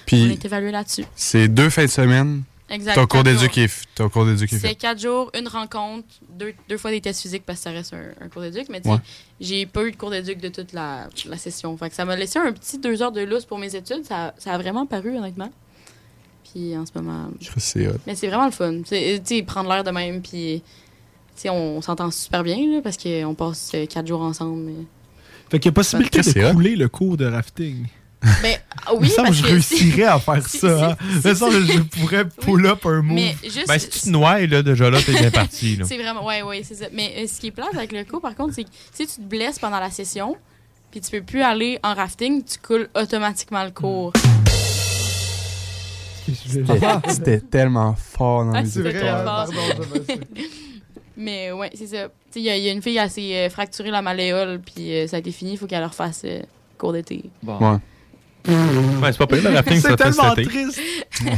Puis- on est évalué là-dessus. C'est deux fins de semaine. Exact, Ton cours d'éduc est f- ton cours d'éduc est C'est fait. quatre jours, une rencontre, deux, deux fois des tests physiques parce que ça reste un, un cours d'éduc. Mais tu sais, Ouais. j'ai pas eu de cours d'éduc de toute la, la session. Fait que ça m'a laissé un petit deux heures de lousse pour mes études. Ça, ça a vraiment paru, honnêtement. Puis en ce moment. C'est hot. Mais c'est vraiment le fun. Tu sais, prendre l'air de même, puis. Tu sais, on, s'entend super bien, là, parce qu'on passe euh, quatre jours ensemble. mais- Fait qu'il y a possibilité C'est de couler le cours de rafting. Ben, ah Il me oui, semble parce que je que réussirais à faire si- ça. Hein. que je pourrais pull up un move. Mais juste. Ben, si tu te noies, là, déjà là, t'es bien parti. Là. C'est vraiment, ouais, ouais, c'est ça. Mais euh, ce qui est plate avec le cours, par contre, c'est que si tu te blesses pendant la session, puis tu peux plus aller en rafting, tu coules automatiquement le cours. C'était- C'était tellement fort dans Ah, les très fort. Pardon, Mais ouais, c'est ça. Tu sais, il y, a- il y a une fille, elle s'est euh, fracturé la malléole, puis euh, ça a été fini, il faut qu'elle refasse euh, cours d'été. Bon. Ouais. Ouais, c'est pas pire, le rafting, C'est tellement cet été. triste.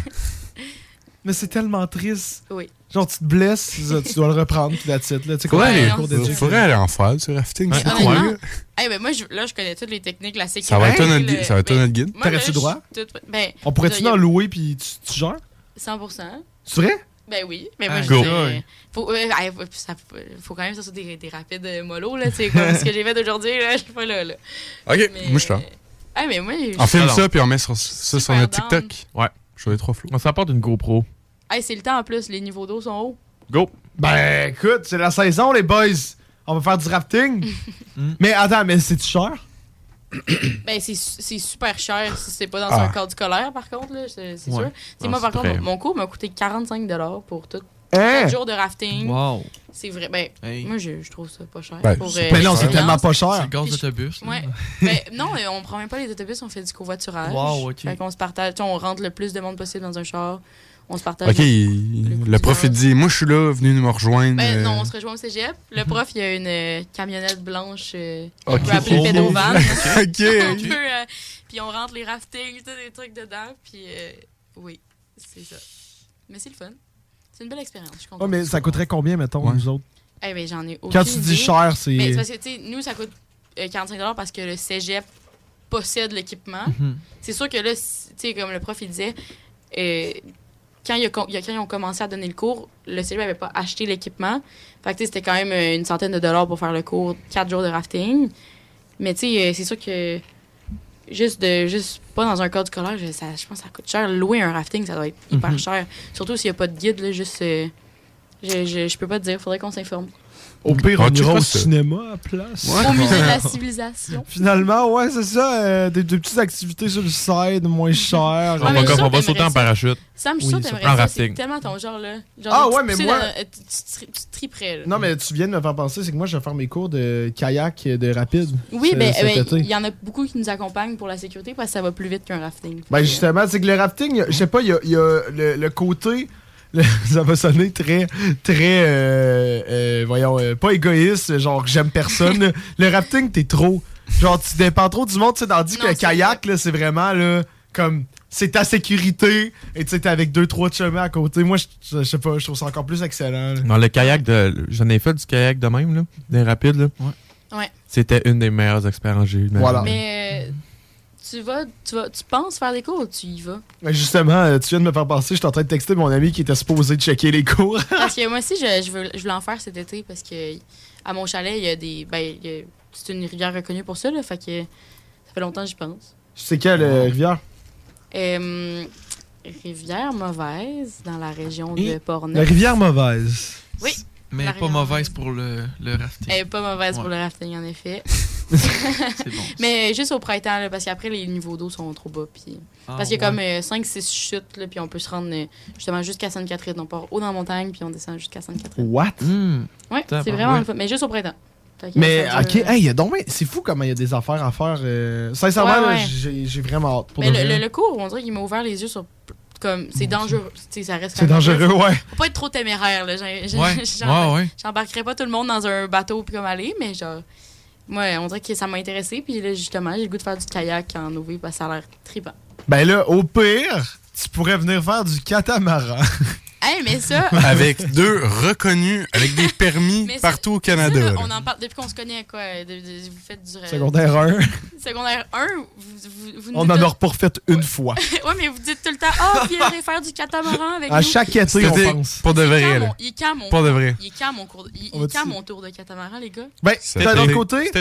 Mais c'est tellement triste. Oui. Genre, tu te blesses, tu dois le reprendre, puis it, là. Tu sais, un cours d'éduc. faudrait aller en faire du rafting. Mais c'est honnêtement, cool. eh ben moi, je, là, je connais toutes les techniques, la sécurité. Ça va être toi notre le- guide- ça va être toi ben, notre guide. T'aurais-tu droit? tout- ben, On pourrait-tu il en louer, puis tu, tu gères? 100%. C'est vrai? Ben oui, mais moi Ah, je go. disais, faut, euh, hey, faut- ça- faut quand même que ça soit des, des rapides euh, mollo là, sais comme ce que j'ai fait aujourd'hui là, je suis pas là là. Ok, Mais- moi je suis là. Ah mais moi je- On filme ça, puis on met sur- ça sur Super notre down. TikTok. Ouais. Je vais les trois flots. On s'apporte une GoPro. Hey, c'est le temps en plus, les niveaux d'eau sont hauts. Go! Ben, écoute, c'est la saison, les boys. On va faire du rafting. mais attends, mais c'est-tu cher? Ben c'est c'est super cher si c'est pas dans Ah. un cadre scolaire par contre là, c'est c'est Ouais. sûr. Tu sais Ah, moi par c'est contre mon cours m'a coûté 45 pour tout. Hein? 4 jours de rafting. Wow. C'est vrai ben Hey. moi je, je trouve ça pas cher Ben, pour, c'est euh, pas- non, c'est tellement pas cher. C'est le gaz d'autobus. Ouais. ben, non, euh, on prend même pas les autobus, on fait du covoiturage. Wow, ok. Fait qu'on se partage, on rentre le plus de monde possible dans un char. On se partage. Ok, il- le prof il dit Moi je suis là, venez nous rejoindre. Ben euh, non, on se rejoint au cégep. Le prof, il y a une euh, camionnette blanche euh, Ok. qu'on peut appeler Oh, pédovan. ok. on Ok. peut, euh, puis on rentre les raftings, tout des trucs dedans. Puis euh, oui, c'est ça. Mais c'est le fun. C'est une belle expérience. Je suis contente. Ouais, mais ça coûterait combien, mettons, nous autres? Eh ben, j'en ai aucune Quand tu dis idée. cher, c'est- Mais c'est parce que, tu sais, nous, ça coûte euh, 45 parce que le cégep possède l'équipement. Mhm. C'est sûr que là, tu sais, comme le prof, il disait, euh, quand, il a com- il a- quand ils ont commencé à donner le cours, le cégep n'avait pas acheté l'équipement. Fait que, tu sais, c'était quand même euh, une centaine de dollars pour faire le cours, quatre jours de rafting. Mais, tu sais, euh, c'est sûr que juste de juste pas dans un cadre scolaire, je, ça, je pense que ça coûte cher. Louer un rafting, ça doit être hyper Mhm. cher. Surtout s'il n'y a pas de guide, là, juste. euh, je, je, je peux pas te dire, faudrait qu'on s'informe. Au pire, On ira au cinéma à la place. Au musée de la civilisation. Finalement, ouais, c'est ça. euh, des, des petites activités sur le side, moins chères. Mais on va sauter en parachute. Sam, je suis sûre que t'aimerais ça. C'est rafting. tellement ton genre, là. Genre, Ah, ouais, mais moi- euh, Tu tu tri- tu triperais, là. Non, mais tu viens de me faire penser, c'est que moi, je vais faire mes cours de kayak de rapide. Oui, ce- ben, ben, il y en a beaucoup qui nous accompagnent pour la sécurité parce que ça va plus vite qu'un rafting. Ben justement, c'est que le rafting, je sais pas, il y a, le, côté, ça va sonner très, très, euh, euh, voyons, euh, pas égoïste, genre j'aime personne. le rafting, t'es trop, genre tu dépends trop du monde, tu sais, tandis que le kayak, là, c'est vraiment, là, comme, c'est ta sécurité, et tu sais, t'es avec deux, trois chemins à côté. Moi, je sais pas, je trouve ça encore plus excellent. là. Dans le kayak de. J'en ai fait du kayak de même, là. Des rapides, là. Ouais. C'était une des meilleures expériences que j'ai eues vie. Mais euh, tu vas, tu vas, tu penses faire des cours ou tu y vas? Ben, justement, euh, tu viens de me faire penser, je suis en train de texter mon ami qui était supposé checker les cours. Parce que moi aussi, je, je, veux, je voulais en faire cet été parce que à mon chalet, il y a des. Ben, c'est une rivière reconnue pour ça, là. Fait que ça fait longtemps que j'y pense. c'est quelle euh, rivière? Euh, rivière mauvaise dans la région de Portneuf. La rivière mauvaise. Oui. Mais pas rivière mauvaise pour le, le rafting. Elle est pas mauvaise Ouais. pour le rafting, en effet. Bon. Mais juste au printemps, là, parce qu'après, les niveaux d'eau sont trop bas. Puis... Ah, parce qu'il y a ouais. comme 5-6 chutes, là, puis on peut se rendre euh, justement jusqu'à Sainte-Catherine. On part haut dans la montagne, puis on descend jusqu'à Sainte-Catherine. What? Ouais, c'est vraiment le fun. Mais juste au printemps. Mais ok, hey, y a donc ben- c'est fou comment il y a des affaires à faire. euh, Sincèrement, Ouais, là, ouais. j'ai vraiment hâte. Pour Mais le, vrai. le- le cours, on dirait qu'il m'a ouvert les yeux sur. Comme, c'est dangereux. Tu sais, ça reste C'est dangereux, ouais. Faut pas être trop téméraire, là. Ouais, ouais, ouais. J'embarquerai pas tout le monde dans un bateau puis comme aller, mais genre. Moi, on dirait que ça m'a intéressé. Puis là, justement, j'ai le goût de faire du kayak en OV parce que ça a l'air trippant. Ben là, au pire, tu pourrais venir faire du catamaran. Hey, mais ça. Avec deux reconnus, avec des permis Mais partout au Canada. là. on en parle depuis qu'on se connaît, quoi. de- de- vous faites du. Secondaire 1. Secondaire 1, vous, vous, vous nous On en a pas refait une fois. ouais, mais vous dites tout le temps, ah, viendrez faire du catamaran avec À nous. chaque été, on pense. Pour de vrai, là. Il est quand mon Pour de vrai. Il est quand mon cours il- il quand tour de catamaran, les gars? Ben, d'un côté?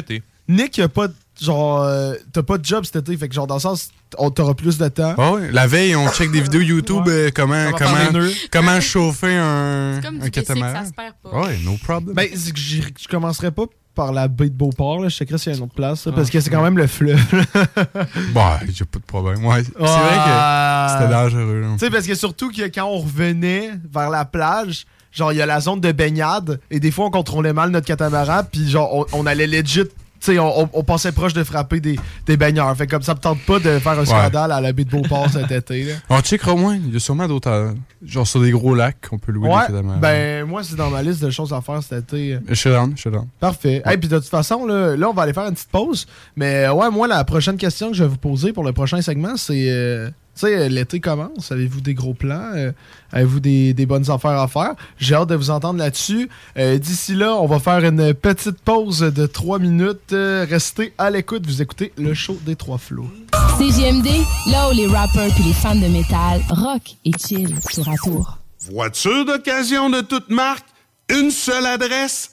Nick, il a pas de. Genre, euh, t'as pas de job cet été. Fait que, genre, dans le sens, on t'aura plus de temps. Ah ouais, La veille, on check des vidéos YouTube, euh, comment, Comment comment, chauffer un, comme un catamaran. ça se perd pas. Ouais, no problem. Ben, c'est que j'y- je commencerai pas par la baie de Beauport. Là. Je checkerai s'il y a une autre place. là, Ah, parce que c'est quand même le fleuve. Bah, j'ai pas de problème. Ouais, c'est Ah. vrai que c'était dangereux. Tu sais, parce que surtout que quand on revenait vers la plage, genre, il y a la zone de baignade, et des fois, on contrôlait mal notre catamaran, puis genre, on, on allait legit. Sais, on, on- passait proche de frapper des, des baigneurs. Fait comme ça me tente pas de faire un scandale à la baie de Beauport cet été. Là. On checkera au moins. Il y a sûrement d'autres. euh, Genre sur des gros lacs qu'on peut louer Ouais, ben, moi, c'est dans ma liste de choses à faire cet été. Je suis down, je suis down. Parfait. Et puis de toute façon, là, là, on va aller faire une petite pause. Mais ouais, moi, la prochaine question que je vais vous poser pour le prochain segment, c'est. euh, tu sais, euh, l'été commence. Avez-vous des gros plans? Euh, Avez-vous des, des bonnes affaires à faire? J'ai hâte de vous entendre là-dessus. Euh, D'ici là, on va faire une petite pause de 3 minutes. Euh, restez à l'écoute. Vous écoutez le show des trois flots. CGMD, là où les rappers puis les fans de métal rock et chill tour à tour. Voiture d'occasion de toute marque, une seule adresse,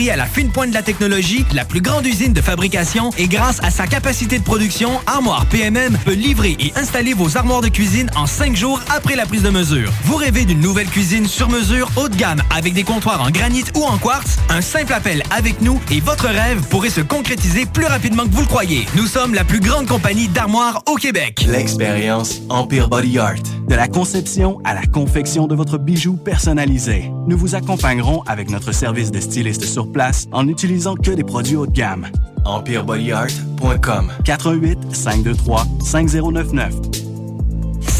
à la fine pointe de la technologie, la plus grande usine de fabrication et grâce à sa capacité de production, Armoire PMM peut livrer et installer vos armoires de cuisine en cinq jours après la prise de mesure. Vous rêvez d'une nouvelle cuisine sur mesure haut de gamme avec des comptoirs en granit ou en quartz? Un simple appel avec nous et votre rêve pourrait se concrétiser plus rapidement que vous le croyez. Nous sommes la plus grande compagnie d'armoires au Québec. L'expérience Empire Body Art. De la conception à la confection de votre bijou personnalisé. Nous vous accompagnerons avec notre service de styliste sur place en n'utilisant que des produits haut de gamme. EmpireBodyArt.com 418 523 5099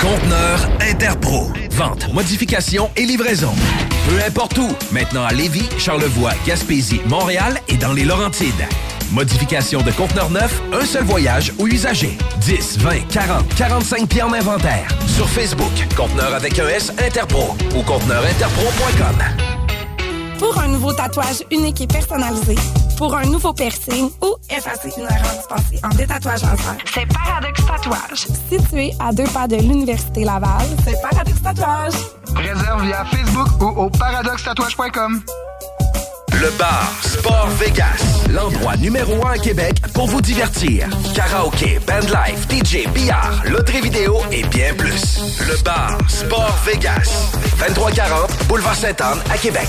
Conteneur Interpro. Vente, modification et livraison. Peu importe où. Maintenant à Lévis, Charlevoix, Gaspésie, Montréal et dans les Laurentides. Modification de conteneur neuf, un seul voyage ou usager. 10, 20, 40, 45 pieds en inventaire. Sur Facebook, conteneur avec un S Interpro ou conteneurinterpro.com. Pour un nouveau tatouage unique et personnalisé, pour un nouveau piercing ou effacer une erreur dispensée en détatouage laser, c'est Paradox Tatouage. Situé à deux pas de l'Université Laval, c'est Paradox Tatouage. Réserve via Facebook ou au paradoxtatouage.com. Le bar Sport Vegas, l'endroit numéro un à Québec pour vous divertir. Karaoke, bandlife, DJ, billard, loterie vidéo et bien plus. Le bar Sport Vegas, 2340 Boulevard Sainte-Anne à Québec.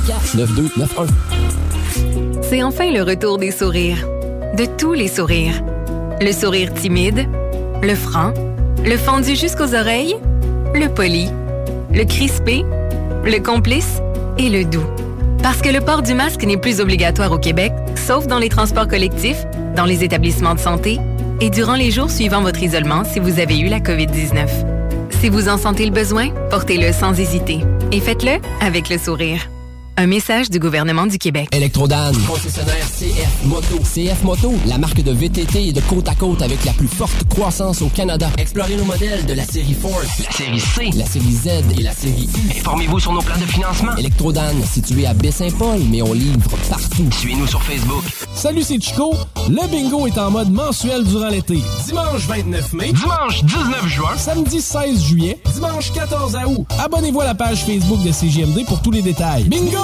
624 9291. C'est enfin le retour des sourires. De tous les sourires. Le sourire timide, le franc, le fendu jusqu'aux oreilles, le poli, le crispé, le complice et le doux. Parce que le port du masque n'est plus obligatoire au Québec, sauf dans les transports collectifs, dans les établissements de santé et durant les jours suivant votre isolement si vous avez eu la COVID-19. Si vous en sentez le besoin, portez-le sans hésiter et faites-le avec le sourire. Un message du gouvernement du Québec. Electrodan, concessionnaire CF Moto. CF Moto, la marque de VTT et de côte à côte avec la plus forte croissance au Canada. Explorez nos modèles de la série Force, la série C, la série Z et la série U. Informez-vous sur nos plans de financement. Electrodan, situé à Baie-Saint-Paul, mais on livre partout. Suivez-nous sur Facebook. Salut, c'est Chico. Le bingo est en mode mensuel durant l'été. Dimanche 29 mai. Dimanche 19 juin. Samedi 16 juillet. Dimanche 14 août. Abonnez-vous à la page Facebook de CGMD pour tous les détails. Bingo!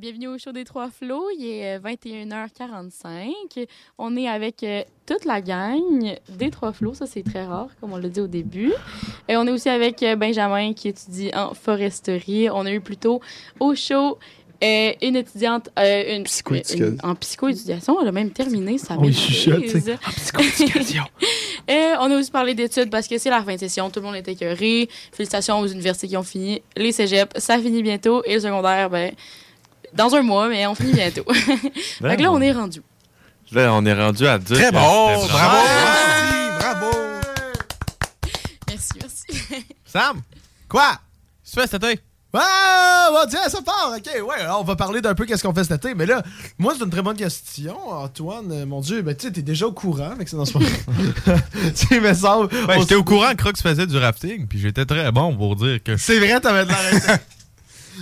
Bienvenue au show des Trois Flots. Il est euh, 21h45. On est avec euh, toute la gang des Trois Flots. Ça, c'est très rare, comme on l'a dit au début. Et on est aussi avec euh, Benjamin qui étudie en foresterie. On a eu plutôt au show euh, une étudiante euh, une, une- en psychoéducation. Elle a même terminé sa maîtrise. sais. En psychoéducation. Et on a aussi parlé d'études parce que c'est la fin de session. Tout le monde est écœuré. Félicitations aux universités qui ont fini. Les cégeps, ça finit bientôt. Et le secondaire, ben, dans un mois, mais on finit bientôt. fait que là, on est rendu. Là, on est rendu à dire. Très que bon, bravo. vraiment- Bravo! Merci, merci. Sam! Quoi? Tu fais cet été? Ah, tiens, ça part. OK, ouais, alors on va parler d'un peu qu'est-ce qu'on fait cet été. Mais là, moi, c'est une très bonne question, Antoine. Euh, Mon Dieu, ben, tu sais, t'es déjà au courant avec ça dans ce moment. tu sais, mais ça. Ben, j'étais au courant que Crocs faisait du rafting, puis j'étais très bon pour dire que. C'est vrai, t'avais de l'arrêter.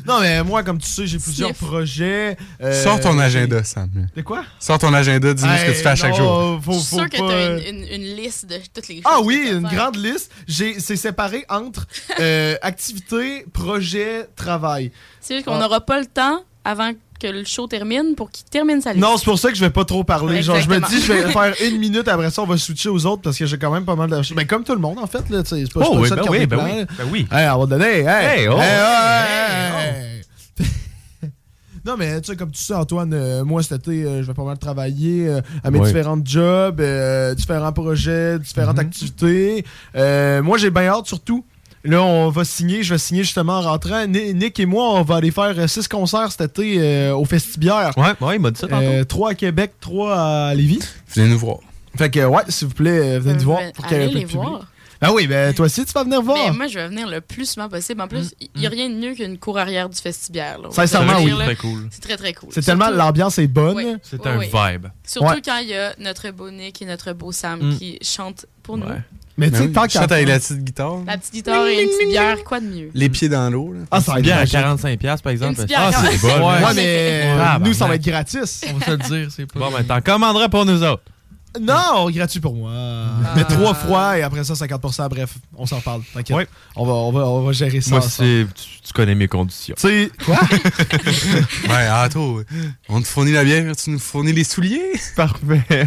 Non, mais moi, comme tu sais, j'ai plusieurs projets. euh, Sors ton agenda, Sam. De quoi? Sors ton agenda, dis-nous ce que tu fais à chaque jour. non, Faut, Je faut suis sûr que pas- t'as une, une, une liste de toutes les choses. Ah oui, tu une faire. grande liste. J'ai, c'est séparé entre euh, activité, projet, travail. C'est juste qu'on Ah. n'aura pas le temps avant que le show termine pour qu'il termine sa liste. Non, c'est pour ça que je vais pas trop parler. Genre, je me dis, je vais faire une minute, après ça, on va switcher aux autres parce que j'ai quand même pas mal de. Ben, comme tout le monde, en fait, là, tu sais. C'est pas, Oh oui, ben oui, ben oui, ben oui. Hey, on va donner. Hey, Hey, oh. hey, hey, hey. Non, mais tu sais, comme tu sais, Antoine, euh, moi cet été, euh, je vais pas mal travailler euh, à mes différents jobs, euh, différents projets, différentes activités. Euh, moi, j'ai bien hâte surtout. Là, on va signer, je vais signer justement en rentrant. Ni- Nick et moi, on va aller faire euh, six concerts cet été euh, au Festibière. Ouais, ouais, il m'a dit ça tantôt. Euh, trois à Québec, trois à Lévis. Venez nous voir. Fait que, ouais, s'il vous plaît, venez nous voir. Allez Pour qu'il y ait un peu les de public. voir. Ben oui, ben toi aussi, tu vas venir voir. Mais moi, je vais venir le plus souvent possible. En plus, il n'y a rien de mieux qu'une cour arrière du vestibiaire. là. Sincèrement, oui. là. Très cool. C'est très, très cool. C'est tellement, l'ambiance est bonne. Ouais. C'est Ouais, un ouais. vibe. Surtout Ouais. quand il y a notre beau Nick et notre beau Sam Mm. qui chantent pour nous. Mais tu sais, oui, tant chante qu'à avec la petite guitare. La petite guitare et une petite bière, quoi de mieux? Les pieds dans l'eau. là. Ah, ça va être bien à magique. 45$, piastres, par exemple. Bière Ah, c'est 45. bon. Ouais, mais Ah, nous, ça va ben, être gratis. On va se le dire, c'est pas. Bon, ben, t'en commanderas pour nous autres. Non, gratuit pour moi. Ah. Mais trois fois et après ça, 50%. Bref, on s'en reparle. T'inquiète. Ouais. On, va, on, va, on va gérer ça. Moi, c'est, tu, tu connais mes conditions. Tu sais, quoi? Ouais, Anto, on te fournit la bière, tu nous fournis les souliers? Parfait.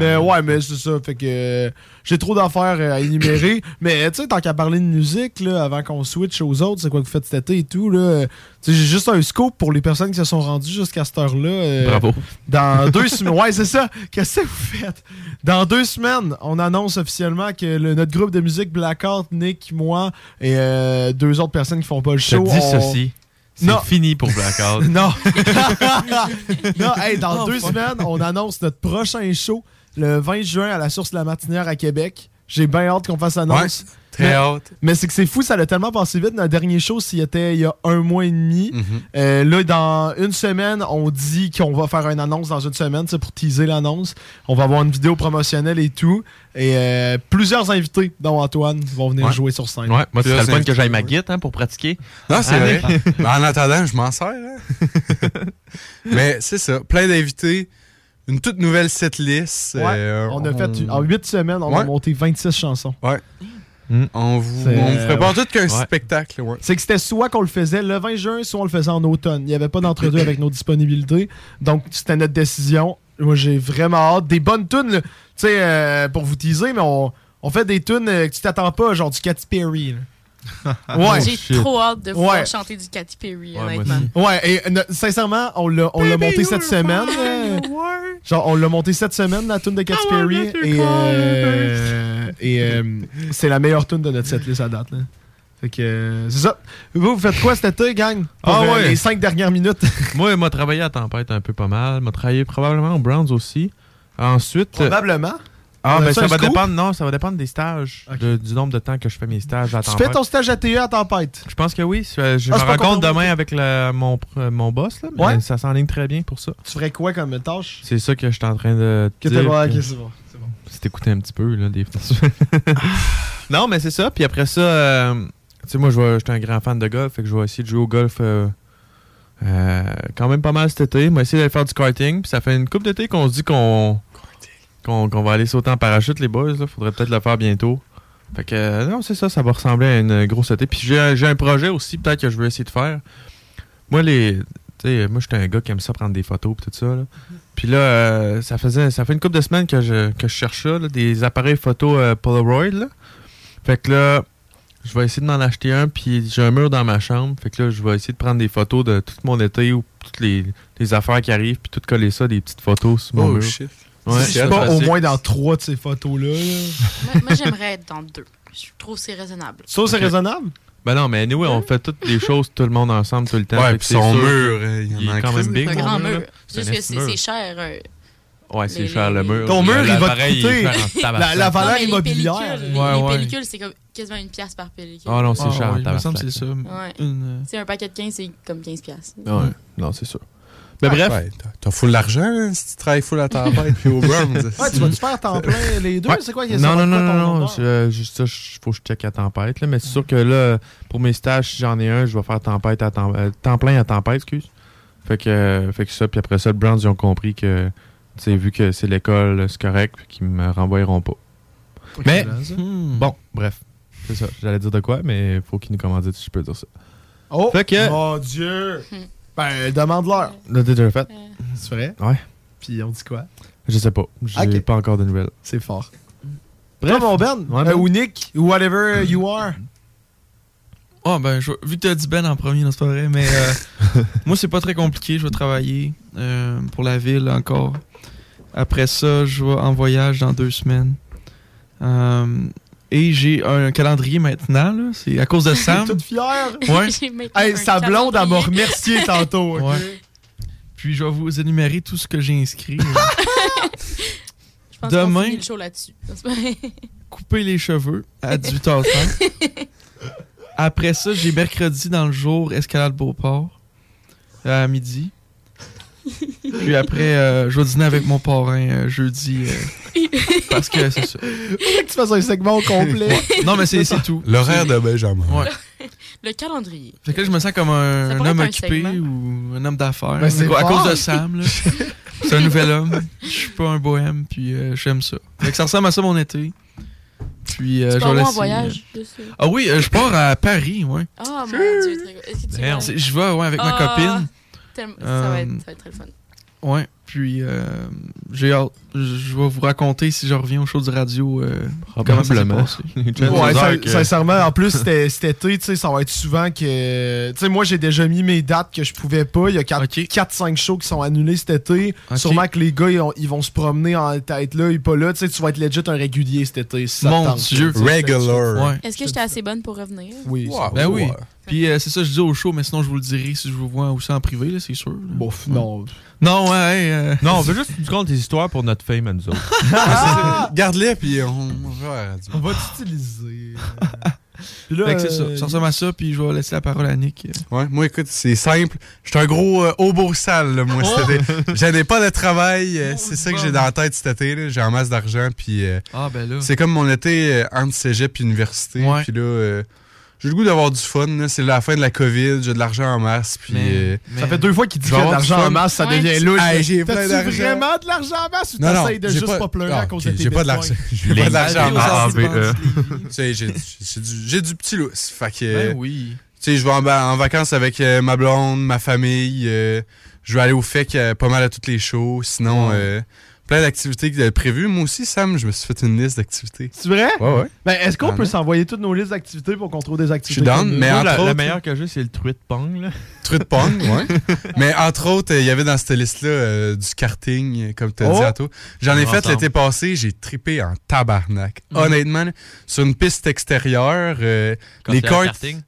Mais ouais, mais c'est ça. Fait que euh, j'ai trop d'affaires euh, à énumérer. mais tu sais, tant qu'à parler de musique, là, avant qu'on switch aux autres, c'est quoi que vous faites cet été et tout, là. euh, j'ai juste un scope pour les personnes qui se sont rendues jusqu'à cette heure-là. euh, Bravo. Dans deux semaines. Ouais, c'est ça. Qu'est-ce que vous faites? Dans deux semaines, on annonce officiellement que le- notre groupe de musique Blackout, Nick, moi et euh, deux autres personnes qui font pas le Je te show. dis on- ceci. C'est Non. fini pour Blackout. non. non, hey, dans Oh, deux fuck. semaines, on annonce notre prochain show le 20 juin à la Source de la Martinière à Québec. J'ai bien hâte qu'on fasse l'annonce. Ouais, très Mais- hâte. Mais c'est que c'est fou, ça a tellement passé vite. Notre dernier show, s'il était il y a un mois et demi. Mhm. Euh, là, dans une semaine, on dit qu'on va faire une annonce dans une semaine, c'est pour teaser l'annonce. On va avoir une vidéo promotionnelle et tout. Et euh, plusieurs invités, dont Antoine, vont venir Ouais. jouer sur scène. Ouais, moi, c'est le fun que j'aille ma guide hein, pour pratiquer. Non, c'est vrai. Ben, en attendant, je m'en sers. hein. Mais c'est ça, plein d'invités, une toute nouvelle setlist. Ouais, euh, on a fait, en 8 semaines, on a monté 26 chansons. Ouais. On vous, on vous prépare tout qu'un Ouais. spectacle. Ouais. C'est que c'était soit qu'on le faisait le 20 juin, soit on le faisait en automne. Il n'y avait pas d'entre-deux avec nos disponibilités. Donc, c'était notre décision. Moi, j'ai vraiment hâte. Des bonnes tunes, tu sais, euh, pour vous teaser, mais on, on fait des tunes euh, que tu t'attends pas, genre du Katy Perry. là. ouais. J'ai trop hâte de Ouais. chanter du Katy Perry, Ouais, honnêtement. Ouais, et euh, sincèrement, on l'a on l'a monté cette semaine. euh, genre, on l'a monté cette semaine, la tune de Katy Perry. Et, euh, et euh, c'est la meilleure tune de notre setlist à date. Là. Fait que euh, c'est ça. Vous, vous faites quoi cet été, gang? Pour, Ah euh, ouais. Les cinq dernières minutes. Moi, il m'a travaillé à Tempête un peu pas mal. m'a travaillé probablement au Browns aussi. Ensuite. Probablement. Ah, a ben ça, va scoop? dépendre, non, ça va dépendre des stages, de- du nombre de temps que je fais mes stages à Tu Tempête. fais ton stage ATE à tempête? Je pense que oui. Je, Ah, me rencontre demain avec le- mon, mon boss, là, mais Ouais. ça s'enligne très bien pour ça. Tu ferais quoi comme tâche? C'est ça que je suis en train de Que te t'es dire. bon, ok, c'est bon. C'est écouter un petit peu, là, des Non, mais c'est ça. Puis après ça, euh, tu sais, moi, je j'étais un grand fan de golf, fait que je vais essayer de jouer au golf euh, euh, quand même pas mal cet été. Moi, essayer d'aller faire du karting. Puis ça fait une couple d'été qu'on se dit qu'on qu'on va aller sauter en parachute, les boys. Là. Faudrait peut-être le faire bientôt. Fait que, non, c'est ça, ça va ressembler à une grosse été. Puis j'ai un projet aussi, peut-être que je veux essayer de faire. Moi, les. Tu sais, moi, j'étais un gars qui aime ça prendre des photos et tout ça. là. Puis là, euh, ça faisait ça fait une couple de semaines que je, que je cherche ça, là, des appareils photo euh, Polaroid. là. Fait que là, je vais essayer de m'en acheter un, puis j'ai un mur dans ma chambre. Fait que là, je vais essayer de prendre des photos de tout mon été ou toutes les, les affaires qui arrivent, puis tout coller ça, des petites photos sur mon Oh, mur. shit. Ouais, Si je suis pas au moins dans trois de ces photos-là. là. moi, moi, j'aimerais être dans deux. Je trouve que c'est raisonnable. Ça, c'est raisonnable? Ben non, mais anyway, on fait toutes les choses, tout le monde ensemble, tout le temps. Ouais, puis son sûr mur, euh, il y en a quand même big. C'est un grand mur. Juste que c'est cher. euh, Ouais, c'est les- cher le mur. Ton mur, il va te coûter cher la, valeur Non, immobilière. pellicules, les- Ouais, les ouais. pellicules, c'est comme quasiment une pièce par pellicule. Ah non, c'est cher en ouais, il me semble c'est ça. Ouais. Une, euh, Tu sais, un paquet de 15, c'est comme 15 pièces. Ouais, non, c'est sûr. Ben Ouais, bref. ouais, t'as- full l'argent hein, si tu travailles full à tempête puis au Browns. Ouais, tu vas-tu faire temps plein les deux? Ouais. C'est quoi? Non, non, non, non, non. euh, juste ça, il faut que je check à tempête. Là, mais c'est sûr que là, pour mes stages, si j'en ai un, je vais faire tempête à temps, euh, temps plein à tempête, excuse. Fait que, euh, fait que ça, puis après ça, le Browns, ils ont compris que, tu sais, vu que c'est l'école, c'est correct, puis qu'ils me renvoieront pas. Mais, ça. bon, bref. C'est ça. J'allais dire de quoi, mais il faut qu'ils nous commanditent si je peux dire ça. Oh, Fait que- mon Dieu! Ben, demande-leur. Là, t'as déjà fait? C'est vrai? Ouais. Puis on dit quoi? Je sais pas. J'ai Ok. pas encore de nouvelles. C'est fort. Bref. Mon Ben, Ouais, euh, Ben. ou Nick, ou whatever you are. Ah, ben, je vu que tu as dit Ben en premier, non, c'est pas vrai, mais euh, moi, c'est pas très compliqué. Je vais travailler euh, pour la ville encore. Après ça, je vais en voyage dans deux semaines. Euh, et j'ai un calendrier maintenant, là. C'est à cause de Sam. Toute fière. Ouais. Hey, sa blonde, elle m'a remercié tantôt. ok? Ouais. Puis je vais vous énumérer tout ce que j'ai inscrit. Je pense qu'on Demain- finit le show là-dessus. Couper les cheveux à 18h30. Après ça, j'ai mercredi dans le jour escalade Beauport à midi. Puis après, euh, je vais dîner avec mon parrain euh, jeudi. euh, parce que c'est ça. Faudrait que tu fasses un segment au complet. Ouais. Non, mais c'est c'est tout. L'horaire de Benjamin. Ouais. Le calendrier. Fait que là, je me sens comme un, Ça un pourrait homme être un occupé segment. ou un homme d'affaires. Ben, c'est à fort. cause de Sam, là. c'est un nouvel homme. Je suis pas un bohème, puis euh, j'aime ça. Fait que ça ressemble à ça mon été. Puis euh, Tu je pars vais en laisser, voyage, euh? Ah oui, euh, je pars à Paris, ouais. Ah, mon Dieu. très- Est-ce que tu vas- C'est- Je vais, ouais, avec ma Ah, copine. Ça va être Euh, très fun. Ouais, puis euh, j'ai. Je je vais vous raconter si je reviens au show de radio euh, comment ça s'est Probablement. Ouais, sincèrement, en plus, c'était- cet été, tu sais, ça va être souvent que. Tu sais, moi, j'ai déjà mis mes dates que je pouvais pas. Il y a 4-5 shows qui sont annulés cet été. Sûrement que les gars, ils, ont- ils vont se promener en tête là et pas là. Tu sais, tu vas être legit un régulier cet été. Si Mon tente, Dieu. Regular. Ouais. Est-ce que j'étais assez bonne pour revenir? Oui. ça- Ben oui. ouais. Puis euh, c'est ça, je dis au show, mais sinon je vous le dirai si je vous vois aussi en privé, là, c'est sûr. Bon, non. Non, ouais. Euh, Non, on veut juste que tu comptes tes histoires pour notre fame à nous autres. Garde-les, puis on, on va t'utiliser. Puis là, Fait que c'est ça. euh, Ça ressemble à ça, puis je vais laisser la parole à Nick. Ouais, moi, écoute, c'est simple. Je suis un gros euh, haut sale, là, moi, cet été. J'avais pas de travail. euh, c'est ça que j'ai dans la tête cet été. là. J'ai en masse d'argent, puis euh, Ah, ben là. c'est comme mon été euh, entre cégep et université. Ouais. Puis là, euh, j'ai le goût d'avoir du fun. C'est la fin de la COVID. J'ai de l'argent en masse, puis... Mais- euh, mais- Ça fait deux fois qu'il dit a de l'argent en masse, ça Ouais. devient louche. Hey, j'ai vraiment de l'argent en masse ou Non, non, t'essayes de j'ai juste pas- pas, pleurer Ah, à cause de tes J'ai pas de l'argent. J'ai pas de l'argent en masse. Sais, j'ai j'ai du, petit lousse. Fait que... Ben oui. Tu sais, je vais en, vacances avec euh, ma blonde, ma famille. euh, je vais aller au FEC euh, pas mal à toutes les shows. Sinon, Ouais. Plein d'activités que- prévues. Moi aussi, Sam, je me suis fait une liste d'activités. C'est vrai? Ouais, ouais. Ben, est-ce qu'on Ah, peut non. s'envoyer toutes nos listes d'activités pour qu'on trouve des activités? Je suis down, mais Moi, entre la, la autres- meilleure que j'ai, c'est le truit de pong. Là. Truc de pong, ouais. Mais entre autres, euh, il y avait dans cette liste-là euh, du karting, comme tu as Oh! dit à toi. J'en ai fait ensemble. l'été passé, j'ai trippé en tabarnak. Mhm. Honnêtement, sur une piste extérieure, euh, Quand les t'es en karts. karting?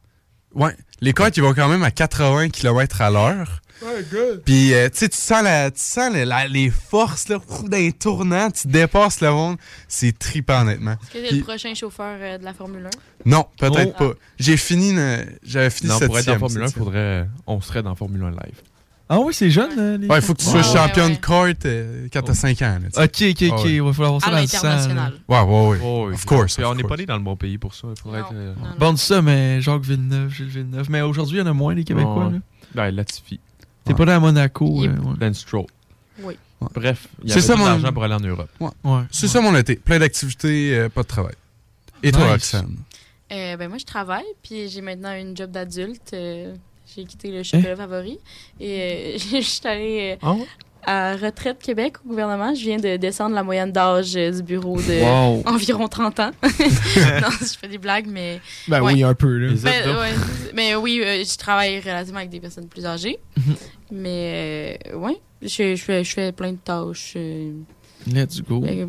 Ouais, les karts, ils vont quand même à 80 km à l'heure. Ouais, good. Puis, euh, tu sais, tu sens, la, tu sens la- la- les forces, là, d'un tournant, tu dépasses le monde. C'est trippant, honnêtement. Est-ce que t'es Puis- le prochain chauffeur euh, de la Formule 1? non, peut-être Oh. pas. J'ai fini, euh, j'avais fini Non, pour être dans Formule 1, septième. faudrait, on serait dans Formule 1 live. Ah oui, c'est jeune, euh, les Ouais, il faut que tu sois Ouais, champion ouais. de kart euh, quand t'as 5 ans. Là. Ok, ok, ok. Ouais. Il va falloir avoir ça dans le sang. Ouais, ouais, ouais. Oh, oui. Of course. Puis of on n'est pas né dans le bon pays pour ça. Il faudrait Non, être. euh, non, non. Bon, dis ça, mais Jacques Villeneuve, Gilles Villeneuve. Mais aujourd'hui, il y en a moins, les Québécois. Ouais. là. Ben, Latifi. T'es pas là à Monaco. Yep. euh, ouais. Dan Stroll. Oui. Bref, il y C'est avait ça, mon- d'argent pour aller en Europe. Ouais. C'est ça mon été. Plein d'activités, euh, pas de travail. Et toi, Nice. Roxane? Euh, ben moi, je travaille, puis j'ai maintenant une job d'adulte. euh, j'ai quitté le chocolat favori. Et euh, je suis allée ouais? À Retraite Québec au gouvernement. Je viens de descendre la moyenne d'âge euh, du bureau de Wow. environ 30 ans. non, je fais des blagues, mais... Ben Ouais. oui, un peu, là. Ben, ouais, mais oui, euh, je travaille relativement avec des personnes plus âgées. Mhm. Mais euh, ouais, je, je, fais, je fais plein de tâches. euh, Let's go. euh,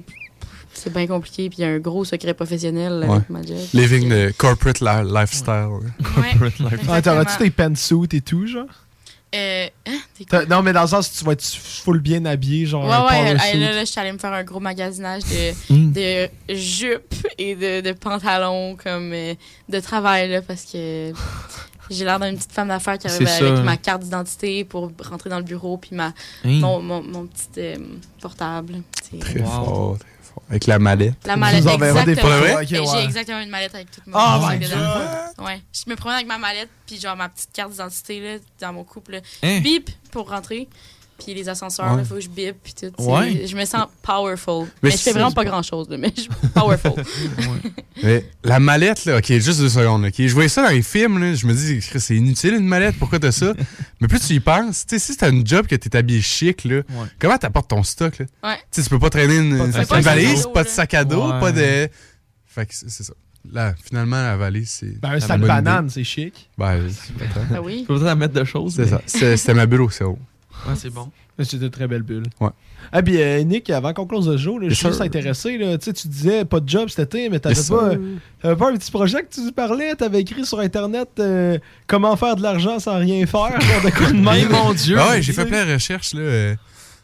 c'est bien compliqué, puis il y a un gros secret professionnel Ouais. avec ma job. Living the corporate li- lifestyle. Ouais, Ah, T'auras-tu tes pantsuits et tout, genre? Euh, hein, Non, mais dans le sens tu vas être full bien habillé, genre Ouais, ouais, power euh, là, là, je suis allée me faire un gros magasinage de, Mm. de jupes et de, de pantalons comme euh, de travail, là, parce que j'ai l'air d'une petite femme d'affaires qui arrive avec ça. ma carte d'identité pour rentrer dans le bureau, puis ma, Hein? mon, mon, mon petit euh, portable. Très Wow. fort, très fort. Avec la mallette. La mallette, nous enverras des exactement. Ben, vrai? J'ai exactement une mallette avec tout mon Oh my sac dedans. Ouais. Je me promène avec ma mallette, puis genre ma petite carte d'identité là, dans mon couple. Hein? Bip pour rentrer. Puis les ascenseurs, il Ouais. faut que je bip, puis tout. Ouais. Je me sens powerful. Mais Mais, je fais vraiment pas grand-chose, mais je suis powerful. Mais la mallette, là, ok, juste deux secondes, ok. Je voyais ça dans les films, là, je me dis, c'est inutile une mallette, pourquoi t'as ça? Mais plus tu y penses, tu sais, si t'as une job que t'es habillé chic, là, comment t'apportes ton stock, là? Ouais. Tu sais, tu peux pas traîner une, Pas valise, dos, pas de sac à dos, Ouais. pas de. Fait que c'est ça. Là, finalement, la valise, c'est. Ben, un la sac banane, c'est chic. Ben, pas. Ah oui. Faut peut-être en mettre de choses. C'est mais- ça. C'est- C'était ma bureau, c'est haut. Ouais, c'est bon. C'est une très belle bulle. Ouais. Ah, puis euh, Nick, avant qu'on close le là, je suis juste intéressé. Là, tu sais, tu disais pas de job cet été, mais t'avais Yes, pas, un petit projet que tu parlais? T'avais écrit sur Internet euh, comment faire de l'argent sans rien faire. genre de quoi de mon Dieu. Ah ouais, j'ai fait plein de recherches, là. euh,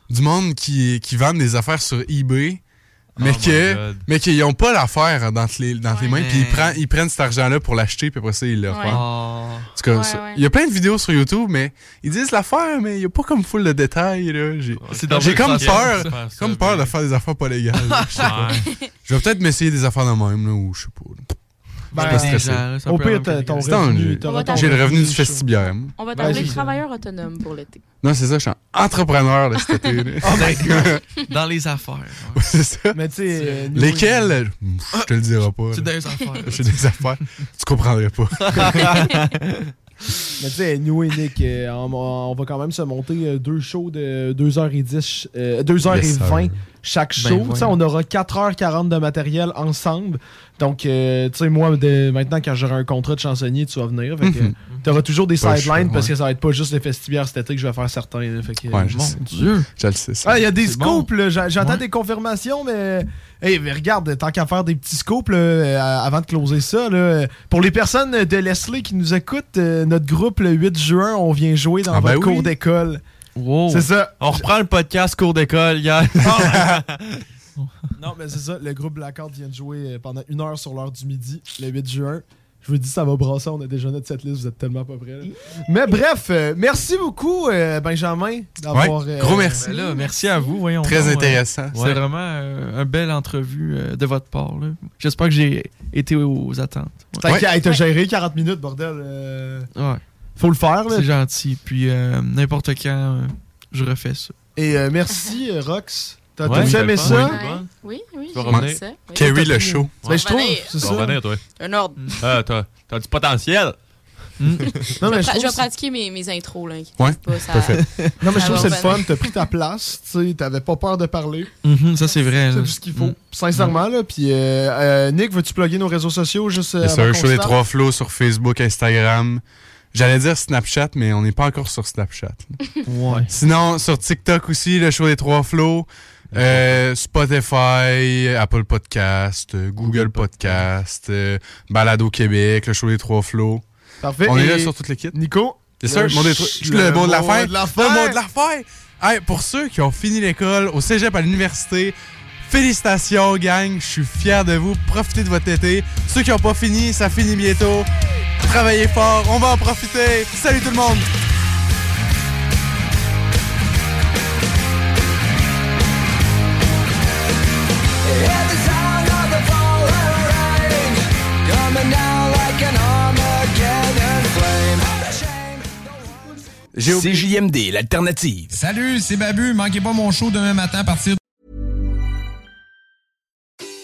du monde qui, qui vendent des affaires sur eBay, mais Oh que mais qu'ils n'ont pas l'affaire dans les, dans les mains, puis ils, prennent- ils prennent cet argent-là pour l'acheter, puis après ça, ils le Ouais. Oh. Cas, Ouais, il y a plein de vidéos sur YouTube, mais ils disent l'affaire, mais il n'y a pas comme full de détails. là. J'ai comme peur, de faire ça, comme peur de faire des affaires pas légales. là. Je sais pas. Ouais. Je vais peut-être m'essayer des affaires de même, là, ou je sais pas. là. Ben, Je suis pas stressé. Au pire, ton revenu, j'ai- le revenu du festibiaire. moi. On va t'appeler travailleur autonome pour l'été. Non, c'est ça, je suis entrepreneur là, cet été. Oh Dans les affaires. ouais. Ouais, c'est ça. Mais tu sais. euh, nous, Lesquels? Je te le dirai pas. C'est des affaires. C'est des affaires. Tu comprendrais pas. Mais tu sais, nous et Nick, euh, on, va quand même se monter euh, deux shows de 2h10, euh, 2h20 Yes, sir. Chaque Ben, show. On aura 4h40 de matériel ensemble. Donc, euh, tu sais, moi, de, maintenant, quand j'aurai un contrat de chansonnier, tu vas venir. Fait que, Mhm. tu auras toujours des sidelines parce que ça va être pas juste les festivières cet été que je vais faire certains. là. Fait que, Ouais, je mon sais. Dieu. Je le sais. ça. Ah, il y a des scoops, Ouais. des confirmations, mais. Hey, mais regarde, tant qu'à faire des petits scoops, là, euh, avant de closer ça, là, pour les personnes de Leslie qui nous écoutent, euh, notre groupe, le 8 juin, on vient jouer dans Ah, ben votre oui. cours d'école. Wow. C'est ça. On reprend le podcast cours d'école hier. Non, mais c'est ça. Le groupe Blackout vient de jouer euh, pendant une heure sur l'heure du midi, le 8 juin. Je vous dis, ça va brasser. On a déjà notre setlist. Vous êtes tellement pas prêts. là. Mais bref, euh, merci beaucoup, euh, Benjamin, d'avoir. Ouais, euh, gros merci. Ben là, merci à vous. Voyons Très donc, euh, intéressant. C'est vraiment euh, une belle entrevue euh, de votre part. là. J'espère que j'ai été aux attentes. Ouais. t'as géré 40 minutes, bordel. euh, Ouais, faut le faire, là. c'est gentil. Puis euh, n'importe quand, euh, je refais ça. Et euh, merci, euh, Rox. T'as Ouais, aimé le ça? Oui, oui. Tu vas j'ai revenir? ça. Oui. Carry le show. Ben, je trouve, c'est Tu ça. vas revenir, toi. Un ordre. Ah, t'as, t'as du potentiel. Non, mais je, je vais trouve que pratiquer mes, mes intros. Là, Ouais, pas, ça- parfait. Non, mais je Ça trouve que c'est le fun. revenir. T'as pris ta place. Tu sais, t'avais pas peur de parler. Mhm, ça, c'est vrai. C'est tout ce qu'il faut. Mm. Sincèrement, là. Puis, euh, euh, Nick, veux-tu plugger nos réseaux sociaux juste euh, avant qu'on show des trois flots sur Facebook, Instagram. J'allais dire Snapchat, mais on n'est pas encore sur Snapchat. Ouais. Sinon, sur TikTok aussi, le show des trois flots. Euh, Spotify, Apple Podcast, Google Podcast, euh, Balado Québec, le show des trois flots. Parfait. On est là sur toutes les kits. Nico? C'est sûr, le trois- le mot de la mot fin. de la fin. Le mot de la fin. Hey, pour ceux qui ont fini l'école, au cégep, à l'université, félicitations, gang. Je suis fier de vous. Profitez de votre été. Ceux qui n'ont pas fini, ça finit bientôt. Travaillez fort. On va en profiter. Salut tout le monde. CJMD, l'alternative. Salut, c'est Babu. Manquez pas mon show demain matin à partir de